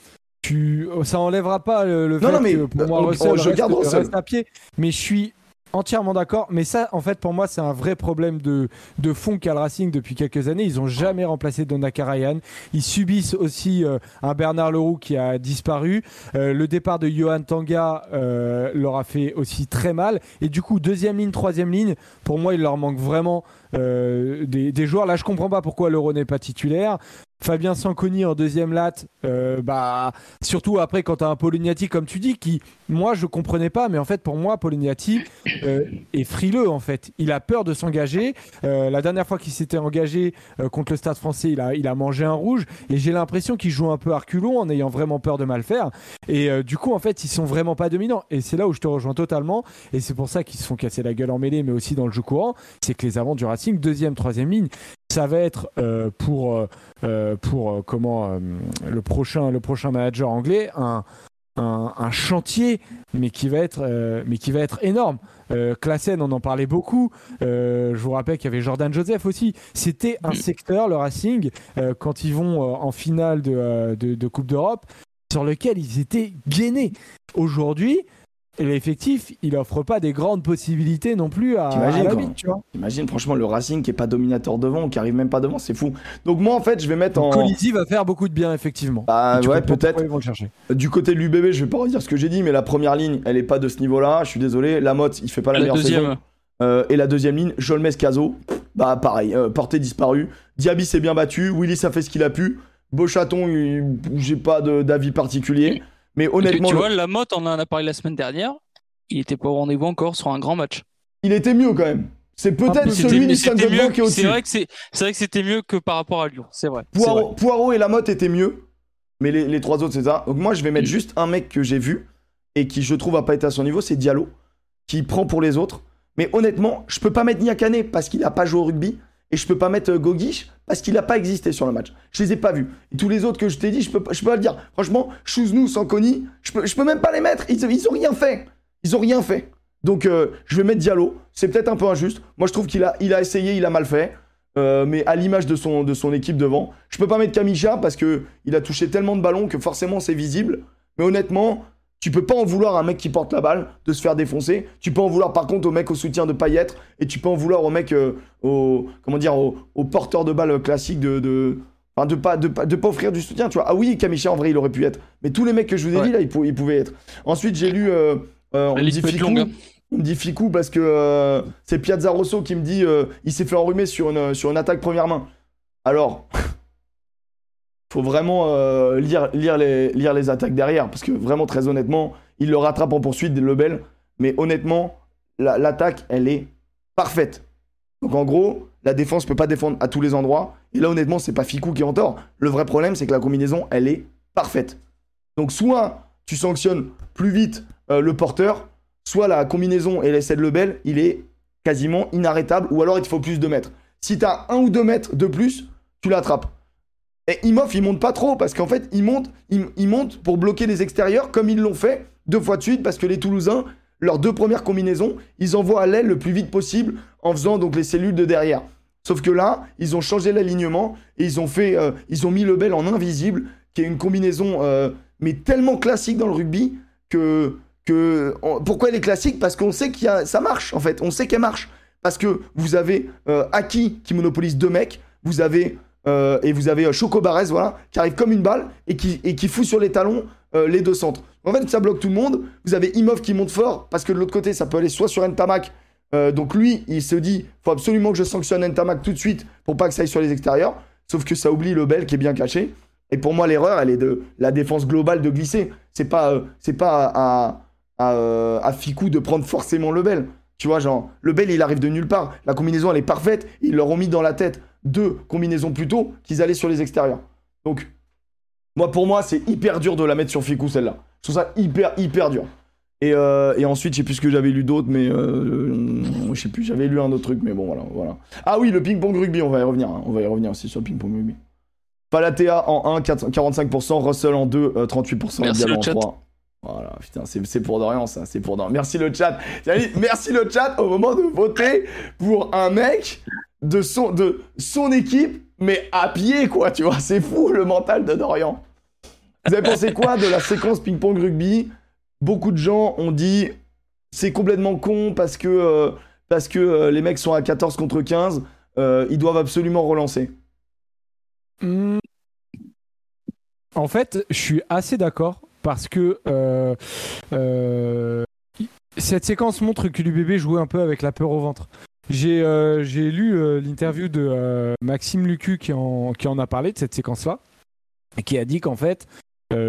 tu, ça enlèvera pas le, fait mais, que pour moi, je garde reste à pied. Mais je suis entièrement d'accord. Mais ça, en fait, pour moi, c'est un vrai problème de, de fond qu'a le Racing depuis quelques années. Ils n'ont jamais remplacé Donna Karayan. Ils subissent aussi euh, un Bernard Leroux qui a disparu. Euh, le départ de Johan Tanga euh, leur a fait aussi très mal. Et du coup, deuxième ligne, troisième ligne, pour moi, il leur manque vraiment des, des, joueurs. Là, je comprends pas pourquoi l'Euro n'est pas titulaire. Fabien Sanconi en deuxième latte, euh, bah, surtout après quand tu as un Polignati, comme tu dis, qui, moi, je comprenais pas, mais en fait, pour moi, Polignati euh, est frileux, en fait. Il a peur de s'engager. Euh, la dernière fois qu'il s'était engagé contre le Stade français, il a, mangé un rouge, et j'ai l'impression qu'il joue un peu arculon en ayant vraiment peur de mal faire. Et du coup, en fait, ils sont vraiment pas dominants. Et c'est là où je te rejoins totalement, et c'est pour ça qu'ils se font casser la gueule en mêlée, mais aussi dans le jeu courant, c'est que les avants du Racing, deuxième, troisième ligne, ça va être pour euh, comment euh, le prochain le prochain manager anglais un, un, chantier mais qui va être mais qui va être énorme. Klassen, on en parlait beaucoup. je vous rappelle qu'il y avait Jordan Joseph aussi. C'était un secteur, le Racing, quand ils vont en finale de, de, de Coupe d'Europe, sur lequel ils étaient gainés. Aujourd'hui, l'effectif, il offre pas des grandes possibilités non plus à, Imagine, tu vois. Imagine franchement le Racing qui est pas dominateur devant, qui arrive même pas devant, c'est fou. Donc moi en fait, je vais mettre en Colisi va faire beaucoup de bien effectivement. Bah ouais, peut-être. Du côté de l'UBB, je vais pas redire ce que j'ai dit, mais la première ligne, elle est pas de ce niveau-là. Je suis désolé. La Motte, il fait pas la, meilleure saison. Euh, et la deuxième ligne, Jolmes Caso, bah pareil, euh, portée disparue. Diaby s'est bien battu, Willis a fait ce qu'il a pu. Beauchaton, j'ai pas d'avis particulier. Mais honnêtement. Tu, vois, la motte, on en a parlé la semaine dernière. Il était pas au rendez-vous encore sur un grand match. Il était mieux quand même. C'est peut-être celui de Blanc qui est au-dessus. C'est vrai que c'est vrai que c'était mieux que par rapport à Lyon. C'est vrai. Poirot, Poirot, et Lamotte étaient mieux, mais les, les trois autres c'est ça. Donc moi je vais mettre juste un mec que j'ai vu et qui je trouve a pas été à son niveau, c'est Diallo, qui prend pour les autres. Mais honnêtement, je peux pas mettre Niakane parce qu'il a pas joué au rugby. Et je peux pas mettre euh, Gogish parce qu'il n'a pas existé sur le match. Je les ai pas vus. Et tous les autres que je t'ai dit, je peux, peux pas le dire. Franchement, Chouznou, Sankoni, je peux, je peux même pas les mettre. Ils, ils ont rien fait. Ils ont rien fait. Donc euh, je vais mettre Diallo. C'est peut-être un peu injuste. Moi je trouve qu'il a, essayé, il a mal fait. Euh, mais à l'image de son, de équipe devant. Je peux pas mettre Kamisha parce que il a touché tellement de ballons que forcément c'est visible. Mais honnêtement, tu peux pas en vouloir à un mec qui porte la balle de se faire défoncer. Tu peux en vouloir par contre au mec au soutien de Payet et tu peux en vouloir au mec euh, au comment dire au, porteur de balle classique de, de Enfin, de pas, de, de, pas offrir du soutien, tu vois. Ah oui, Kamisha, en vrai, il aurait pu être. Mais tous les mecs que je vous ai dit, là, ils, pouvaient être. Ensuite, j'ai lu. Euh, euh, on, me dit Ficou, hein. on me dit Ficou parce que c'est Piazza Rosso qui me dit il s'est fait enrhumer sur une, sur une attaque première main. alors, faut vraiment euh, lire, les, attaques derrière, parce que vraiment, très honnêtement, il le rattrape en poursuite, Lebel, mais honnêtement, l'attaque, elle est parfaite. Donc en gros, la défense peut pas défendre à tous les endroits, et là, honnêtement, c'est pas Fikou qui est en tort. Le vrai problème, c'est que la combinaison, elle est parfaite. Donc soit tu sanctionnes plus vite euh, le porteur, soit la combinaison et l'essai de Lebel, il est quasiment inarrêtable, ou alors il te faut plus de mètres. Si tu as un ou deux mètres de plus, tu l'attrapes. Et Imhoff, il monte pas trop, parce qu'en fait, il monte, il, monte pour bloquer les extérieurs, comme ils l'ont fait deux fois de suite, parce que les Toulousains, leurs deux premières combinaisons, ils envoient à l'aile le plus vite possible, en faisant donc les cellules de derrière. Sauf que là, ils ont changé l'alignement, et ils ont fait, euh, ils ont mis Lebel en invisible, qui est une combinaison, euh, mais tellement classique dans le rugby, que que pourquoi elle est classique? Parce qu'on sait qu'il ça marche en fait, on sait qu'elle marche. Parce que vous avez euh, Aki qui monopolise deux mecs, vous avez euh, et vous avez euh, Choco Barres, qui arrive comme une balle et qui, et fout sur les talons euh, les deux centres. En fait, ça bloque tout le monde. Vous avez Imov qui monte fort parce que de l'autre côté, ça peut aller soit sur Ntamak. donc lui, il se dit, faut absolument que je sanctionne Ntamak tout de suite pour pas que ça aille sur les extérieurs. Sauf que ça oublie le Bel qui est bien caché. Et pour moi, l'erreur, elle est de la défense globale de glisser. C'est pas, pas à, à, à Ficou de prendre forcément le Bel. Tu vois, genre, le Bel, il arrive de nulle part. La combinaison, elle est parfaite. Ils leur ont mis dans la tête deux combinaisons plus tôt qu'ils allaient sur les extérieurs. Donc, moi, pour moi, c'est hyper dur de la mettre sur Ficou, celle-là. Je trouve ça hyper, hyper dur. Et, euh, et ensuite, je sais plus ce que j'avais lu d'autres, mais euh, je sais plus, j'avais lu un autre truc, mais bon, voilà, voilà. Ah oui, le ping-pong rugby, on va y revenir. Hein. on va y revenir aussi sur le ping-pong rugby. Palatea en 1, 45%, Russell en 2, 38%, Merci le chat. 3. Voilà, putain, c'est pour Dorian, ça, c'est pour Dorian. Merci le chat. Merci le chat au moment de voter pour un mec de son, de son équipe, mais à pied, quoi, tu vois. C'est fou le mental de Dorian. Vous avez pensé quoi de la séquence ping-pong rugby? Beaucoup de gens ont dit c'est complètement con parce que, euh, parce que euh, les mecs sont à 14 contre 15, euh, ils doivent absolument relancer. Hmm. En fait, je suis assez d'accord parce que cette séquence montre que l'UBB jouait un peu avec la peur au ventre. J'ai euh, lu euh, l'interview de euh, Maxime Lucu qui en, qui en a parlé de cette séquence-là, et qui a dit qu'en fait,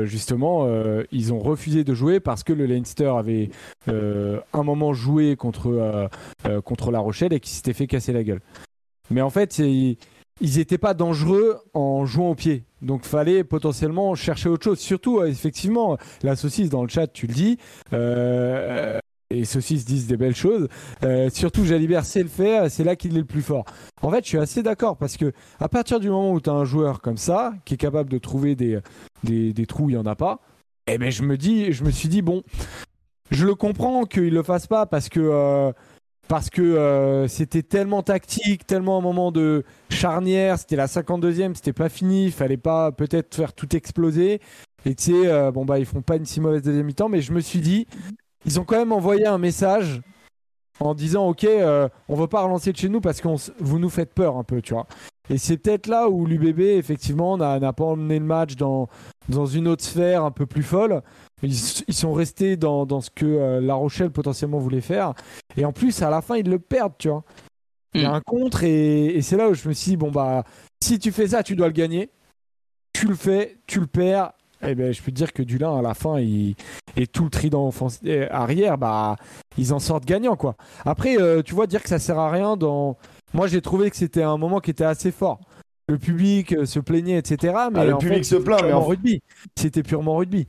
justement, ils ont refusé de jouer parce que le Leinster avait un moment joué contre, contre La Rochelle et qui s'était fait casser la gueule. Mais en fait, ils n'étaient pas dangereux en jouant au pied. Donc fallait potentiellement chercher autre chose. Surtout, effectivement, la saucisse dans le chat, tu le dis et ceux-ci se disent des belles choses. Euh, surtout, Jalibert sait le faire, c'est là qu'il est le plus fort. En fait, je suis assez d'accord parce que à partir du moment où tu as un joueur comme ça, qui est capable de trouver des, des, trous, il n'y en a pas, eh ben, je, me dis, je me suis dit, bon, je le comprends qu'il ne le fasse pas parce que. Euh, parce que euh, c'était tellement tactique, tellement un moment de charnière, c'était la 52e, c'était pas fini, il fallait pas peut-être faire tout exploser. Et tu sais, bon bah ils font pas une si mauvaise deuxième mi-temps, mais je me suis dit, ils ont quand même envoyé un message en disant ok on euh, on veut pas relancer de chez nous parce que vous nous faites peur un peu tu vois. Et c'est peut-être là où l'UBB effectivement n'a pas emmené le match dans, dans une autre sphère un peu plus folle ils, sont restés dans, dans ce que euh, La Rochelle potentiellement voulait faire et en plus à la fin ils le perdent tu vois il y a mm. un contre et, et c'est là où je me suis dit bon bah si tu fais ça tu dois le gagner tu le fais tu le perds eh ben, je peux te dire que Dulin, à la fin, il... et tout le trident euh, arrière, bah, ils en sortent gagnants. Quoi. Après, euh, tu vois, dire que ça sert à rien, dans... moi j'ai trouvé que c'était un moment qui était assez fort. Le public euh, se plaignait, etc. Mais ah, le public se plaint, mais en rugby. C'était purement rugby.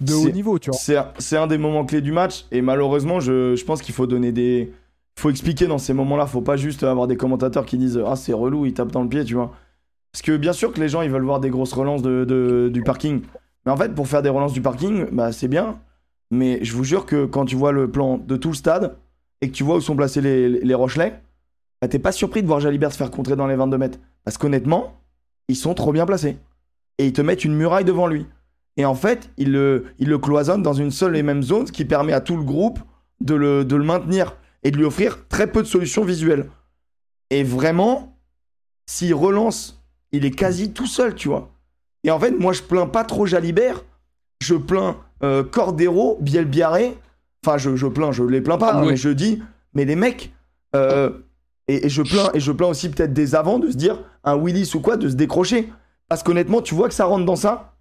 De haut niveau, tu vois. C'est un des moments clés du match. Et malheureusement, je, je pense qu'il faut donner des. Il faut expliquer dans ces moments-là. Faut pas juste avoir des commentateurs qui disent Ah, c'est relou, il tape dans le pied, tu vois. Parce que bien sûr que les gens ils veulent voir des grosses relances de, du parking. Mais en fait, pour faire des relances du parking, bah, c'est bien. Mais je vous jure que quand tu vois le plan de tout le stade et que tu vois où sont placés les, les Rochelais, bah, t'es pas surpris de voir Jalibert se faire contrer dans les 22 mètres. Parce qu'honnêtement, ils sont trop bien placés. Et ils te mettent une muraille devant lui. Et en fait, ils le, cloisonnent dans une seule et même zone, ce qui permet à tout le groupe de le, de le maintenir et de lui offrir très peu de solutions visuelles. Et vraiment, s'il relance il est quasi tout seul, tu vois. Et en fait, moi, je plains pas trop Jalibert, je plains euh, Cordero, Bielbiaré. Enfin, je, je plains, je les plains pas, mais je dis, mais les mecs, euh, Et, je plains, et je plains aussi peut-être des avants de se dire, un Willis ou quoi, de se décrocher. Parce qu'honnêtement, tu vois que ça rentre dans ça.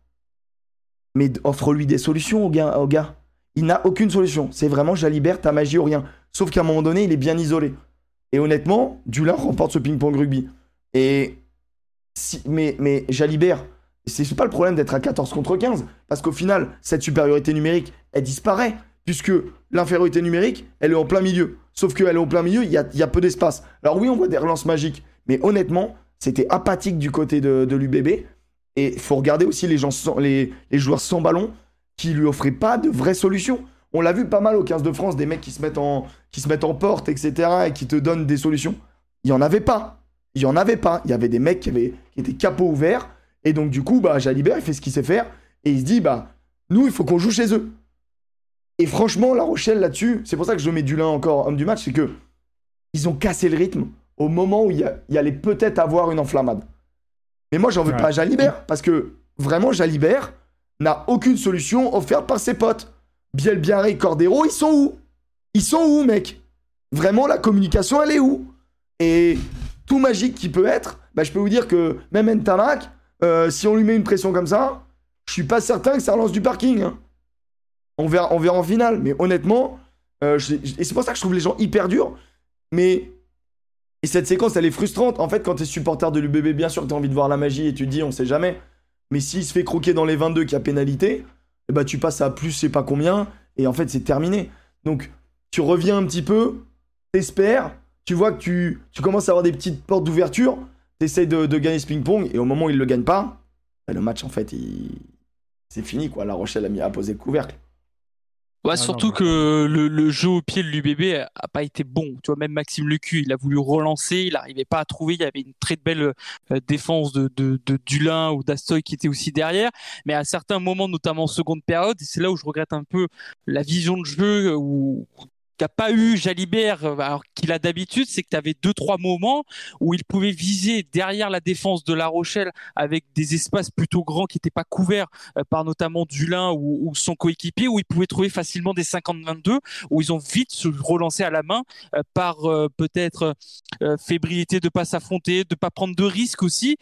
Mais offre-lui des solutions au gars. Au gars. Il n'a aucune solution. C'est vraiment Jalibert, ta magie ou rien. Sauf qu'à un moment donné, il est bien isolé. Et honnêtement, Dulin remporte ce ping-pong rugby. Et si, mais, mais Jalibert, c'est pas le problème d'être à 14 contre 15. Parce qu'au final, cette supériorité numérique, elle disparaît. Puisque l'infériorité numérique, elle est en plein milieu. Sauf qu'elle est en plein milieu, il y a, y a peu d'espace. Alors oui, on voit des relances magiques. Mais honnêtement, c'était apathique du côté de, de l'UBB. Et il faut regarder aussi les, joueurs sans ballon qui lui offraient pas de vraies solutions. On l'a vu pas mal au 15 de France, des mecs qui se mettent en, porte, etc. et qui te donnent des solutions. Il y en avait pas. Il y en avait pas. Il y avait des mecs qui, avaient, qui étaient capot ouverts. Et donc, du coup, bah, Jalibert, il fait ce qu'il sait faire. Et il se dit, bah, nous, il faut qu'on joue chez eux. Et franchement, La Rochelle, là-dessus, c'est pour ça que je mets du lin encore homme du match, c'est que ils ont cassé le rythme au moment où il allait peut-être avoir une enflammade. Mais moi, j'en veux pas à Jalibert, parce que vraiment, Jalibert n'a aucune solution offerte par ses potes. Biel, Biarré, Cordero, ils sont où? Ils sont où, mec? Vraiment, la communication, elle est où? Et tout magique qui peut être, bah, je peux vous dire que même Ntamak, euh, si on lui met une pression comme ça, je suis pas certain que ça relance du parking. Hein. On, verra, on verra en finale, mais honnêtement, euh, et c'est pour ça que je trouve les gens hyper durs. Mais et cette séquence, elle est frustrante. En fait, quand t'es supporter de l'UBB, bien sûr, t'as envie de voir la magie et tu te dis, on sait jamais. Mais s'il se fait croquer dans les 22 qui a pénalité, eh ben, tu passes à plus, je sais pas combien, et en fait, c'est terminé. Donc, tu reviens un petit peu, t'espères, tu vois que tu, commences à avoir des petites portes d'ouverture, t'essayes de, de gagner ce ping-pong, et au moment où il le gagne pas, ben, le match, en fait, c'est fini, quoi. La Rochelle a mis à poser le couvercle. Ouais, ah surtout que le, le, jeu au pied de l'UBB a pas été bon. Tu vois, même Maxime Lecu, il a voulu relancer, il n'arrivait pas à trouver. Il y avait une très belle euh, défense de, de, de Dulin ou d'Astoy qui était aussi derrière. Mais à certains moments, notamment en seconde période, c'est là où je regrette un peu la vision de jeu où qu'a pas eu Jalibert euh, alors qu'il a d'habitude, c'est que tu avais deux trois moments où il pouvait viser derrière la défense de La Rochelle avec des espaces plutôt grands qui n'étaient pas couverts euh, par notamment Dulin ou, ou son coéquipier où il pouvait trouver facilement des 50-22 où ils ont vite se relancer à la main euh, par peut-être fébrilité de pas s'affronter, de pas prendre de risques aussi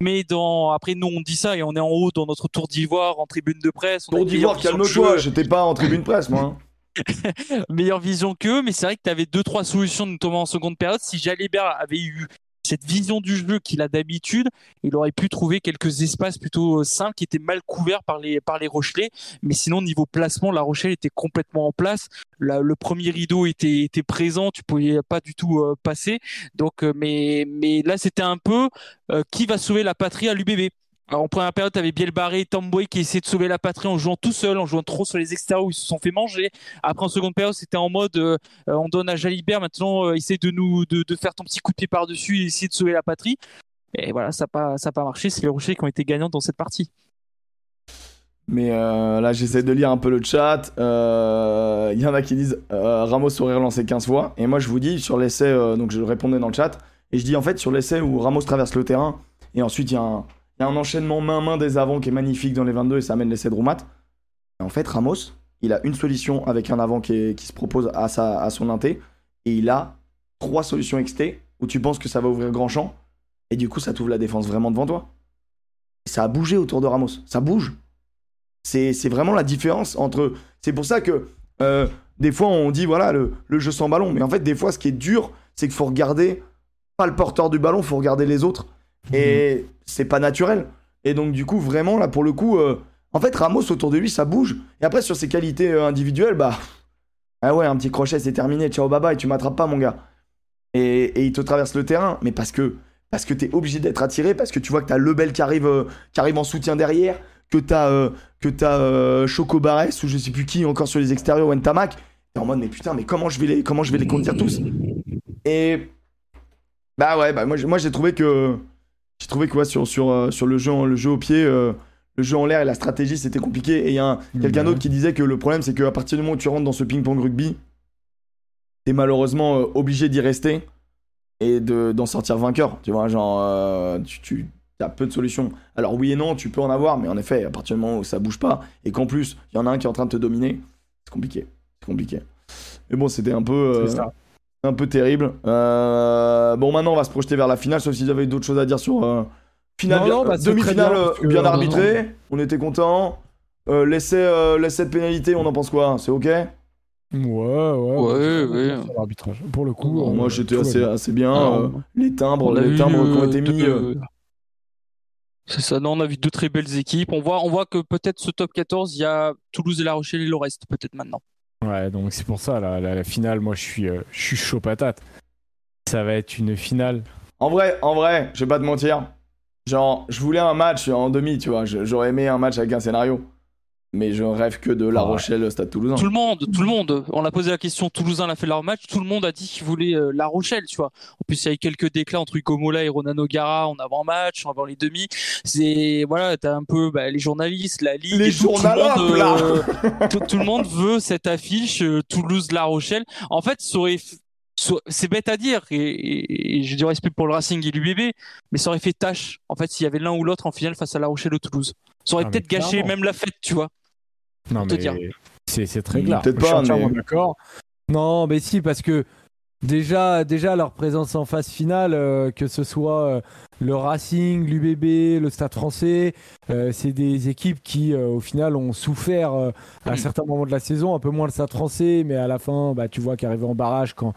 mais dans après nous on dit ça et on est en haut dans notre tour d'ivoire en tribune de presse. Tour d'ivoire, calme-toi, j'étais pas en tribune presse moi. Meilleure vision qu'eux, mais c'est vrai que tu avais deux trois solutions notamment en seconde période. Si Jalibert avait eu cette vision du jeu qu'il a d'habitude, il aurait pu trouver quelques espaces plutôt simples qui étaient mal couverts par les par les Rochelais. Mais sinon niveau placement, La Rochelle était complètement en place. le premier rideau était était présent, tu pouvais pas du tout euh, passer. Donc, euh, mais mais là c'était un peu euh, qui va sauver la patrie à l'UBB. En première période, tu avais Bielbarré et Tomboy qui essayaient de sauver la patrie en jouant tout seul, en jouant trop sur les extérieurs où ils se sont fait manger. Après, en seconde période, c'était en mode euh, on donne à Jalibert, maintenant, euh, essaye de nous de, faire ton petit coup de pied par-dessus et essayer de sauver la patrie. Et voilà, ça n'a pas, pas marché. C'est les Rochers qui ont été gagnants dans cette partie. Mais euh, là, j'essaie de lire un peu le chat. Il y en a qui disent Ramos aurait relancé 15 fois. Et moi, je vous dis, sur l'essai, donc je répondais dans le chat, et je dis en fait, sur l'essai où Ramos traverse le terrain, et ensuite il y a un il y a un enchaînement main-main des avants qui est magnifique dans les 22 et ça amène l'essai de Roumat. En fait, Ramos, il a une solution avec un avant qui, se propose à, à son inté et il a trois solutions XT où tu penses que ça va ouvrir grand champ et du coup ça t'ouvre la défense vraiment devant toi. ça a bougé autour de Ramos, ça bouge. C'est vraiment la différence entre. C'est pour ça que euh, des fois on dit voilà le, le, jeu sans ballon, mais en fait des fois ce qui est dur, c'est qu'il faut regarder pas le porteur du ballon, il faut regarder les autres. Et mhm. c'est pas naturel. Et donc, du coup, vraiment, là, pour le coup, euh, en fait, Ramos, autour de lui, ça bouge. Et après, sur ses qualités euh, individuelles, bah. Ah ouais, un petit crochet, c'est terminé. Ciao, bye bye, tu m'attrapes pas, mon gars. Et, et, il te traverse le terrain. Mais parce que, parce que t'es obligé d'être attiré, parce que tu vois que t'as Lebel qui arrive, euh, qui arrive en soutien derrière, que t'as que as Choco Barres ou je sais plus qui encore sur les extérieurs, ou Ntamak. T'es en mode, mais putain, mais comment je vais les, comment je vais les conduire tous? Et. Bah ouais, bah moi, moi j'ai trouvé que j'ai trouvé que sur, sur, euh, sur le, jeu, le jeu au pied, euh, le jeu en l'air et la stratégie, c'était compliqué. Et il y a quelqu'un d'autre qui disait que le problème, c'est qu'à partir du moment où tu rentres dans ce ping-pong rugby, t'es malheureusement euh, obligé d'y rester et d'en sortir vainqueur. Tu vois, genre, tu, tu as peu de solutions. Alors oui et non, tu peux en avoir, mais en effet, à partir du moment où ça bouge pas et qu'en plus, il y en a un qui est en train de te dominer, c'est compliqué. C'est compliqué. Mais bon, c'était un peu un peu terrible. Euh, bon, maintenant, on va se projeter vers la finale, sauf si vous avez d'autres choses à dire sur euh, finale, Non, bah, demi-finale bien, euh, bien non, arbitrée. On était content. Euh, l'essai, euh, l'essai de pénalité, on en pense quoi? C'est ok? Ouais, ouais. Ouais, ouais. L'arbitrage. Pour le coup. Bon, euh, Moi, j'étais assez, bien. assez bien. Alors, euh, les timbres, les timbres qui ont euh, été mis. euh, C'est ça, non, on a vu deux très belles équipes. On voit, on voit que peut-être ce top 14, il y a Toulouse et La Rochelle et le reste, peut-être maintenant. Ouais, donc c'est pour ça, la, la, finale, moi, je suis, euh, je suis chaud patate. Ça va être une finale. En vrai, en vrai, je vais pas te mentir. Genre, je voulais un match en demi, tu vois. J'aurais aimé un match avec un scénario. Mais je rêve que de La Ouais. Rochelle, Stade Toulousain. Tout le monde, tout le monde. On a posé la question, Toulousain a fait leur match, tout le monde a dit qu'il voulait euh, La Rochelle, tu vois. En plus, il y a eu quelques déclats entre Hugo Mola et Ronan O'Gara en avant-match, en avant les demi. C'est, voilà, t'as un peu bah, les journalistes, la ligue. Les tout, tout le monde, euh, tout, tout le monde veut cette affiche euh, Toulouse-La Rochelle. En fait, ça aurait c'est bête à dire et, et- et j'ai du respect pour le Racing et l'UBB, mais ça aurait fait tâche en fait s'il y avait l'un ou l'autre en finale face à La Rochelle ou Toulouse. Ça aurait Ah, peut-être gâché même la fête, tu vois. Non, mais dire. c'est c'est très Mm, clair. peut-être pas, mais- d'accord. Non, mais si, parce que déjà, déjà leur présence en phase finale, euh, que ce soit euh, le Racing, l'UBB, le Stade français, euh, c'est des équipes qui, euh, au final, ont souffert euh, à Mm. certains moments de la saison, un peu moins le Stade français, mais à la fin, bah, tu vois qu'arriver en barrage quand.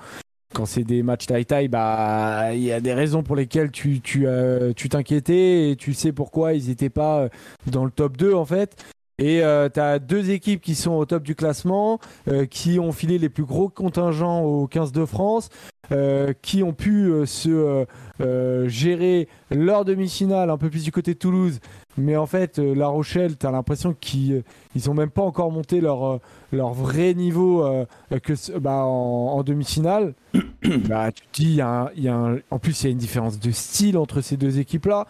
Quand c'est des matchs taille-taille, bah il y a des raisons pour lesquelles tu tu euh, tu t'inquiétais et tu sais pourquoi ils n'étaient pas dans le top 2 en fait. Et tu as deux équipes qui sont au top du classement, euh, qui ont filé les plus gros contingents au 15 de France, euh, qui ont pu euh, se euh, euh, gérer leur demi-finale un peu plus du côté de Toulouse. Mais en fait, euh, La Rochelle, tu as l'impression qu'ils euh, ils ont même pas encore monté leur, euh, leur vrai niveau euh, que, bah, en, en demi-finale. bah, tu te dis, il y a un- il y a un- en plus, il y a une différence de style entre ces deux équipes-là.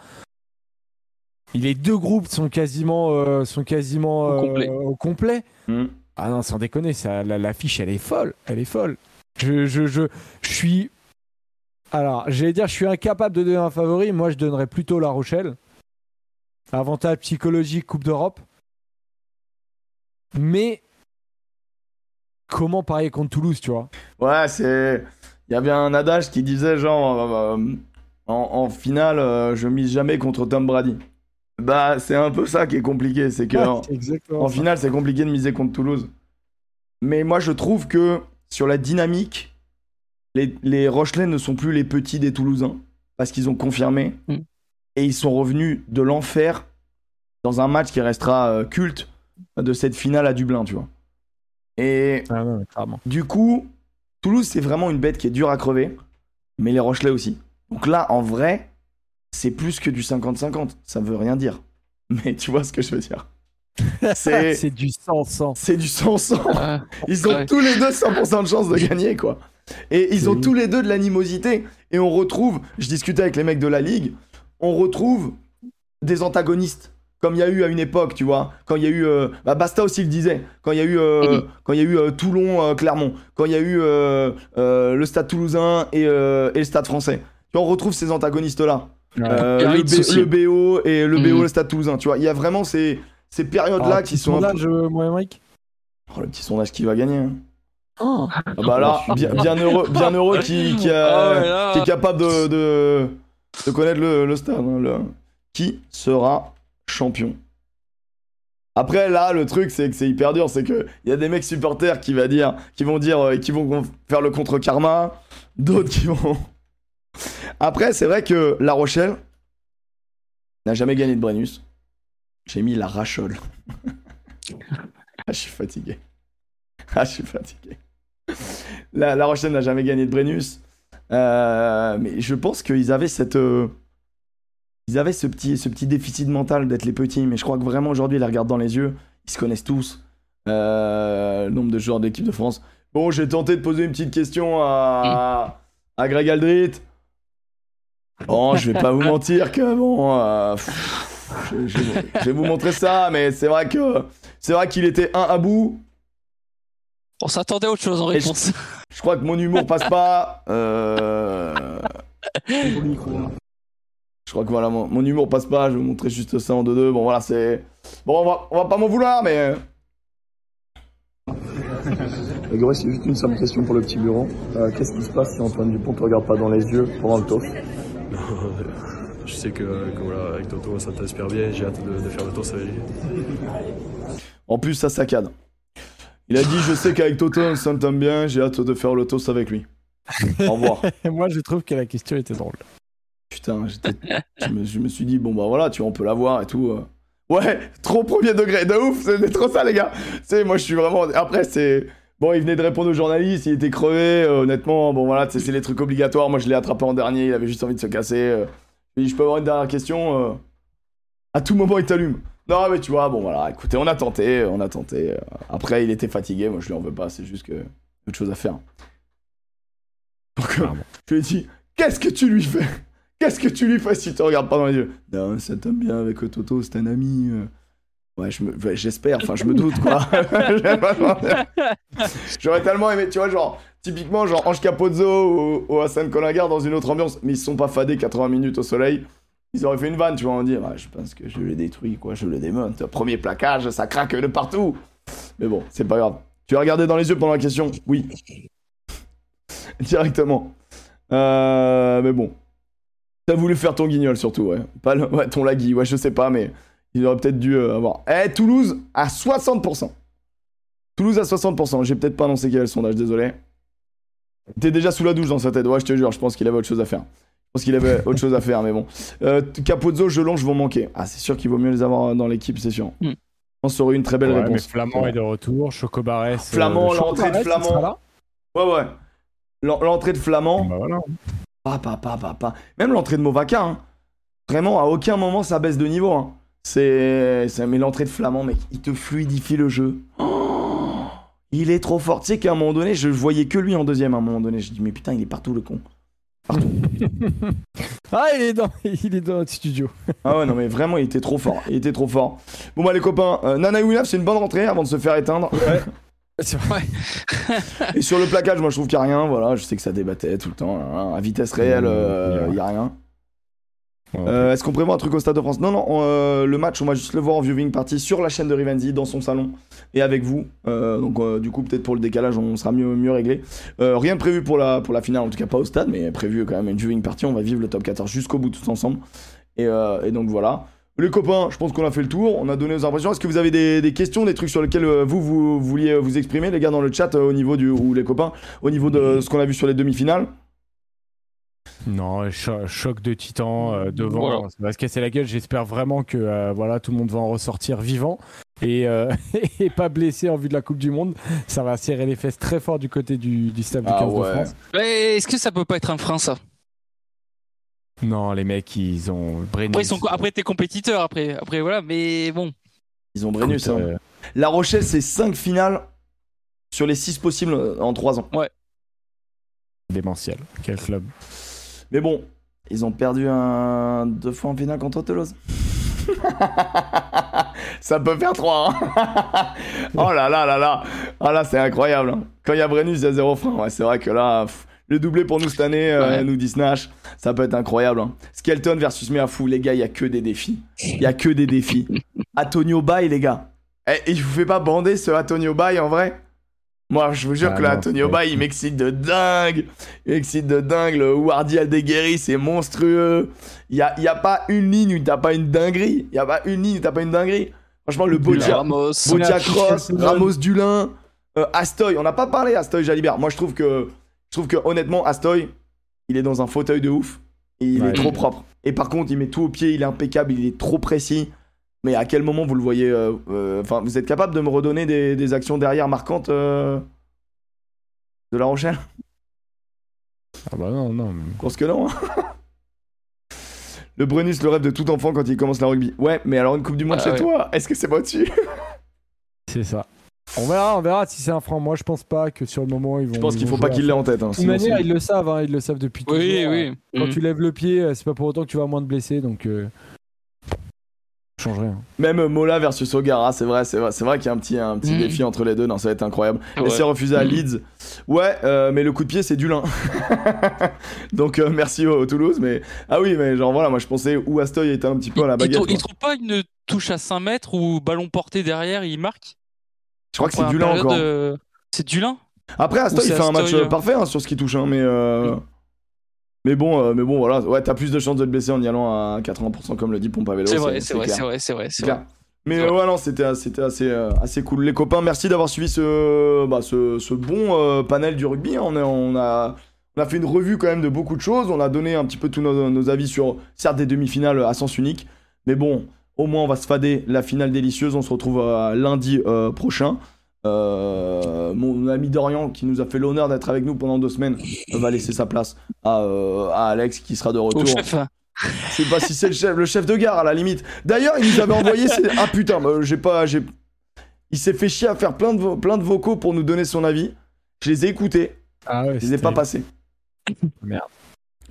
Les deux groupes sont quasiment, euh, sont quasiment Au euh, complet. au complet. Mm. Ah non, sans déconner, ça, la, l'affiche, elle est folle. Elle est folle. Je, je, je, je suis. Alors, j'allais dire, je suis incapable de donner un favori. Moi, je donnerais plutôt La Rochelle. Avantage psychologique, Coupe d'Europe. Mais. Comment parier contre Toulouse, tu vois? Ouais, c'est. Il y avait un adage qui disait genre euh, euh, en, en finale, euh, je mise jamais contre Tom Brady. Bah, c'est un peu ça qui est compliqué, c'est que en, en finale, c'est compliqué de miser contre Toulouse. Mais moi, je trouve que sur la dynamique, les, les Rochelais ne sont plus les petits des Toulousains parce qu'ils ont confirmé Mm. et ils sont revenus de l'enfer dans un match qui restera euh, culte de cette finale à Dublin, tu vois. Et Ah non, du coup, Toulouse, c'est vraiment une bête qui est dure à crever, mais les Rochelais aussi. Donc là, en vrai, c'est plus que du 50-50. Ça veut rien dire. Mais tu vois ce que je veux dire. C'est du 100-100. c'est du 100-100. Ah, Ils ont Ouais. tous les deux 100% de chance de gagner, quoi. Et ils ont ouf. tous les deux de l'animosité. Et on retrouve, je discutais avec les mecs de la Ligue, on retrouve des antagonistes. Comme il y a eu à une époque, tu vois. Quand il y a eu. euh, bah, Basta aussi le disait. Quand il y a eu, euh, quand il y a eu euh, Toulon-Clermont. quand il y a eu euh, euh, le stade toulousain et, euh, et le stade français. Tu vois, on retrouve ces antagonistes-là. Euh, le, B- BO et le BO, Mhm. le stade toulousain. Tu vois, il y a vraiment ces, ces périodes-là Alors, qui petit sont. un peu- sondage, euh, moi et Mike Oh, le petit sondage qui va gagner. hein. Oh. Ah bah là, bien, bien heureux, bien heureux qui, qui, a- Ah est capable de, de, de connaître le, le stade. hein, le- Qui sera champion Après là, le truc c'est que c'est hyper dur, c'est que il y a des mecs supporters qui va dire, qui vont dire, euh, qui vont faire le contre karma, d'autres qui vont. Après, c'est vrai que La Rochelle n'a jamais gagné de Brennus. J'ai mis la Rachole. ah, je suis fatigué. Ah, je suis fatigué. La, la Rochelle n'a jamais gagné de Brennus. Euh, mais je pense qu'ils avaient cette. euh, ils avaient ce petit, ce petit déficit mental d'être les petits. Mais je crois que vraiment aujourd'hui, ils les regardent dans les yeux. Ils se connaissent tous. Euh, le nombre de joueurs d'équipe de France. Bon, j'ai tenté de poser une petite question à, à Greg Aldrit. Bon, je vais pas vous mentir que bon. euh, pff, je, je- je vais vous montrer ça, mais c'est vrai que c'est vrai qu'il était un à bout. On s'attendait à autre chose en je- réponse. Je crois que mon humour passe pas. Euh... Je crois que voilà, mon, mon humour passe pas. Je vais vous montrer juste ça en 2-2. Bon, voilà, c'est. Bon, on va, on va pas m'en vouloir, mais. Grégory, c'est juste une simple question pour le petit bureau. Euh, Qu'est-ce qui se passe si Antoine Dupont te regarde pas dans les yeux pendant le tof Je sais que, que voilà, avec Toto, ça t'inspire bien. J'ai hâte de, de faire le toss avec lui. En plus, ça saccade. Il a dit Je sais qu'avec Toto, on s'entend bien, j'ai hâte de faire le toss avec lui. Au revoir. Moi, je trouve que la question était drôle. Putain, je, me, je me suis dit Bon, bah voilà, tu vois, on peut l'avoir et tout. euh. Ouais, trop premier degré, de ouf, c'était trop ça, les gars. Tu sais, moi, je suis vraiment. Après, c'est. Bon, il venait de répondre aux journalistes, il était crevé, euh, honnêtement. Bon, voilà, c'est les trucs obligatoires. Moi, je l'ai attrapé en dernier, il avait juste envie de se casser. euh. Je lui ai dit, je peux avoir une dernière question euh. À tout moment, il t'allume. Non, mais tu vois, bon, voilà, écoutez, on a tenté, on a tenté. euh. Après, il était fatigué, moi, je lui en veux pas, c'est juste que. Autre chose à faire. Donc, euh, je lui ai dit, qu'est-ce que tu lui fais? Qu'est-ce que tu lui fais si tu te regardes pas dans les yeux? Non, ça tombe bien avec Toto, c'est un ami. Ouais, je j'espère, enfin, je me doute, quoi. J'aurais tellement aimé, tu vois, genre, typiquement, genre Ange Capozzo ou, ou Hassan Kolingar dans une autre ambiance, mais ils se sont pas fadés 80 minutes au soleil. Ils auraient fait une vanne, tu vois, on dit, ouais, je pense que je l'ai détruit, quoi, je le démonte. Premier plaquage, ça craque de partout. Mais bon, c'est pas grave. Tu as regardé dans les yeux pendant la question? Oui. Directement. Euh, mais bon. T'as voulu faire ton guignol surtout, ouais. Pas le- ouais, ton lagui, ouais, je sais pas, mais il aurait peut-être dû euh, avoir. Eh, Toulouse à 60%. Toulouse à 60%. J'ai peut-être pas annoncé quel est le sondage, désolé. T'es déjà sous la douche dans sa tête, ouais, je te jure, je pense qu'il avait autre chose à faire. Je pense qu'il avait autre chose à faire, mais bon. Euh, Capozzo, Jelonge vont manquer. Ah, c'est sûr qu'il vaut mieux les avoir dans l'équipe, c'est sûr. Hmm. On aurait une très belle Ouais, mais réponse. Flamand est de retour, Chocobarès. euh, Flamand, l'entrée de Flamand. Ouais, ouais. L'en- L'entrée de Flamand. Bah voilà. Pas, pas, pas, pas, pas. Même l'entrée de Movaca, hein. Vraiment, à aucun moment ça baisse de niveau. Hein. C'est. Mais l'entrée de Flamand, mec, il te fluidifie le jeu. Oh, il est trop fort. Tu sais qu'à un moment donné, je voyais que lui en deuxième à un moment donné. Je dis, mais putain, il est partout le con. Ah, il est dans, il est dans notre studio. Ah ouais, non, mais vraiment, il était trop fort. Il était trop fort. Bon, bah, les copains, euh, Nana Williams, c'est une bonne rentrée avant de se faire éteindre. C'est vrai. Et sur le plaquage, moi, je trouve qu'il n'y a rien. Voilà, je sais que ça débattait tout le temps. hein. À vitesse réelle, euh, il n'y a rien. Euh, Est-ce qu'on prévoit un truc au Stade de France? Non, non, on, euh, le match, on va juste le voir en viewing party sur la chaîne de Rivenzi, dans son salon, et avec vous. Euh, donc, du coup, peut-être pour le décalage, on sera mieux, mieux réglé. Rien de prévu pour la, pour la finale, en tout cas pas au stade, mais prévu quand même une viewing party. On va vivre le top 14 jusqu'au bout tous ensemble. Et, donc voilà. Les copains, je pense qu'on a fait le tour, on a donné nos impressions. Est-ce que vous avez des, des questions, des trucs sur lesquels vous, vous vouliez vous exprimer, les gars, dans le chat, au niveau du, ou les copains, au niveau de ce qu'on a vu sur les demi-finales? Non, cho- choc de titan euh, devant, Voilà. ça va se casser la gueule. J'espère vraiment que euh, voilà, tout le monde va en ressortir vivant et, euh, et pas blessé en vue de la Coupe du Monde. Ça va serrer les fesses très fort du côté du, du staff du Ah 15 ouais. de France. Mais Est-ce que ça peut pas être un frein, ça? Non, les mecs, ils ont Brennus. Après, ils sont... après t'es compétiteur, après. après, voilà, mais bon. Ils ont Brennus, hein. euh, La Rochelle, c'est 5 finales sur les 6 possibles en 3 ans. démentiel. Quel club. Mais bon, ils ont perdu un... deux fois en finale contre Toulouse. Ça peut faire 3. oh là là là là. Ah là, c'est incroyable. hein. Quand il y a Brennus, il y a 0 frein. Ouais, c'est vrai que là, pff, le doublé pour nous cette année, euh, Ouais. nous dit Snatch, ça peut être incroyable. hein. Skelton versus Meafou, les gars, il y a que des défis. Il y a que des défis. Antonio Bay, les gars. Eh, il vous fait pas bander ce Antonio Bay en vrai? Moi, je vous jure Ah que là, Antonio Bay, il m'excite de dingue. Il m'excite de dingue. Le Wardy Aldeguerri, c'est monstrueux. Il y a, il y a pas une ligne où t'as pas une dinguerie. Il y a pas une ligne où t'as pas une dinguerie. Franchement, le Bodia, Ramos. Bodia Ramos, Cross, Ramos. Ramos Dulin, euh, Astoy. On n'a pas parlé Astoy Jalibert. Moi, je trouve que, je trouve que honnêtement, Astoy, il est dans un fauteuil de ouf. Et il Ouais. est trop propre. Et par contre, il met tout au pied, il est impeccable, il est trop précis. Mais à quel moment vous le voyez euh, euh, Enfin, vous êtes capable de me redonner des, des actions derrière marquantes euh, de La Rochelle? Ah bah non, non. mais- Course que non. hein. le Brunus, le rêve de tout enfant quand il commence la rugby. Ouais, mais alors une Coupe du Monde Ah chez ouais. toi, est-ce que c'est pas au-dessus? C'est ça. On verra, on verra si c'est un franc. Moi, je pense pas que sur le moment ils vont. Je pense qu'il faut pas qu'il l'ait en tête. hein, De toute manière, ils le savent, hein, ils le savent depuis toujours. Oui, hein. oui. Quand Mhm. tu lèves le pied, c'est pas pour autant que tu vas moins de blessés, donc euh, change rien. Même Mola versus Ogara, c'est vrai, c'est vrai, qu'il y a un petit, un petit Mhm. défi entre les deux. Non, ça va être incroyable. Ouais. Et c'est refusé à Mhm. Leeds. Ouais, euh, mais le coup de pied, c'est du lin. Donc euh, merci au, au Toulouse. Mais ah oui, mais genre voilà, moi je pensais où Astoy était un petit peu à la Il, baguette. il quoi. trouve pas une touche à 5 mètres ou ballon porté derrière, il marque? Je crois que c'est du lin encore. euh, C'est du lin? Après, Aston, Ou il fait un match Astoy, euh, euh. parfait hein, sur ce qui touche, hein, mais. euh, Mais bon, euh, mais bon, voilà. Ouais, t'as plus de chances de te blesser en y allant à 80%, comme le dit Pompavello. C'est vrai, c'est vrai, c'est vrai, c'est vrai, c'est vrai. Mais euh, ouais, non, c'était assez, euh, assez cool. Les copains, merci d'avoir suivi ce, bah, ce, ce bon euh, panel du rugby. On a, on, a, on a fait une revue quand même de beaucoup de choses. On a donné un petit peu tous nos, nos avis sur, certes, des demi-finales à sens unique. Mais bon, au moins, on va se fader la finale délicieuse. On se retrouve lundi prochain. Euh, mon ami Dorian, qui nous a fait l'honneur d'être avec nous pendant deux semaines, euh, va laisser sa place à, euh, à Alex, qui sera de retour. Au chef. Je sais pas si c'est le chef, le chef de gare à la limite. D'ailleurs, il nous avait envoyé. ses- Ah putain, bah, j'ai pas, j'ai. Il s'est fait chier à faire plein de, vo- plein de vocaux pour nous donner son avis. Je les ai écoutés, Ah ouais, je les ai pas passés. Merde.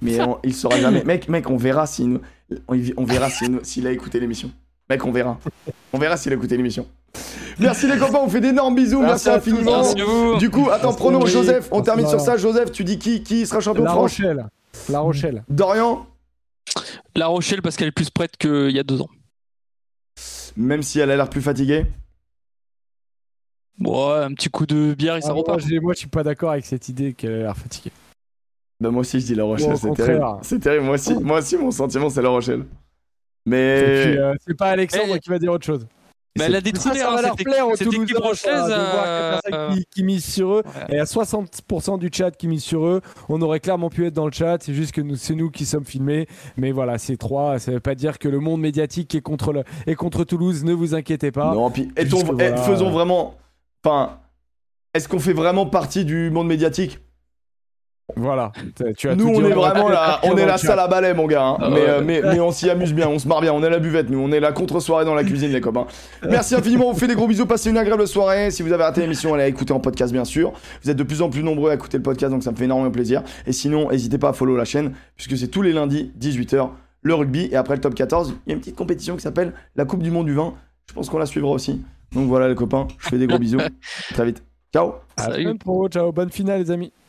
Mais on- il saura jamais. Mec, mec, on verra nous- on, on verra s'il nous- s'il a écouté l'émission. Mec, on verra. On verra s'il a écouté l'émission. Merci les copains, on vous fait d'énormes bisous. Merci, infiniment. Merci à vous. Du coup, attends, Merci, prono, oui. Joseph. On Merci, termine sur ça. Joseph, tu dis qui, qui sera champion de La France Rochelle. La Rochelle. Dorian, La Rochelle parce qu'elle est plus prête qu'il y a deux ans. même si elle a l'air plus fatiguée. Bon, ouais, un petit coup de bière et ça Ah, moi, repart. moi, je suis pas d'accord avec cette idée qu'elle a l'air fatiguée. Bah moi aussi je dis La Rochelle, c'est terrible. C'est terrible, moi aussi, moi aussi mon sentiment c'est La Rochelle. Et Mais puis, euh, c'est pas Alexandre qui va dire autre chose. Mais elle a des Mais ça, d'air, va hein, leur plaire aux Toulousains, rochelaise. de voir euh, personne qui, qui mise sur eux. ouais. Et il y a 60% du chat qui mise sur eux. On aurait clairement pu être dans le chat. C'est juste que nous, c'est nous qui sommes filmés. Mais voilà, c'est trois. Ça veut pas dire que le monde médiatique est contre, le, est contre Toulouse. Ne vous inquiétez pas. non, puis que eh, voilà. faisons vraiment. Enfin, est-ce qu'on fait vraiment partie du monde médiatique? Voilà. Tu as Nous tout on dit, est vraiment là, on est la salle à balai mon gars. hein. Ah mais, ouais. euh, mais, mais on s'y amuse bien, on se marre bien, on est la buvette nous, on est la contre-soirée dans la cuisine les copains. Merci infiniment, on vous fait des gros bisous, passez une agréable soirée. Si vous avez raté l'émission, allez écouter en podcast bien sûr. Vous êtes de plus en plus nombreux à écouter le podcast donc ça me fait énormément plaisir. Et sinon, n'hésitez pas à follow la chaîne puisque c'est tous les lundis 18h le rugby et après le top 14, il y a une petite compétition qui s'appelle la Coupe du monde du vin. Je pense qu'on la suivra aussi. Donc voilà les copains, je fais des gros bisous. À très vite. Ciao À la semaine pro. Ciao. Bonne finale, les amis.